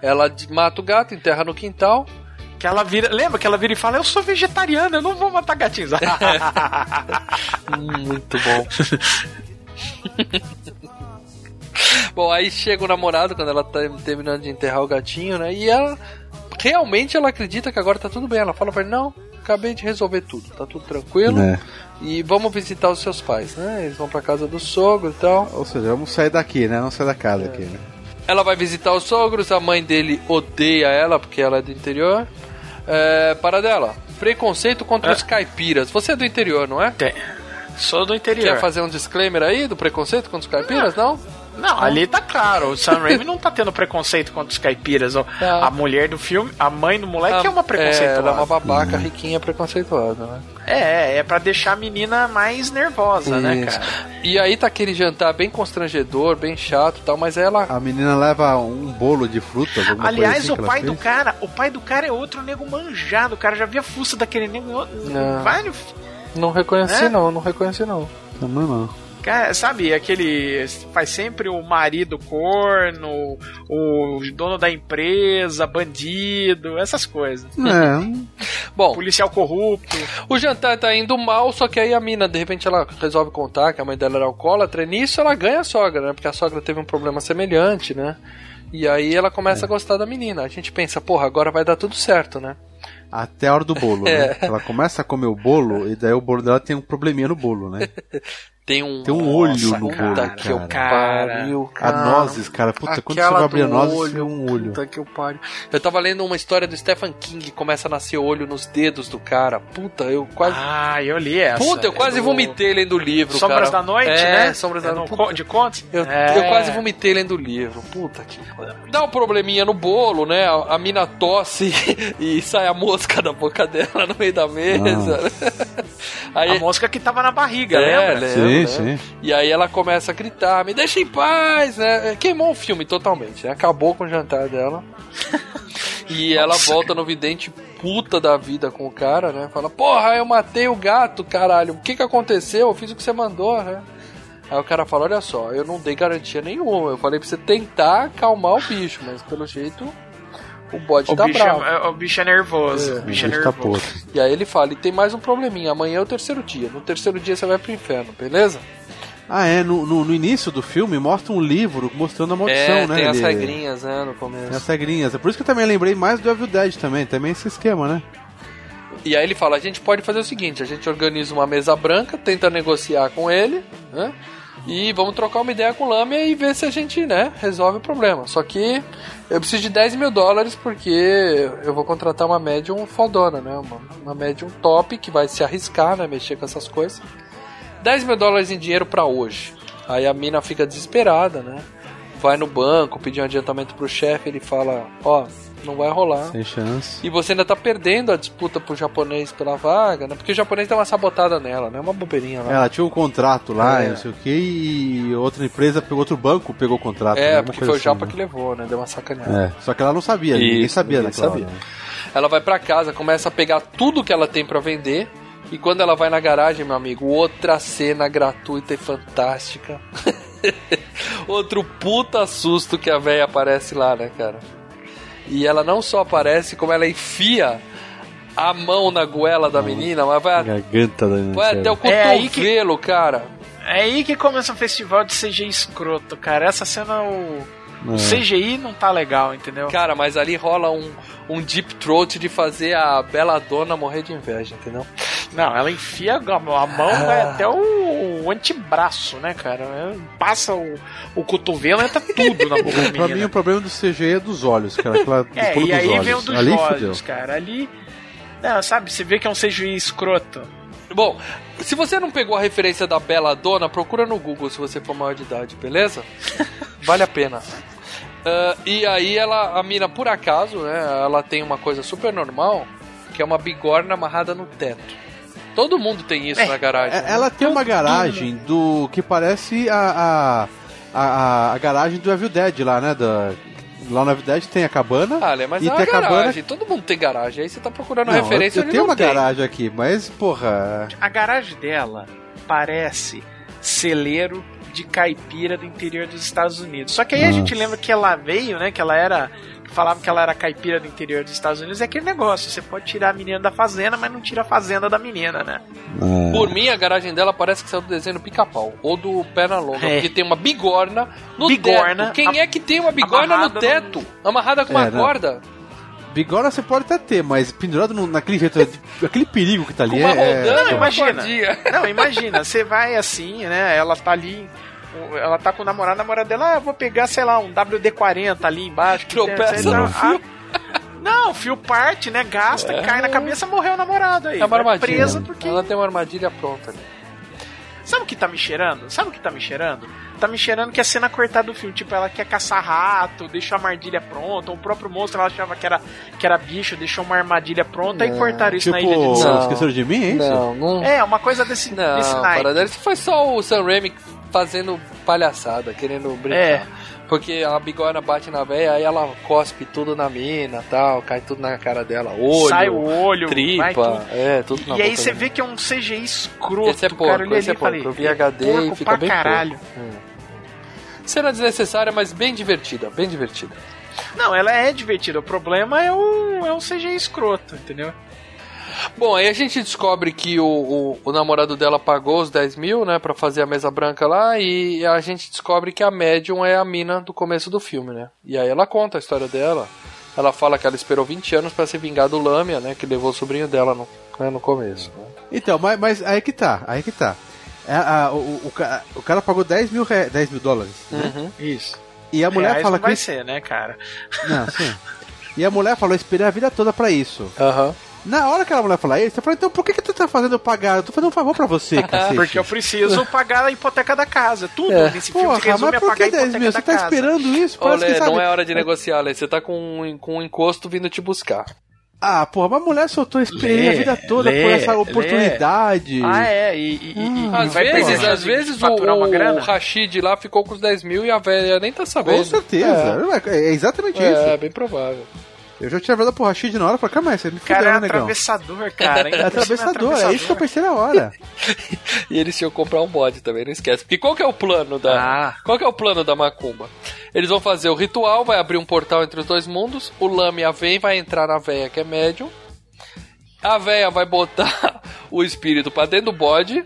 Ela de- mata o gato, enterra no quintal. Que ela vira, lembra que ela vira e fala: "Eu sou vegetariana, eu não vou matar gatinhos". Hum, muito bom. bom, aí chega o namorado quando ela tá terminando de enterrar o gatinho, né? E ela realmente ela acredita que agora tá tudo bem. Ela fala pra ele: Não, acabei de resolver tudo, tá tudo tranquilo. É. E vamos visitar os seus pais, né? Eles vão pra casa do sogro e tal. Ou seja, vamos sair daqui, né? Não sair da casa aqui, né? Ela vai visitar os sogros, a mãe dele odeia ela porque ela é do interior. É, para dela, preconceito contra É. os caipiras. Você é do interior, não é? Tem. Sou do interior. Quer fazer um disclaimer aí do preconceito contra os caipiras, não? Não, ali tá claro. O Sam Raimi não tá tendo preconceito contra os caipiras. ó. A mulher do filme, a mãe do moleque é uma preconceituosa. ela é uma babaca riquinha preconceituosa, né? É, é pra deixar a menina mais nervosa, né, Isso. cara? E aí tá aquele jantar bem constrangedor, bem chato e tal, mas ela. A menina leva um bolo de frutas, alguma Aliás, coisa assim o pai do cara, o pai do cara é outro nego manjado. O cara já via a fuça daquele nego. Não. No. Não reconheci, É? não, não reconheci, não. Não, não. Cara, sabe, aquele. Faz sempre o marido corno, o dono da empresa, bandido, essas coisas. É, Bom, Policial corrupto. o jantar tá indo mal, só que aí a mina, de repente, ela resolve contar que a mãe dela era alcoólatra, e nisso ela ganha a sogra, né? Porque a sogra teve um problema semelhante, né? E aí ela começa a gostar da menina. A gente pensa, porra, agora vai dar tudo certo, né? até a hora do bolo, É. né? Ela começa a comer o bolo e daí o bolo dela tem um probleminha no bolo, né? Tem um. Tem um olho Nossa, no puta bolo, que eu cara. pariu, A cara. nozes, cara. Puta, quando você Aquela vai abrir a nozes, olho, tem um olho. Puta que eu pariu. Eu tava lendo uma história do Stephen King, começa a nascer olho nos dedos do cara. Puta, eu quase. Ah, eu li essa. Puta, eu É quase do vomitei lendo o livro, Sombras cara. da Noite, é, né? Sombras da É no Noite. de contos? Eu, É. eu quase vomitei lendo o livro. Puta que pariu. Dá um probleminha no bolo, né? A, a mina tosse e sai a mosca da boca dela no meio da mesa. Aí, A mosca que tava na barriga, é, lembra? Sim, sim. né? E aí ela começa a gritar, me deixa em paz, né? Queimou o filme totalmente, né? Acabou com o jantar dela. E ela volta no vidente puta da vida com o cara, né? Fala, porra, eu matei o gato, caralho. O que que aconteceu? Eu fiz o que você mandou, né? Aí o cara fala, olha só, eu não dei garantia nenhuma. Eu falei pra você tentar acalmar o bicho, mas pelo jeito o bode O tá bicho, bravo. é, o bicho é nervoso. É, o bicho é tá nervoso. podre. E aí ele fala, e tem mais um probleminha, amanhã é o terceiro dia. No terceiro dia você vai pro inferno, beleza? Ah, é, no, no, no início do filme mostra um livro mostrando a maldição, é, né? tem as Ele- regrinhas, né, no começo. Tem as regrinhas. É por isso que eu também lembrei mais do Evil Dead também. Também esse esquema, né? E aí ele fala, a gente pode fazer o seguinte, a gente organiza uma mesa branca, tenta negociar com ele, né? E vamos trocar uma ideia com o Lâmia e ver se a gente, né, resolve o problema. Só que eu preciso de 10 mil dólares porque eu vou contratar uma médium fodona, né? Uma, uma médium top que vai se arriscar, né? Mexer com essas coisas. 10 mil dólares em dinheiro pra hoje. Aí a mina fica desesperada, né? Vai no banco, pedir um adiantamento pro chefe, ele fala, ó, não vai rolar. Sem chance. E você ainda tá perdendo a disputa pro japonês pela vaga, né? Porque o japonês deu uma sabotada nela, né? Uma bobeirinha lá. Ela tinha um contrato lá, É. e não sei o que, e outra empresa, outro banco pegou o contrato. né? É, Alguma porque foi o Japa assim, que levou, né? Deu uma sacaneada. né? É, só que ela não sabia, ninguém Isso, sabia ninguém daquela sabia. hora, né? Ela vai pra casa, começa a pegar tudo que ela tem pra vender. E quando ela vai na garagem, meu amigo, outra cena gratuita e fantástica. Outro puta susto que a véia aparece lá, né, cara? E ela não só aparece, como ela enfia a mão na goela da menina, mas vai, Garganta da vai até o É cotovelo, cara. É aí que começa o festival de CG escroto, cara. Essa cena o. O CGI não tá legal, entendeu? Cara, mas ali rola um, um deep throat de fazer a bela dona morrer de inveja, entendeu? Não, ela enfia a a mão vai até o, o antebraço, né, cara? Ela Passa o, o cotovelo, entra tudo na boca da Pra mim, o problema do CGI é dos olhos, cara. Aquela, É, e dos aí olhos. vem o dos Ali olhos, fudeu. cara. Ali. Não, sabe, você vê que é um CGI escroto. Bom, se você não pegou a referência da bela dona, procura no Google se você for maior de idade, beleza? Vale a pena. Ah, e aí ela, a mina, por acaso, né, ela tem uma coisa super normal, que é uma bigorna amarrada no teto. Todo mundo tem isso É, na garagem. É, né? Ela tem uma garagem do que parece a, a, a, a garagem do Evil Dead lá, né? Da, lá Evil Dead tem a cabana. Ah, mas e é uma tem a cabana. garagem. Todo mundo tem garagem. Aí você tá procurando Não, referência eu, eu tenho uma tem. garagem aqui, mas porra. A garagem dela parece celeiro de caipira do interior dos Estados Unidos. Só que aí a gente lembra que ela veio, né? Que ela era. Falava que ela era caipira do interior dos Estados Unidos. É aquele negócio: você pode tirar a menina da fazenda, mas não tira a fazenda da menina, né? Por mim, a garagem dela parece que saiu do desenho do pica-pau. Ou do perna longa. É. Porque tem uma bigorna no Bigorna, teto. Quem am- é que tem uma bigorna no amarrada no- teto? Amarrada com uma É, né? corda? Bigorna você pode até ter, mas pendurado no- naquele jeito, aquele perigo que tá ali Com uma é. rodana, Não, uma imagina. Não, imagina, você vai assim, né? Ela tá ali. Ela tá com o namorado, a namorada dela, ah, eu vou pegar, sei lá, um WD-40 ali embaixo. que Tropeça tem- sei no fio. ah, Não, o fio parte, né? Gasta, cai na cabeça, morreu o namorado aí. É uma Vai armadilha. presa porque. Ela tem uma armadilha pronta ali. Sabe o que tá me cheirando? Sabe o que tá me cheirando? Tá me cheirando que é cena cortada do filme. Tipo, ela quer caçar rato, deixou a armadilha pronta. Ou o próprio monstro ela achava que era, que era bicho, deixou uma armadilha pronta e cortaram isso na ilha de Tipo. Não. esqueceram de mim, é isso? Não, não. É, uma coisa desse, Não, desse para isso foi só o Sam Raimi fazendo palhaçada, querendo brincar. É. Porque a bigorna bate na véia, aí ela cospe tudo na mina tal, cai tudo na cara dela. Olho, Sai o olho, tripa, tudo. é, tudo na E aí você vê que é um CGI escroto. Esse é cara, porco, olhei esse é porco. falei, Eu vi HD porco e fica bem caralho. Hum. Cena desnecessária, mas bem divertida, bem divertida. Não, ela é divertida. O problema é o, é o CGI escroto, entendeu? Bom, aí a gente descobre que o, o, o namorado dela pagou os 10 mil, né, pra fazer a mesa branca lá, e a gente descobre que a médium é a mina do começo do filme, né? E aí ela conta a história dela. Ela fala que ela esperou 20 anos pra se vingar do Lâmia, né, que levou o sobrinho dela no, né, no começo. né? Então, mas, mas aí que tá, aí que tá. É, a- o, o, o cara pagou 10 mil, re- 10 mil dólares. né? Uhum. Isso. E a mulher Reais fala não vai que. ser, né, cara? Não, sim. E a mulher falou: eu esperei a vida toda pra isso. Aham. Na hora que a mulher falar isso, você fala: então por que, que tu tá fazendo eu pagar? Eu tô fazendo um favor pra você, cacete. Porque eu preciso pagar a hipoteca da casa. Tudo É. nesse filme se Porra, resume mas a por pagar a que 10 hipoteca mil? da Você tá casa. esperando isso? Olé, que, sabe? não é hora de negociar, Lê. Você tá com, um- com um encosto vindo te buscar. Ah, porra, mas a mulher soltou, Lê, a vida toda lê, por essa lê. oportunidade. Ah, é. E, e, e- e Às vezes, às de vezes o, faturar uma grana? o Rashid lá ficou com os 10 mil e a velha nem tá sabendo. Com certeza. É, é exatamente isso. É, é bem provável. Eu já tinha verdade pro Rashid na hora e falei, calma aí, você me cara fudeu, é né, negão? atravessador, cara. É atravessador, é isso que eu pensei na hora. E eles tinham que comprar um bode também, não esquece. Porque qual que é o plano da. Ah. Qual que é o plano da Macumba? Eles vão fazer o ritual, vai abrir um portal entre os dois mundos, o Lamia vem, vai entrar na véia que é médium. A véia vai botar o espírito pra dentro do bode.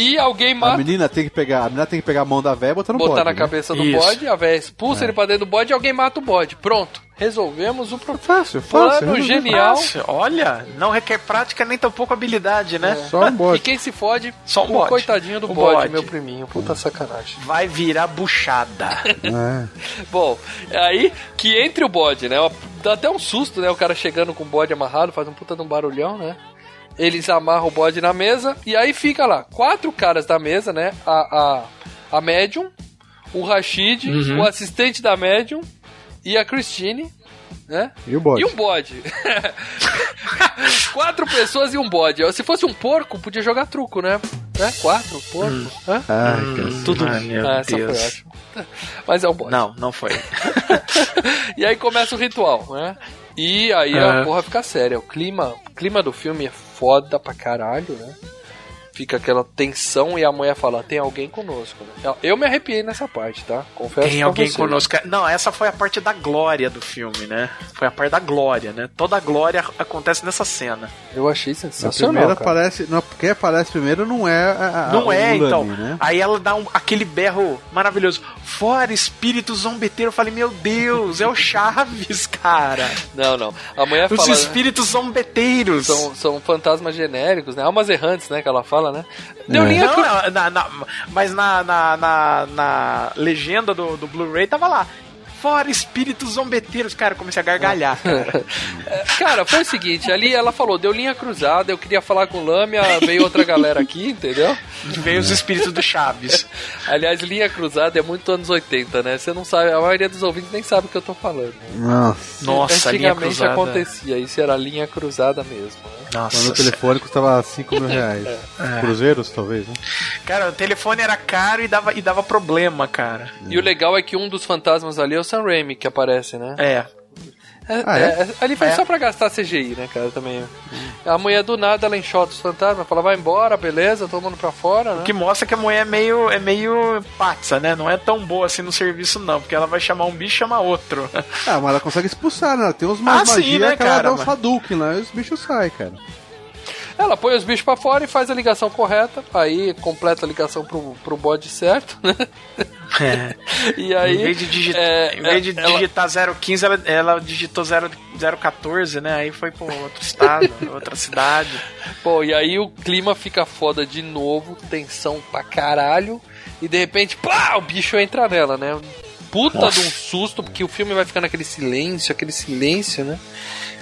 E alguém A mata. menina tem que pegar, a menina tem que pegar a mão da véia e botar no botar bode, na né? cabeça do Isso. bode, a véia expulsa ele pra dentro do bode e alguém mata o bode. Pronto. Resolvemos o problema. Fácil, fácil. Plano genial. Fácil. Olha, não requer prática nem tampouco habilidade, né? Só um E bode. quem se fode? Só um o bode. coitadinho do Um bode, bode. meu priminho. Puta sacanagem. Vai virar buchada. É. Bom, é aí que entre o bode, né? Dá até um susto, né? O cara chegando com o bode amarrado, faz um puta de um barulhão, né? Eles amarram o bode na mesa e aí fica lá, quatro caras da mesa, né? A, a, a médium, o Rashid, Uhum. o assistente da médium e a Christine, né? E o bode? E um bode. Quatro pessoas e um bode. Se fosse um porco, podia jogar truco, né? né? Quatro, porco. Hum. Hã? Ai, cara. Tudo. Ai, meu Ah, essa Deus. Mas é um bode. Não, não foi. e aí começa o ritual, né? E aí É. a porra fica séria. O clima, o clima do filme é foda pra caralho, né? Fica aquela tensão e a mulher fala, tem alguém conosco. Né? Eu- me arrepiei nessa parte, tá? Confesso Tem alguém você. conosco. Não, essa foi a parte da glória do filme, né? Foi a parte da glória, né? Toda a glória acontece nessa cena. Eu achei sensacional, primeira cara. aparece. Não, quem aparece primeiro não é. a- a- Não é, então. Né? Aí ela dá um- aquele berro maravilhoso. Fora espírito zombeteiro. Eu falei, meu Deus, é o Chaves, cara. Não, não. A mulher Os fala... né? espíritos zombeteiros. São, são fantasmas genéricos, né? Almas errantes, né? Que ela fala, né? Deu É. linha Não, na- na- na- mas na, na, na, na legenda do, do Blu-ray tava lá. Fora espíritos zombeteiros. Cara, eu comecei a gargalhar, cara. Cara, foi o seguinte, ali ela falou, deu linha cruzada, eu queria falar com Lâmia, veio outra galera aqui, entendeu? Veio os espíritos do Chaves. Aliás, linha cruzada é muito anos 80, né? Você não sabe, a maioria dos ouvintes nem sabe o que eu tô falando. Nossa. Nossa, linha Antigamente cruzada. acontecia, isso era linha cruzada mesmo. né? Nossa. o telefone custava 5 mil reais. É. Cruzeiros, talvez, né? Cara, o telefone era caro e dava, e dava problema, cara. E o legal é que um dos fantasmas ali é o Sam Raimi que aparece, né? É. É, Ah, é? é, ali foi É. só pra gastar CGI, né, cara, também. A mulher do nada, ela enxota os fantasmas, fala, vai embora, beleza, todo mundo pra fora, né? O que mostra que a mulher é meio, é meio patsa, né? Não é tão boa assim no serviço, não. Porque ela vai chamar um bicho e chama outro. Ah, mas ela consegue expulsar, né? Ela Tem uns mais Ah, sim, magia né, que ela cara, dá um mas- Hadouken lá e os bichos saem, cara. Ela põe os bichos pra fora e faz a ligação correta, aí completa a ligação pro, pro bode certo, né? É. E aí. em vez de, digi- é, em vez de ela- digitar 015, ela, ela digitou 0, 014, né? Aí foi pro outro estado, outra cidade. Pô, e aí o clima fica foda de novo, tensão pra caralho, e de repente, pá, o bicho entra nela, né? Puta de um susto, porque o filme vai ficando aquele silêncio, aquele silêncio, né?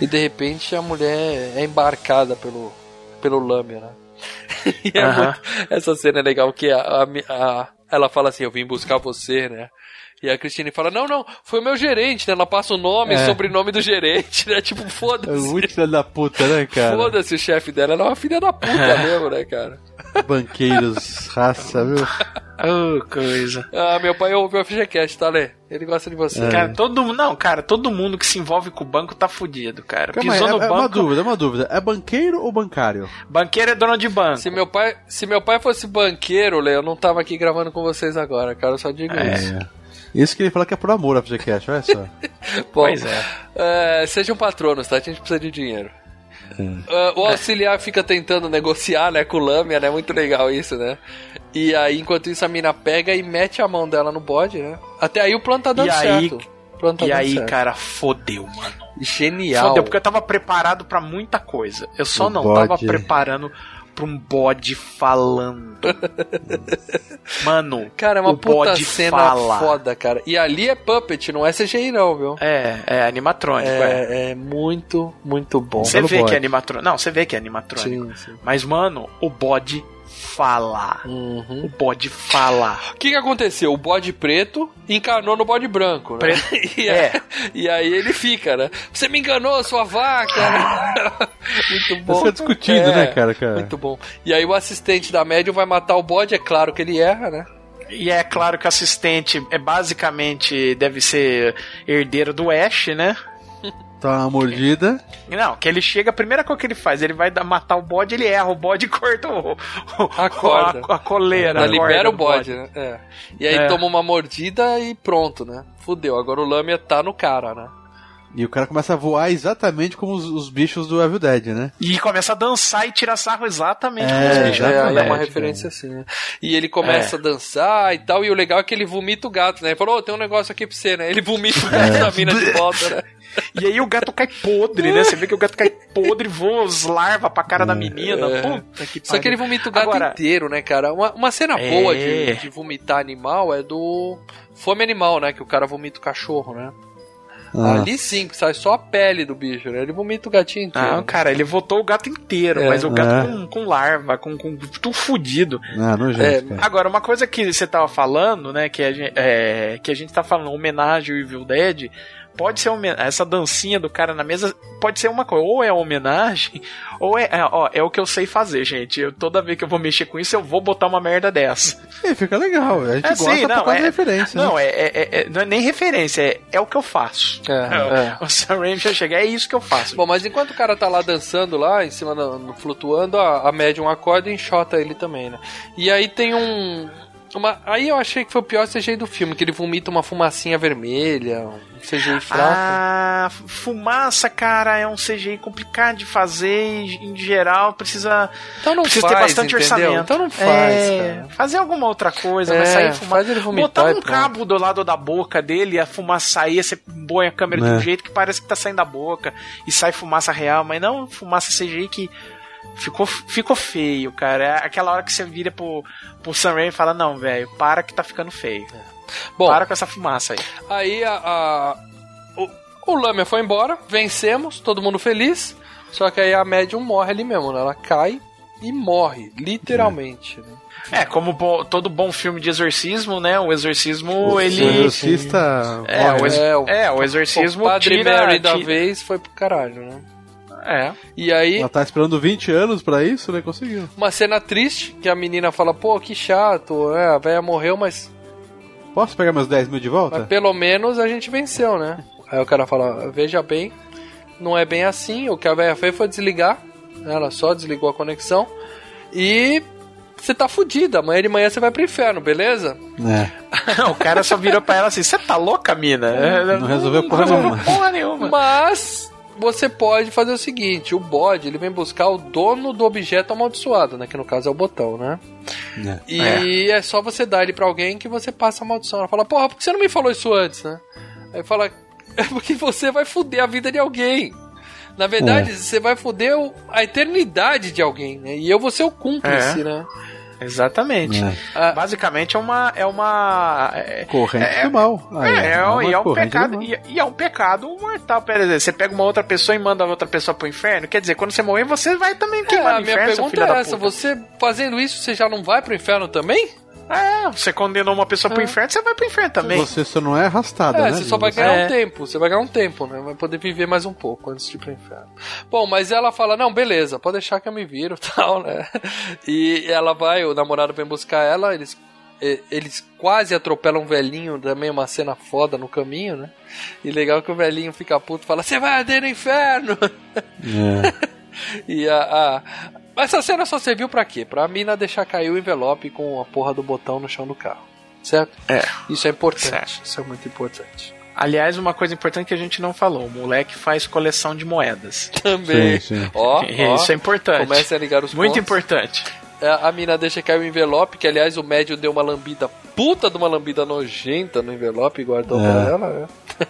E de repente a mulher é embarcada pelo, pelo Lâmia, né? E é muito- essa cena é legal, que a, a- a- ela fala assim, eu vim buscar você, né? E a Cristine fala, não, não, foi o meu gerente, né? Ela passa o nome e É. sobrenome do gerente, né? Tipo, É foda-se. muito filho da puta, né, cara? Foda-se o chefe dela, ela é uma filha da puta mesmo, né, cara? Banqueiros, raça, viu? Oh, coisa. Ah, meu pai ouve o FGCast, tá, Lê? Ele gosta de você. É. Cara, todo mundo. Não, cara, todo mundo que se envolve com o banco tá fudido, cara. Calma aí, Pisou é, no é uma banco. dúvida, é uma dúvida. É banqueiro ou bancário? Banqueiro é dono de banco. Se meu pai, se meu pai fosse banqueiro, Lê, eu não tava aqui gravando com vocês agora, cara, eu só digo isso. É. Isso que ele fala que é por amor a FGCast, olha só. Bom, Pois é. é, sejam patronos, tá? A gente precisa de dinheiro. Ah, o auxiliar fica tentando negociar, né, com o Lâmia, né? Muito legal isso, né? E aí, enquanto isso, a mina pega e mete a mão dela no bode, né? Até aí o plano tá dando E aí- certo. O plano tá E dando aí, certo. cara, fodeu, mano. Genial. Fodeu, porque eu tava preparado pra muita coisa. Eu só O não bode. tava preparando pra um bode falando. Mano, Cara, é uma o puta cena fala. foda, cara. E ali é puppet, não é CGI não, viu? É, é animatrônico, é. É, é muito, muito bom. Você vê bode. que é animatrônico. Não, você vê que é animatrônico. Sim, sim. Mas, mano, o bode fala. Uhum. O bode fala. O que, que aconteceu? O bode preto encarnou no bode branco, né? Preto. E, É. e aí ele fica, né? Você me enganou, sua vaca! muito bom. Isso é discutido, É, né, cara, cara? Muito bom. E aí o assistente da médium vai matar o bode, é claro que ele erra, né? E é claro que o assistente é basicamente deve ser herdeiro do Ash, né? Tá uma mordida. Não, que ele chega, a primeira coisa que ele faz, ele vai dar- matar o bode, ele erra o bode e corta o, o- A corda. a, a coleira. A corda libera o do bode, né? É. E aí É. toma uma mordida e pronto, né? Fudeu. Agora o Lâmia tá no cara, né? E o cara começa a voar exatamente como os, os bichos do Evil Dead, né? E começa a dançar e tirar sarro exatamente É, com os É, bichos. é, né? é uma Dead, referência assim, né? E ele começa a dançar e tal, e o legal é que ele vomita o gato, né? Ele falou, ô, tem um negócio aqui pra você, né? Ele vomita o gato da mina de volta, né? E aí o gato cai podre, né? Você vê que o gato cai podre, voa os larvas pra cara da menina. É. Puta que Só que ele pariu. vomita o gato Agora- inteiro, né, cara? Uma, uma cena É. boa de, de vomitar animal é do Fome Animal, né? Que o cara vomita o cachorro, né? Ah. Ali sim, que sai só a pele do bicho, né? Ele vomita o gatinho inteiro. Não, cara, ele votou o gato inteiro, É. mas o gato É. com, com larva, com, com tudo fudido. Ah, nojento, É, cara. Agora, uma coisa que você tava falando, né, que a gente, é, que a gente tá falando, homenagem ao Evil Dead, pode ser essa dancinha do cara na mesa pode ser uma coisa, ou é homenagem, ou é, é, ó, é o que eu sei fazer, gente. Eu, toda vez que eu vou mexer com isso, eu vou botar uma merda dessa. E fica legal. A gente É, gosta sim, por não, causa é- referência. Não, né? é, é- é- não é nem referência, é, é o que eu faço. É, é. O Sam Raimi já chega, é isso que eu faço. Bom, mas enquanto o cara tá lá dançando lá, em cima, da, no- flutuando, a, a médium acorda e enxota ele também, né? E aí tem um... Uma, aí eu achei que foi o pior CGI do filme, que ele vomita uma fumacinha vermelha, um CGI fraco. Ah, fumaça, cara, é um CGI complicado de fazer e, em geral precisa, então não precisa faz, ter bastante entendeu? orçamento. Então não faz, É, cara. fazer alguma outra coisa, É, mas sair fumaça. faz ele vomitar Botar um cabo do lado da boca dele e a fumaça sair, você põe a câmera de É. um jeito que parece que tá saindo da boca e sai fumaça real, mas não fumaça CGI que ficou, ficou feio, cara. É aquela hora que você vira pro, pro Sam Raimi e fala, não, velho, para que tá ficando feio. Bom, para com essa fumaça aí. Aí a, a- o, o Lamia foi embora, vencemos, todo mundo feliz. Só que aí a médium morre ali mesmo, né? Ela cai e morre, literalmente. né? É, como bo- todo bom filme de exorcismo, né? O exorcismo, O ele. exorcista. É, morre, o, ex- É, o- é, o exorcismo o Padre tira, Mary da tira- vez foi pro caralho, né? É. E aí, Ela tá esperando 20 anos pra isso, né? Conseguiu. uma cena triste, que a menina fala, pô, que chato, é, a velha morreu, mas, Posso pegar meus 10 mil de volta? mas pelo menos a gente venceu, né? Aí o cara fala, veja bem, não é bem assim, o que a velha fez foi desligar, ela só desligou a conexão, e você tá fudida, amanhã de manhã você vai pro inferno, beleza? É. o cara só virou pra ela assim: você tá louca, mina? Não resolveu porra resolveu nenhuma. porra nenhuma. Mas você pode fazer o seguinte: o bode ele vem buscar o dono do objeto amaldiçoado, né? Que no caso é o botão, né? É. E é. só você dar ele pra alguém que você passa a maldição. Ela fala, porra, por que você não me falou isso antes, né? Aí fala, é porque você vai foder a vida de alguém. Na verdade, É. você vai foder a eternidade de alguém, né? E eu vou ser o cúmplice, É. né? Exatamente. É. Ah, Basicamente é uma. É uma. É, Corrente É- do mal. Aí, é, é, é um pecado. E, e é um pecado mortal. Pera aí, você pega uma outra pessoa e manda a outra pessoa pro inferno. Quer dizer, quando você morrer, você vai também é, queimar a no minha inferno, seu pergunta filho é da essa: puta. você fazendo isso, você já não vai pro inferno também? É, você condenou uma pessoa pro inferno, você vai pro inferno também. Você só não é arrastada, É, né? você só vai ganhar É. um tempo, você vai ganhar um tempo, né? Vai poder viver mais um pouco antes de ir pro inferno. Bom, mas ela fala, não, beleza, pode deixar que eu me viro e tal, né? E ela vai, o namorado vem buscar ela, eles, eles quase atropelam um velhinho, também uma cena foda no caminho, né? E legal que o velhinho fica puto e fala, você vai arder no inferno! É. E a, a- Essa cena só serviu pra quê? Pra mina deixar cair o envelope com a porra do botão no chão do carro. Certo? É. Isso é importante. Certo. Isso é muito importante. Aliás, uma coisa importante que a gente não falou: o moleque faz coleção de moedas. Também. Sim, sim. Ó, ó, Isso é importante. Comece a ligar os Muito pontos. importante. É, A mina deixa cair o envelope, que aliás o médio deu uma lambida, puta de uma lambida nojenta no envelope e guardou É. pra ela, né?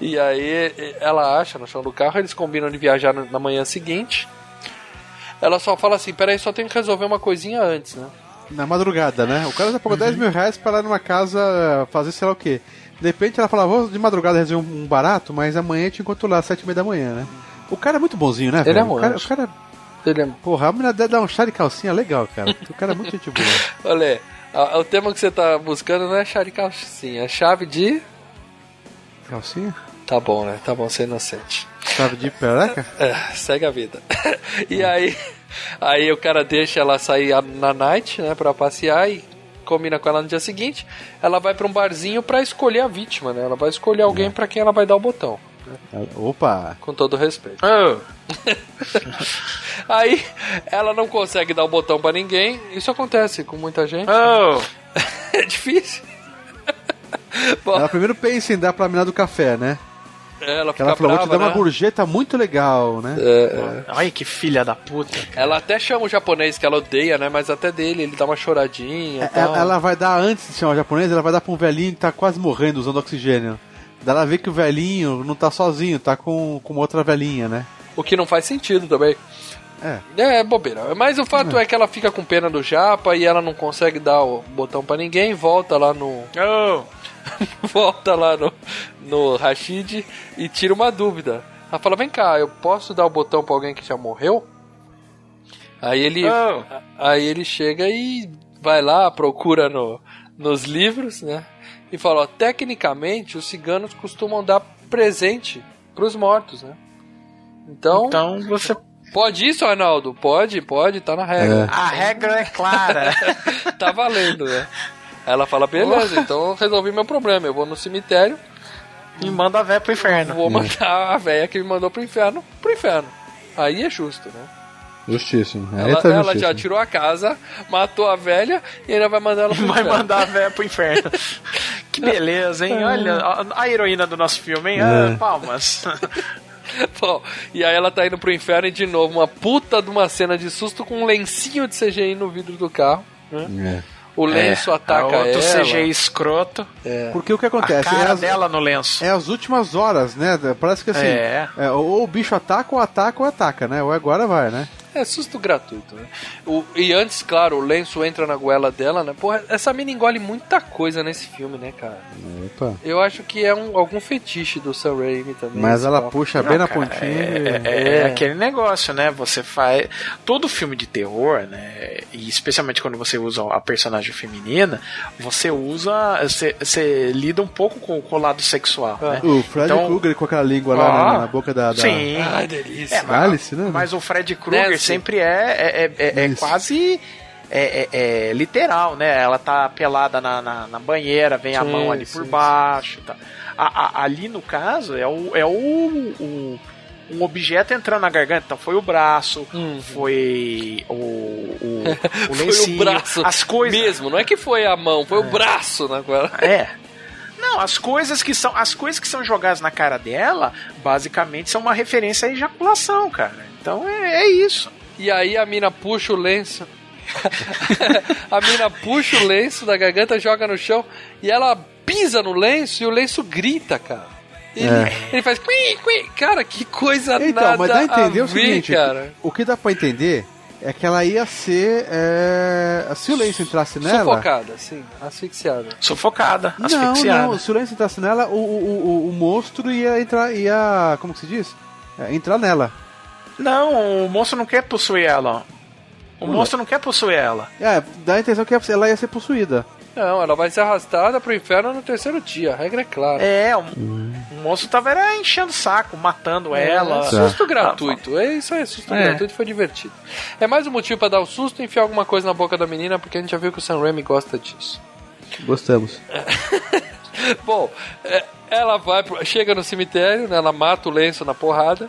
E aí ela acha no chão do carro, eles combinam de viajar na manhã seguinte. Ela só fala assim, peraí, só tenho que resolver uma coisinha antes, né? Na madrugada, né? O cara já pagou 10 mil reais pra ir numa casa fazer sei lá o quê. De repente ela fala, vou de madrugada resolver um barato, mas amanhã eu te encontro lá, às 7 e meia da manhã, né? O cara é muito bonzinho, né, Ele velho? é um o, cara, anjo. o cara, Ele é- porra, a menina deve dar um chá de calcinha legal, cara. O cara é muito gente boa. Olha, a- o tema que você tá buscando não é chave de calcinha, é chave de... Calcinha? Tá bom, né? Tá bom ser inocente. Chave de pereca? É, segue a vida. e aí, aí o cara deixa ela sair na night, né, pra passear e combina com ela no dia seguinte. Ela vai pra um barzinho pra escolher a vítima, né? Ela vai escolher alguém pra quem ela vai dar o botão, Opa! com todo respeito. Oh, Aí ela não consegue dar o botão pra ninguém. Isso acontece com muita gente. oh. É difícil. Bom, Ela primeiro pensa em dar pra menina do café, né? Ela Que fica ela falou, vou te brava, dar uma né? gorjeta muito legal, né? É, Ai, que filha da puta. Ela até chama o japonês que ela odeia, né? Mas até dele, ele dá uma choradinha. e tal. É, Ela, ela vai dar, antes de chamar o japonês, ela vai dar pra um velhinho que tá quase morrendo usando oxigênio. Daí ela vê que o velhinho não tá sozinho, tá com, com uma outra velhinha, né? O que não faz sentido também. É. É, bobeira. Mas o fato é. que ela fica com pena do Japa e ela não consegue dar o botão pra ninguém, volta lá no. Oh. volta lá no, no Rashid e tira uma dúvida. Ela fala, vem cá, eu posso dar o botão pra alguém que já morreu? Aí ele. Oh. Aí ele chega e vai lá, procura no, nos livros, né? E fala, ó, tecnicamente os ciganos costumam dar presente pros mortos, né? Então, Então você. pode isso, Arnaldo? Pode, pode, tá na regra. A regra é clara. tá valendo, né? Ela fala, beleza, então eu resolvi meu problema. Eu vou no cemitério, e manda a véia pro inferno. vou mandar a velha que me mandou pro inferno pro inferno. Aí é justo, né? Justíssimo. Aí Ela, tá ela justíssimo. já tirou a casa, matou a velha e ainda vai mandar ela pro Vai inferno. mandar a véia pro inferno. Que beleza, hein? Olha a, a heroína do nosso filme, hein? É. Ah, palmas. Bom, e aí ela tá indo pro inferno e de novo uma puta de uma cena de susto com um lencinho de CGI no vidro do carro. né? É. O lenço ataca É, outro ela. CGI escroto. Porque o que A acontece? é, cara as, dela no lenço. é as últimas horas, né? Parece que assim. É. é, ou o bicho ataca, ou ataca, ou ataca, né? Ou agora vai, né? É susto gratuito, né? O, e antes, claro, o lenço entra na goela dela, né? Porra, essa mina engole muita coisa nesse filme, né, cara? Opa. Eu acho que é um, algum fetiche do Sam Raimi também. Mas ela puxa bem na cara, pontinha. É, e- é- é É. aquele negócio, né? Você faz. Todo filme de terror, né? E especialmente quando você usa a personagem feminina, você usa. Você, você lida um pouco com, com o lado sexual, né? O Fred Então- Krueger com aquela língua lá Ah, na, na boca da. da... Sim. Ai, delícia. É, mas, Alice, né? mas o Fred Krueger Nancy. sempre é, é, é, é- é quase. É, é- é literal, né? Ela tá pelada na, na, na banheira, vem a Sim, mão ali sim, por baixo. Tá. A- a- ali no caso é o, é o, o- um objeto entrando na garganta. Então foi o braço, Uhum. foi o, o, o Foi lencinho, o braço as coisas. mesmo, não é que foi a mão, foi o braço na goela. É. Não, as coisas que são as coisas que são jogadas na cara dela, basicamente são uma referência à ejaculação, cara. Então é, é isso. E aí a mina puxa o lenço. a mina puxa o lenço da garganta, joga no chão e ela pisa no lenço e o lenço grita, cara. Ele, É. ele faz qui, qui. Cara, que coisa Então, nada mas dá a entender a o seguinte: cara. o que dá pra entender é que ela ia ser. É... Se o lenço entrasse nela. Sufocada, sim, asfixiada. Sufocada, Não, asfixiada. não, se o lenço entrasse nela, o, o, o, o monstro ia entrar. ia. Como que se diz? É, entrar nela. Não, o monstro não quer possuir ela. ó. O monstro não quer possuir ela. É, dá a intenção que ela ia ser possuída. Não, ela vai ser arrastada pro inferno no terceiro dia, a regra é clara. É, o, o monstro tava era enchendo o saco, matando ela. É, susto gratuito. É isso aí, susto É. gratuito foi divertido. É mais um motivo pra dar o susto e enfiar alguma coisa na boca da menina, porque a gente já viu que o Sam Raimi gosta disso. Gostamos. Bom, é, ela vai, pro- chega no cemitério, né, ela mata o lenço na porrada.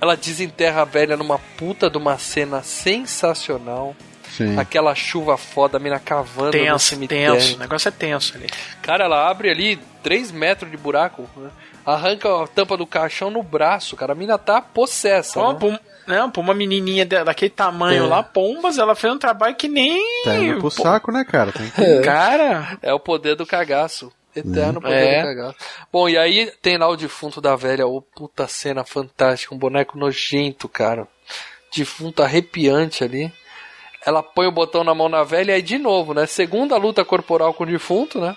Ela desenterra a velha numa puta de uma cena sensacional. Sim. Aquela chuva foda, a mina cavando no Tenso, cemitério. tenso. O negócio é tenso ali. Cara, ela abre ali 3 metros de buraco, né? arranca a tampa do caixão no braço, cara. A mina tá possessa. Ó, né? pra um- não, pra uma menininha da- daquele tamanho É. lá, pombas, ela fez um trabalho que nem. Tá indo pro Pô, saco, né, cara? Tem que... Cara, É o poder do cagaço. Eterno poder É. do cagaço. Bom, e aí tem lá o defunto da velha, ô puta cena fantástica, um boneco nojento, cara. Defunto arrepiante ali. Ela põe o botão na mão na velha e aí de novo, né? Segunda luta corporal com o defunto, né?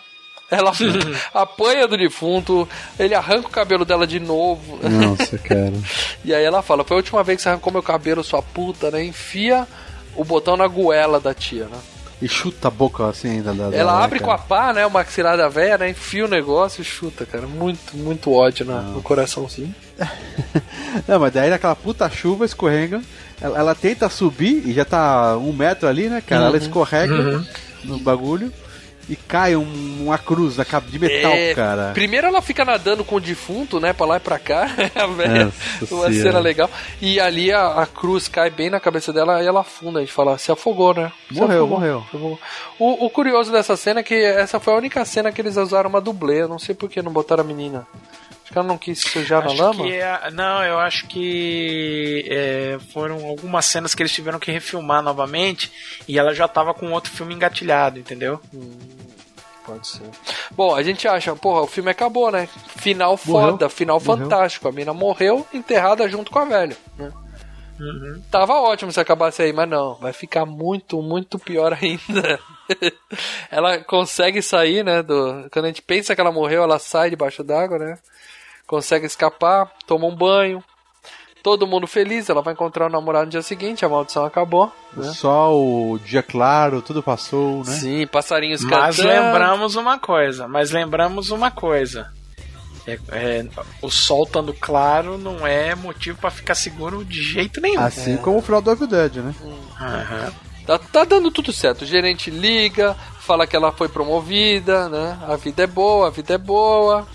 Ela apanha do defunto, ele arranca o cabelo dela de novo. Nossa, cara. E aí ela fala: Foi a última vez que você arrancou meu cabelo, sua puta, né? Enfia o botão na goela da tia, né? E chuta a boca assim ainda. Da, da- Ela né, abre com a pá, né? O maxilar da véia, né? Enfia o negócio e chuta, cara. Muito, muito ódio na- no coraçãozinho. Não, mas daí naquela puta chuva escorrega. Ela, ela tenta subir e já tá um metro ali, né, cara? Uhum. Ela escorrega no bagulho e cai um- uma cruz de metal, É, cara. Primeiro ela fica nadando com o defunto, né? Pra lá e pra cá. a velha. Nossa Uma Senhora. cena legal. E ali a, a cruz cai bem na cabeça dela e ela afunda. A gente fala, se afogou, né? Se Morreu, afogou, morreu. afogou. O, o curioso dessa cena é que essa foi a única cena que eles usaram uma dublê. Eu não sei por que não botaram a menina. Acho que ela não quis sujar na acho lama. que é- não, eu acho que é, foram algumas cenas que eles tiveram que refilmar novamente e ela já tava com outro filme engatilhado, entendeu? Pode ser. Bom, a gente acha, porra, o filme acabou, né? Final Morreu. foda, final Morreu. fantástico. A mina morreu enterrada junto com a velha, né? Tava ótimo se acabasse aí, mas não, vai ficar muito, muito pior ainda. ela consegue sair, né? Do... Quando a gente pensa que ela morreu, ela sai debaixo d'água, né? Consegue escapar, toma um banho. Todo mundo feliz, ela vai encontrar o namorado no dia seguinte, a maldição acabou. Né? Sol, o dia claro, tudo passou, né? Sim, passarinhos Mas cantando. lembramos uma coisa, mas lembramos uma coisa. É, é, o sol estando claro não é motivo pra ficar seguro de jeito nenhum. Assim como o final do Evil Dead, né? Aham. Tá, tá dando tudo certo. O gerente liga, fala que ela foi promovida, né? A vida é boa, a vida é boa.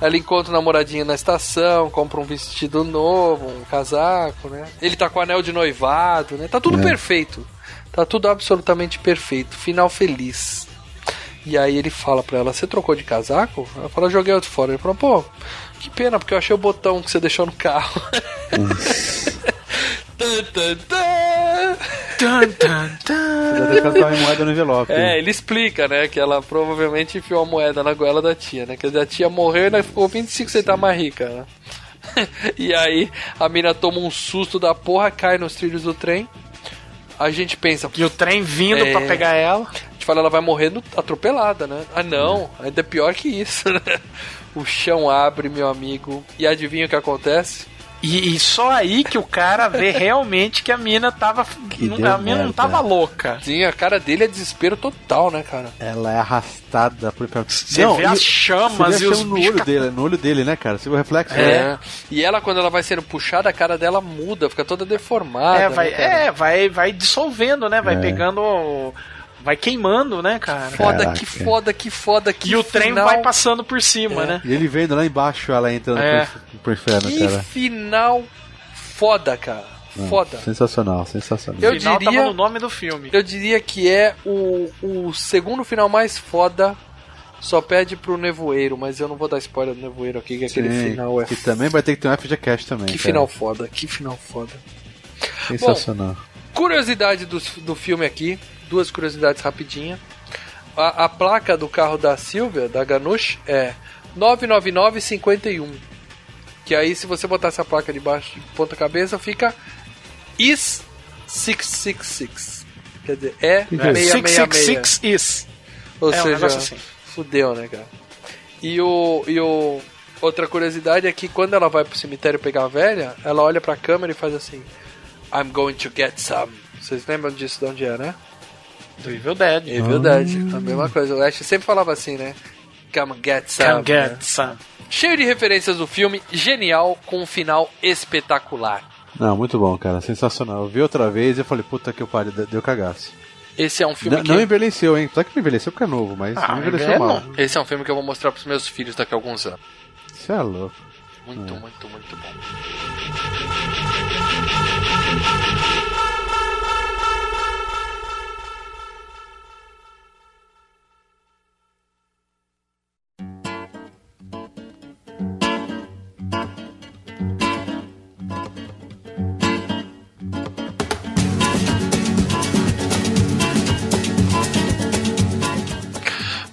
Ela encontra o namoradinho na estação, compra um vestido novo, um casaco, né? Ele tá com o anel de noivado, né? Tá tudo É. perfeito. Tá tudo absolutamente perfeito. Final feliz. E aí ele fala pra ela, você trocou de casaco? Ela fala, joguei outro fora. Ele fala, pô, que pena, porque eu achei o botão que você deixou no carro. Tan, tan, tan. Moeda no envelope. É, ele explica, né, que ela provavelmente enfiou a moeda na goela da tia, né? Quer dizer, a tia morreu e ela ficou 25 centavos mais rica, né? e aí a mina toma um susto da porra, cai nos trilhos do trem. A gente pensa, E o trem vindo É. pra pegar ela. a gente fala, ela vai morrer no- atropelada, né? Ah, não, ainda é pior que isso, né? O chão abre, meu amigo, e adivinha o que acontece? E, e só aí que o cara vê realmente que a mina tava. Que não- a mina não merda. tava louca. Sim, a cara dele é desespero total, né, cara? Ela é arrastada por Você vê as chamas você e vê a os chama no bichos olho dele, no olho dele, né, cara? Você vê o reflexo. né? É. E ela, quando ela vai sendo puxada, a cara dela muda, fica toda deformada. É, vai, né, é vai, vai dissolvendo, né? Vai É. pegando. Vai queimando, né, cara? Foda, Caraca. que foda, que foda, que E o trem vai passando por cima, É. né? E ele vendo lá embaixo, ela entrando É. pro, pro inferno, Que cara. final foda, cara. Não, Foda. Sensacional, sensacional. Eu final diria- tava no nome do filme. Eu diria que é o, o segundo final mais foda. Só pede pro Nevoeiro, mas eu não vou dar spoiler do Nevoeiro aqui, que aquele Sim, final é. Que também vai ter que ter um FGCast também. Que cara. final foda, que final foda. Sensacional. Curiosidade do, do filme aqui, duas curiosidades rapidinha. A, a placa do carro da Silvia, da Ganush, é 99951. Que aí, se você botar essa placa debaixo de ponta cabeça, fica IS 666. Quer dizer, é Que que é isso? 666. 666 is. Ou É um seja, negócio assim. fudeu, né, cara? E o, e o. Outra curiosidade é que quando ela vai pro cemitério pegar a velha, ela olha pra câmera e faz assim: I'm going to get some. Vocês lembram disso de onde é, né? Do Evil Dead. Evil Dead, a mesma coisa. O Ash sempre falava assim, né? Come get some. Come get né? some. Cheio de referências do filme, genial, com um final espetacular. Não, muito bom, cara. Sensacional. Eu vi outra vez e falei, puta que eu pariu, deu- cagaço. Esse é um filme Não, que. não envelheceu, hein? Só que não envelheceu porque é novo, mas Ah, não envelheceu é mal. não. Esse é um filme que eu vou mostrar pros meus filhos daqui a alguns anos. Você é louco. Muito, muito, muito bom.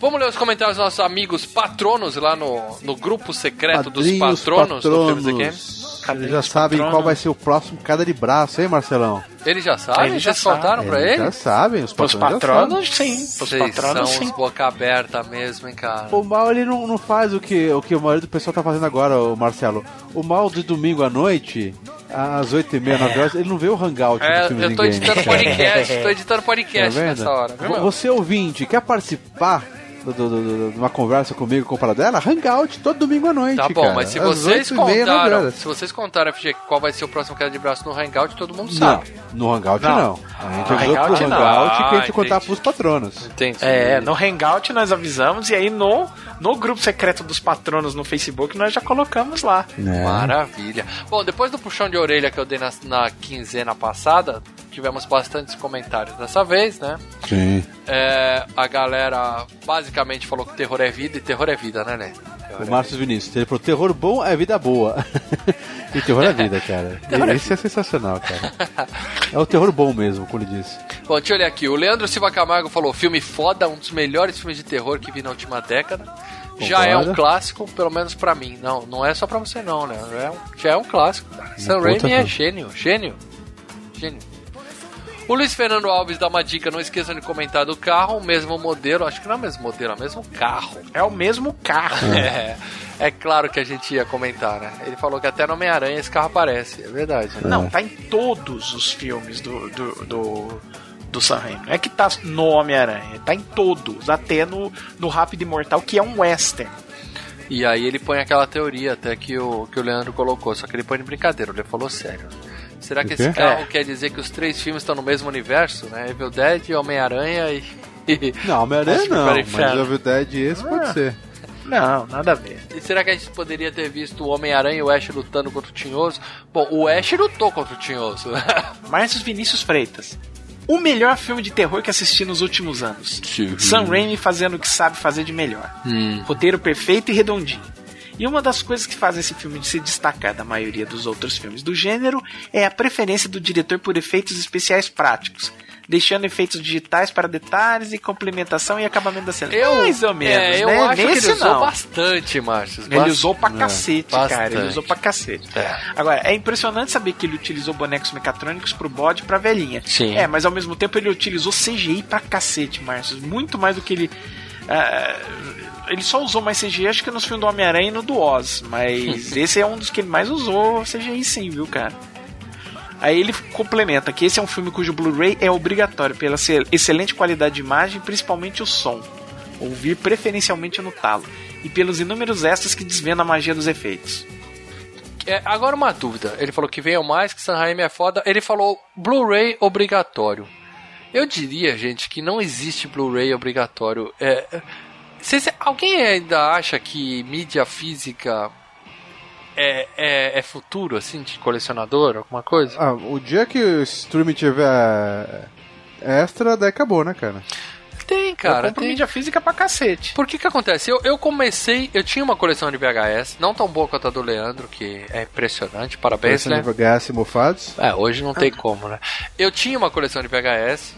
Vamos ler os comentários dos nossos amigos patronos lá no, no grupo secreto dos Padrinhos, patronos, do Filmes e patronos. Eles já os sabem patronos? qual vai ser o próximo cada de braço, hein, Marcelão? Eles já sabem? Eles já já contaram pra Eles? Já sabem, os Os patronos. já patronos, sim. Os Vocês patronos, são sim. uns boca aberta mesmo, hein, cara? O mal ele não, não faz o que, o que o maioria do pessoal tá fazendo agora, o Marcelo. O mal de domingo à noite, às 8h30, 9 horas, ele não vê o hangout do É, filme eu tô ninguém. editando cara. podcast, tô editando Tá podcast vendo? nessa hora? Você ouvinte, quer participar do- do- do- do- de uma conversa comigo com o Paradela? Hangout todo domingo à noite, Tá bom, cara. mas se Às vocês 8h30, 9 contaram, se vocês contaram FG, qual vai ser o próximo queda de braço no Hangout, todo mundo Não, sabe. no Hangout Não. não. A gente No avisou pro Hangout não. Hangout que a gente Ah, contar pros patronos. Entendi. É, no Hangout nós avisamos e aí no, no grupo secreto dos patronos no Facebook nós já colocamos lá. É. Maravilha. Bom, depois do puxão de orelha que eu dei na, na quinzena passada, tivemos bastantes comentários dessa vez, né? Sim. É, a galera basicamente falou que terror é vida e terror é vida, né, né? O Márcio Vinícius, ele falou: terror bom é vida boa. e terror é vida, cara. Esse é sensacional, cara. É o terror bom mesmo, como ele disse. Bom, deixa eu olhar aqui. O Leandro Silva Camargo falou: filme foda, um dos melhores filmes de terror que vi na última década. Já é um Concordo. clássico, pelo menos pra mim. Não, não é só pra você não, Leandro. É um- já é um clássico. Cara. Sam Raimi é gênio, gênio, gênio. O Luiz Fernando Alves dá uma dica, não esqueçam de comentar do carro, o mesmo modelo, acho que não é o mesmo modelo, é o mesmo carro. É o mesmo carro. É, é claro que a gente ia comentar, né? Ele falou que até no Homem-Aranha esse carro aparece, é verdade. né? Não, tá em todos os filmes do, do, do, do Sam Raimi. Não é que tá no Homem-Aranha, tá em todos. Até no, no Rápido e Mortal, que é um western. E aí ele põe aquela teoria até que o, que o Leandro colocou, só que ele põe de brincadeira, ele falou sério. Será que esse carro É. quer dizer que os três filmes estão no mesmo universo, né? Evil Dead, Homem-Aranha e... Não, Homem-Aranha não, mas. Evil Dead esse pode ser. Não, nada a ver. E será que a gente poderia ter visto o Homem-Aranha e o Ash lutando contra o Tinhoso? Bom, o Ash lutou contra o Tinhoso. Márcio Vinícius Freitas. O melhor filme de terror que assisti nos últimos anos. Sam Raimi fazendo o que sabe fazer de melhor. Roteiro perfeito e redondinho. E uma das coisas que faz esse filme se destacar da maioria dos outros filmes do gênero é a preferência do diretor por efeitos especiais práticos, deixando efeitos digitais para detalhes e complementação e acabamento da cena. Mais ou menos, é, eu né? acho que Nesse ele usou não. bastante, Márcio. Ele usou pra cacete, cara. bastante. Ele usou pra cacete. É. Agora, é impressionante saber que ele utilizou bonecos mecatrônicos pro bode e pra velhinha. Sim. É, mas ao mesmo tempo ele utilizou CGI pra cacete, Márcio. Muito mais do que ele. ah, ele só usou mais CGI, acho que nos filmes do Homem-Aranha e no do Oz. Mas esse é um dos que ele mais usou CGI, sim, viu, cara? Aí ele complementa que esse é um filme cujo Blu-ray é obrigatório pela excelente qualidade de imagem, principalmente o som. Ouvir preferencialmente no talo. E pelos inúmeros extras que desvendam a magia dos efeitos. É, agora uma dúvida. Ele falou que veio mais, que San Raimi é foda. Ele falou Blu-ray obrigatório. Eu diria, gente, que não existe Blu-ray obrigatório. É, vocês- alguém ainda acha que mídia física é, é, é futuro, assim, de colecionador, alguma coisa? Ah, o dia que o streaming tiver extra, daí acabou, né, cara? Tem, cara. eu compro tem. mídia física pra cacete. Por que que acontece? Eu, eu comecei, eu tinha uma coleção de VHS, não tão boa quanto a do Leandro, que é impressionante, parabéns, Coleção né? de VHS mofados. É, hoje não tem como, né? Eu tinha uma coleção de VHS.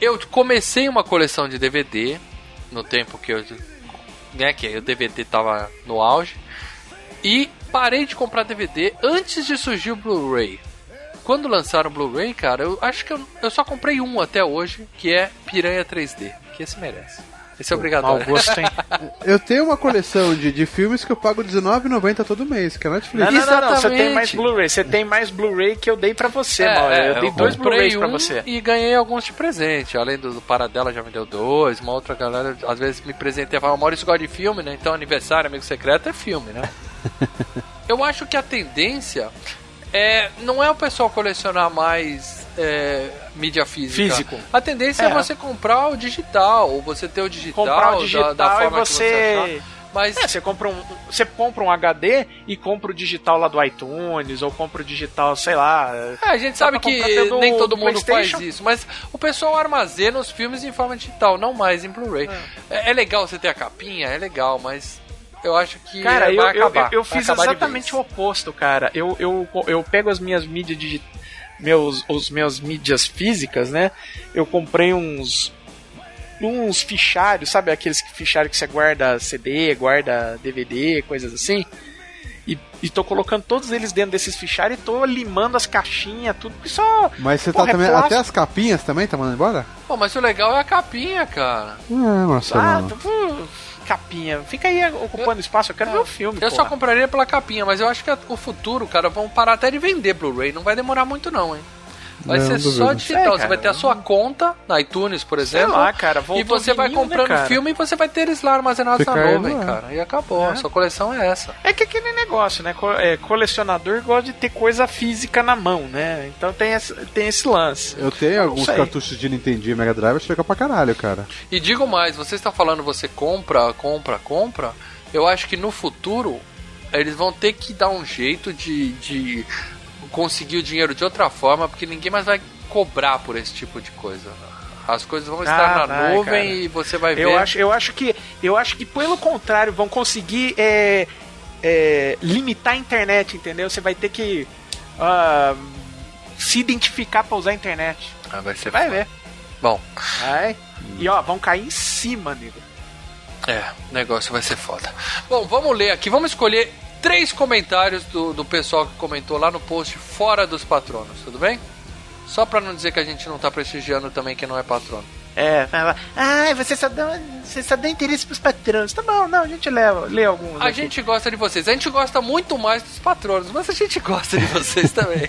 Eu comecei uma coleção de DVD no tempo que eu, né, que o DVD tava no auge e parei de comprar DVD antes de surgir o Blu-ray. Quando lançaram o Blu-ray, cara, eu acho que eu, eu só comprei um até hoje, que é Piranha 3D, que esse merece. Esse é obrigatório. gosto, hein? Eu tenho uma coleção de, de filmes que eu pago R$19,90 todo mês, que é Netflix. Não, não, não, não, Você tem mais Blu-ray. Você tem mais Blu-ray que eu dei pra você, É, Mauro. é, Eu dei dois comprei Blu-rays pra um você. E ganhei alguns de presente. Além do, do Paradela já me deu dois. Uma outra galera às vezes me presenteia. Fala, Maurício gosta de filme, né? Então aniversário, amigo secreto é filme, né? Eu acho que a tendência é não é o pessoal colecionar mais é, mídia física. Físico. A tendência é. É. você comprar o digital, ou você ter o digital, Comprar o da- digital da, forma e que você você. achar. Mas É, você compra um, você compra um HD e compra o digital lá do iTunes, ou compra o digital, sei lá. É, a gente sabe que nem todo mundo faz isso, mas o pessoal armazena os filmes em forma digital, não mais em Blu-ray. É. é legal você ter a capinha, é legal, mas eu acho que Cara, é, eu, vai eu, acabar. eu vai fiz acabar exatamente o oposto, cara. Eu, eu, eu pego as minhas mídias de meus os meus mídias físicas, né? Eu comprei uns uns fichários, sabe aqueles fichários que você guarda CD, guarda DVD, coisas assim. E, e tô colocando todos eles dentro desses fichários e tô limando as caixinhas, tudo. porque Só. Mas você Porra, tá é também. plástico. Até as capinhas também tá mandando embora? Pô, mas o legal é a capinha, cara. É, Marcelo. Ah, tô- capinha. Fica aí ocupando espaço, eu quero ver o filme. Eu só porra. compraria pela capinha, mas eu acho que o futuro, cara, vão parar até de vender Blu-ray. Não vai demorar muito, não, hein? Vai Não, ser duvido. só digital. É, você vai ter a sua conta na iTunes, por Sei exemplo. lá, cara, e você vai vinil, né, comprando cara? filme e você vai ter eles lá armazenados Fica na nuvem, não é? cara. E acabou. A sua coleção é essa. É que aquele negócio, né? É, colecionador gosta de ter coisa física na mão, né? Então tem esse, tem esse lance. Eu tenho alguns sei. cartuchos de Nintendo e Mega Drive, acho legal pra caralho, cara. E digo mais, vocês estão falando você compra, compra, compra. Eu acho que no futuro eles vão ter que dar um jeito de, de conseguir o dinheiro de outra forma, porque ninguém mais vai cobrar por esse tipo de coisa. As coisas vão estar Ah, na vai, nuvem cara. e você vai ver. Eu acho, eu acho que eu acho que pelo contrário vão conseguir é, é, limitar a internet, entendeu? Você vai ter que ah, se identificar pra usar a internet. Ah, vai ser Você vai ver. Bom, Vai. E ó, vão cair em cima, nego. é, o negócio vai ser foda. Bom, vamos ler aqui. Vamos escolher três comentários do, do pessoal que comentou lá no post fora dos patronos, tudo bem? Só pra não dizer que a gente não tá prestigiando também quem não é patrono. É, fala, ai, você só dá, você só dá interesse pros patrões. Tá bom, não, a gente leva, lê alguns. A aqui. gente gosta de vocês. A gente gosta muito mais dos patronos, mas a gente gosta de vocês também.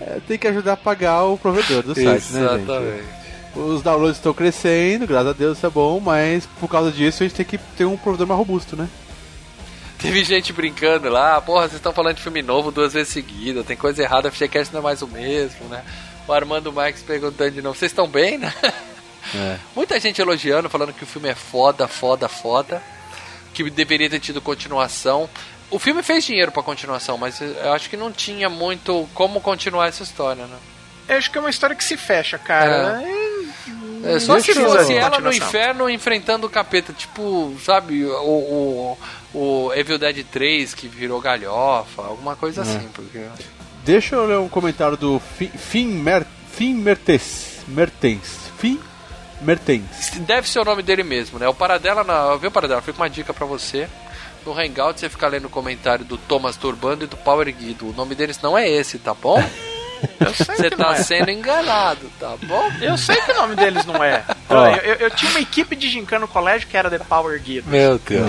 É, tem que ajudar a pagar o provedor do site, né, gente? Exatamente. Os downloads estão crescendo, graças a Deus isso é bom, mas por causa disso a gente tem que ter um provedor mais robusto, né? Teve gente brincando lá, porra, vocês estão falando de filme novo duas vezes seguida, tem coisa errada, a FGCast não é mais o mesmo, né? O Armando Marques perguntando de novo, vocês estão bem, né? É. Muita gente elogiando, falando que o filme é foda, foda, foda. Que deveria ter tido continuação. O filme fez dinheiro pra continuação, mas eu acho que não tinha muito como continuar essa história, né? Eu acho que é uma história que se fecha, cara. É, só se fosse ela no inferno enfrentando o capeta, tipo, sabe, o, o, o Evil Dead 3 que virou galhofa, alguma coisa assim, porque. Deixa eu ler um comentário do Fim, Mer, Fim Mertens. Mertens. Fim Mertens. Deve ser o nome dele mesmo, né? O Paradela, na, viu Paradela? Fica uma dica pra você. No Hangout você fica lendo o comentário do Thomas Turbando e do Power Guido. O nome deles não é esse, tá bom? Eu sei Você que não tá é. sendo enganado, tá bom? Eu sei que o nome deles não é. Ó. Eu, eu- eu tinha uma equipe de gincana no colégio que era The Power Guido. Meu Deus.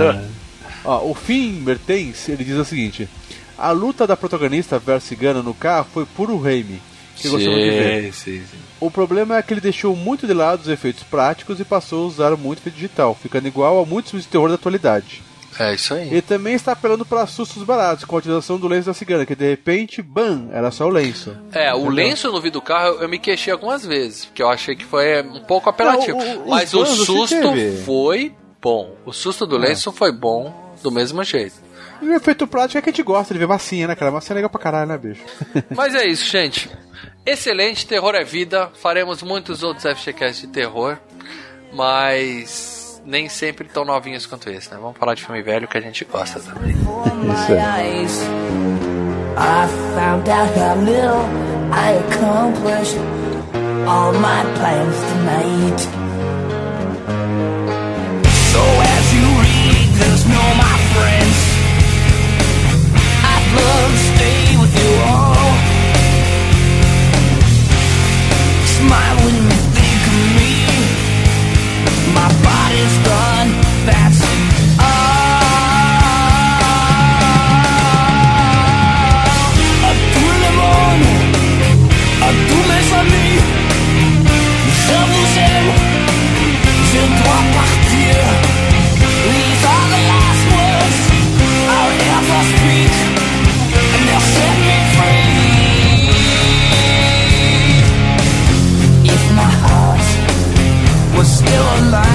Ó, o Fim Mertens, ele diz o seguinte: A luta da protagonista versus cigana no carro foi puro Raimi, que gostamos de ver. sim, sim. O problema é que ele deixou muito de lado os efeitos práticos e passou a usar muito efeito digital, ficando igual a muitos filmes de terror da atualidade. É isso aí. Ele também está apelando para sustos baratos, com a utilização do lenço da cigana, que de repente, bam, era só o lenço. É, o lenço no vidro do carro eu, me queixei algumas vezes, porque eu achei que foi um pouco apelativo. Não, o- o- mas o susto foi bom. O susto do lenço foi bom do mesmo jeito. E o efeito prático é que a gente gosta de ver massinha, né, cara? Massinha é legal pra caralho, né, bicho? Mas é isso, gente. Excelente, terror é vida. Faremos muitos outros FGCast de terror, mas nem sempre tão novinhos quanto esse, né? Vamos falar de filme velho que a gente gosta também. Isso aí. eyes. I found out how little I accomplished all my plans tonight. Still alive,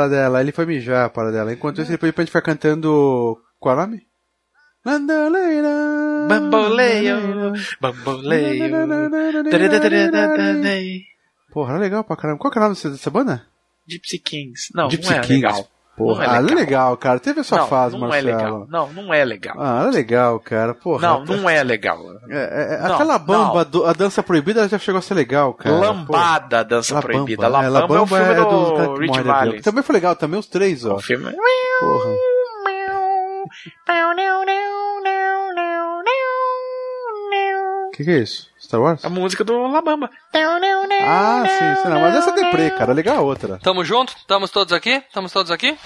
Voltou! Ô, Paradela, ele foi mijar, Paradela. Enquanto isso, ele pode ficar cantando. Qual é o nome? Nandaleira. Bamboleio, bamboleio. Porra, era legal pra caramba. Qual que é o nome dessa, dessa banda? Gypsy Kings. Não, Gypsy não é Kings. legal. Porra, Não é ah, legal. é legal, cara. Teve a sua não, fase, não é Marcelo. legal. Não, não é legal. Ah, era legal, cara. Porra. não, não é legal. É, é, Não, aquela bamba, do- a dança proibida já chegou a ser legal, cara. Lambada, dança La proibida. Bamba, La é, Bamba é o filme é do, do Rich avião. Também foi legal, também os três, ó. O filme... Porra. O que, que é isso? Star Wars? A música do La Bamba. Ah, sim, sim, não, mas essa é deprê, cara. Legal a outra. Tamo junto? Estamos todos aqui? Estamos todos aqui?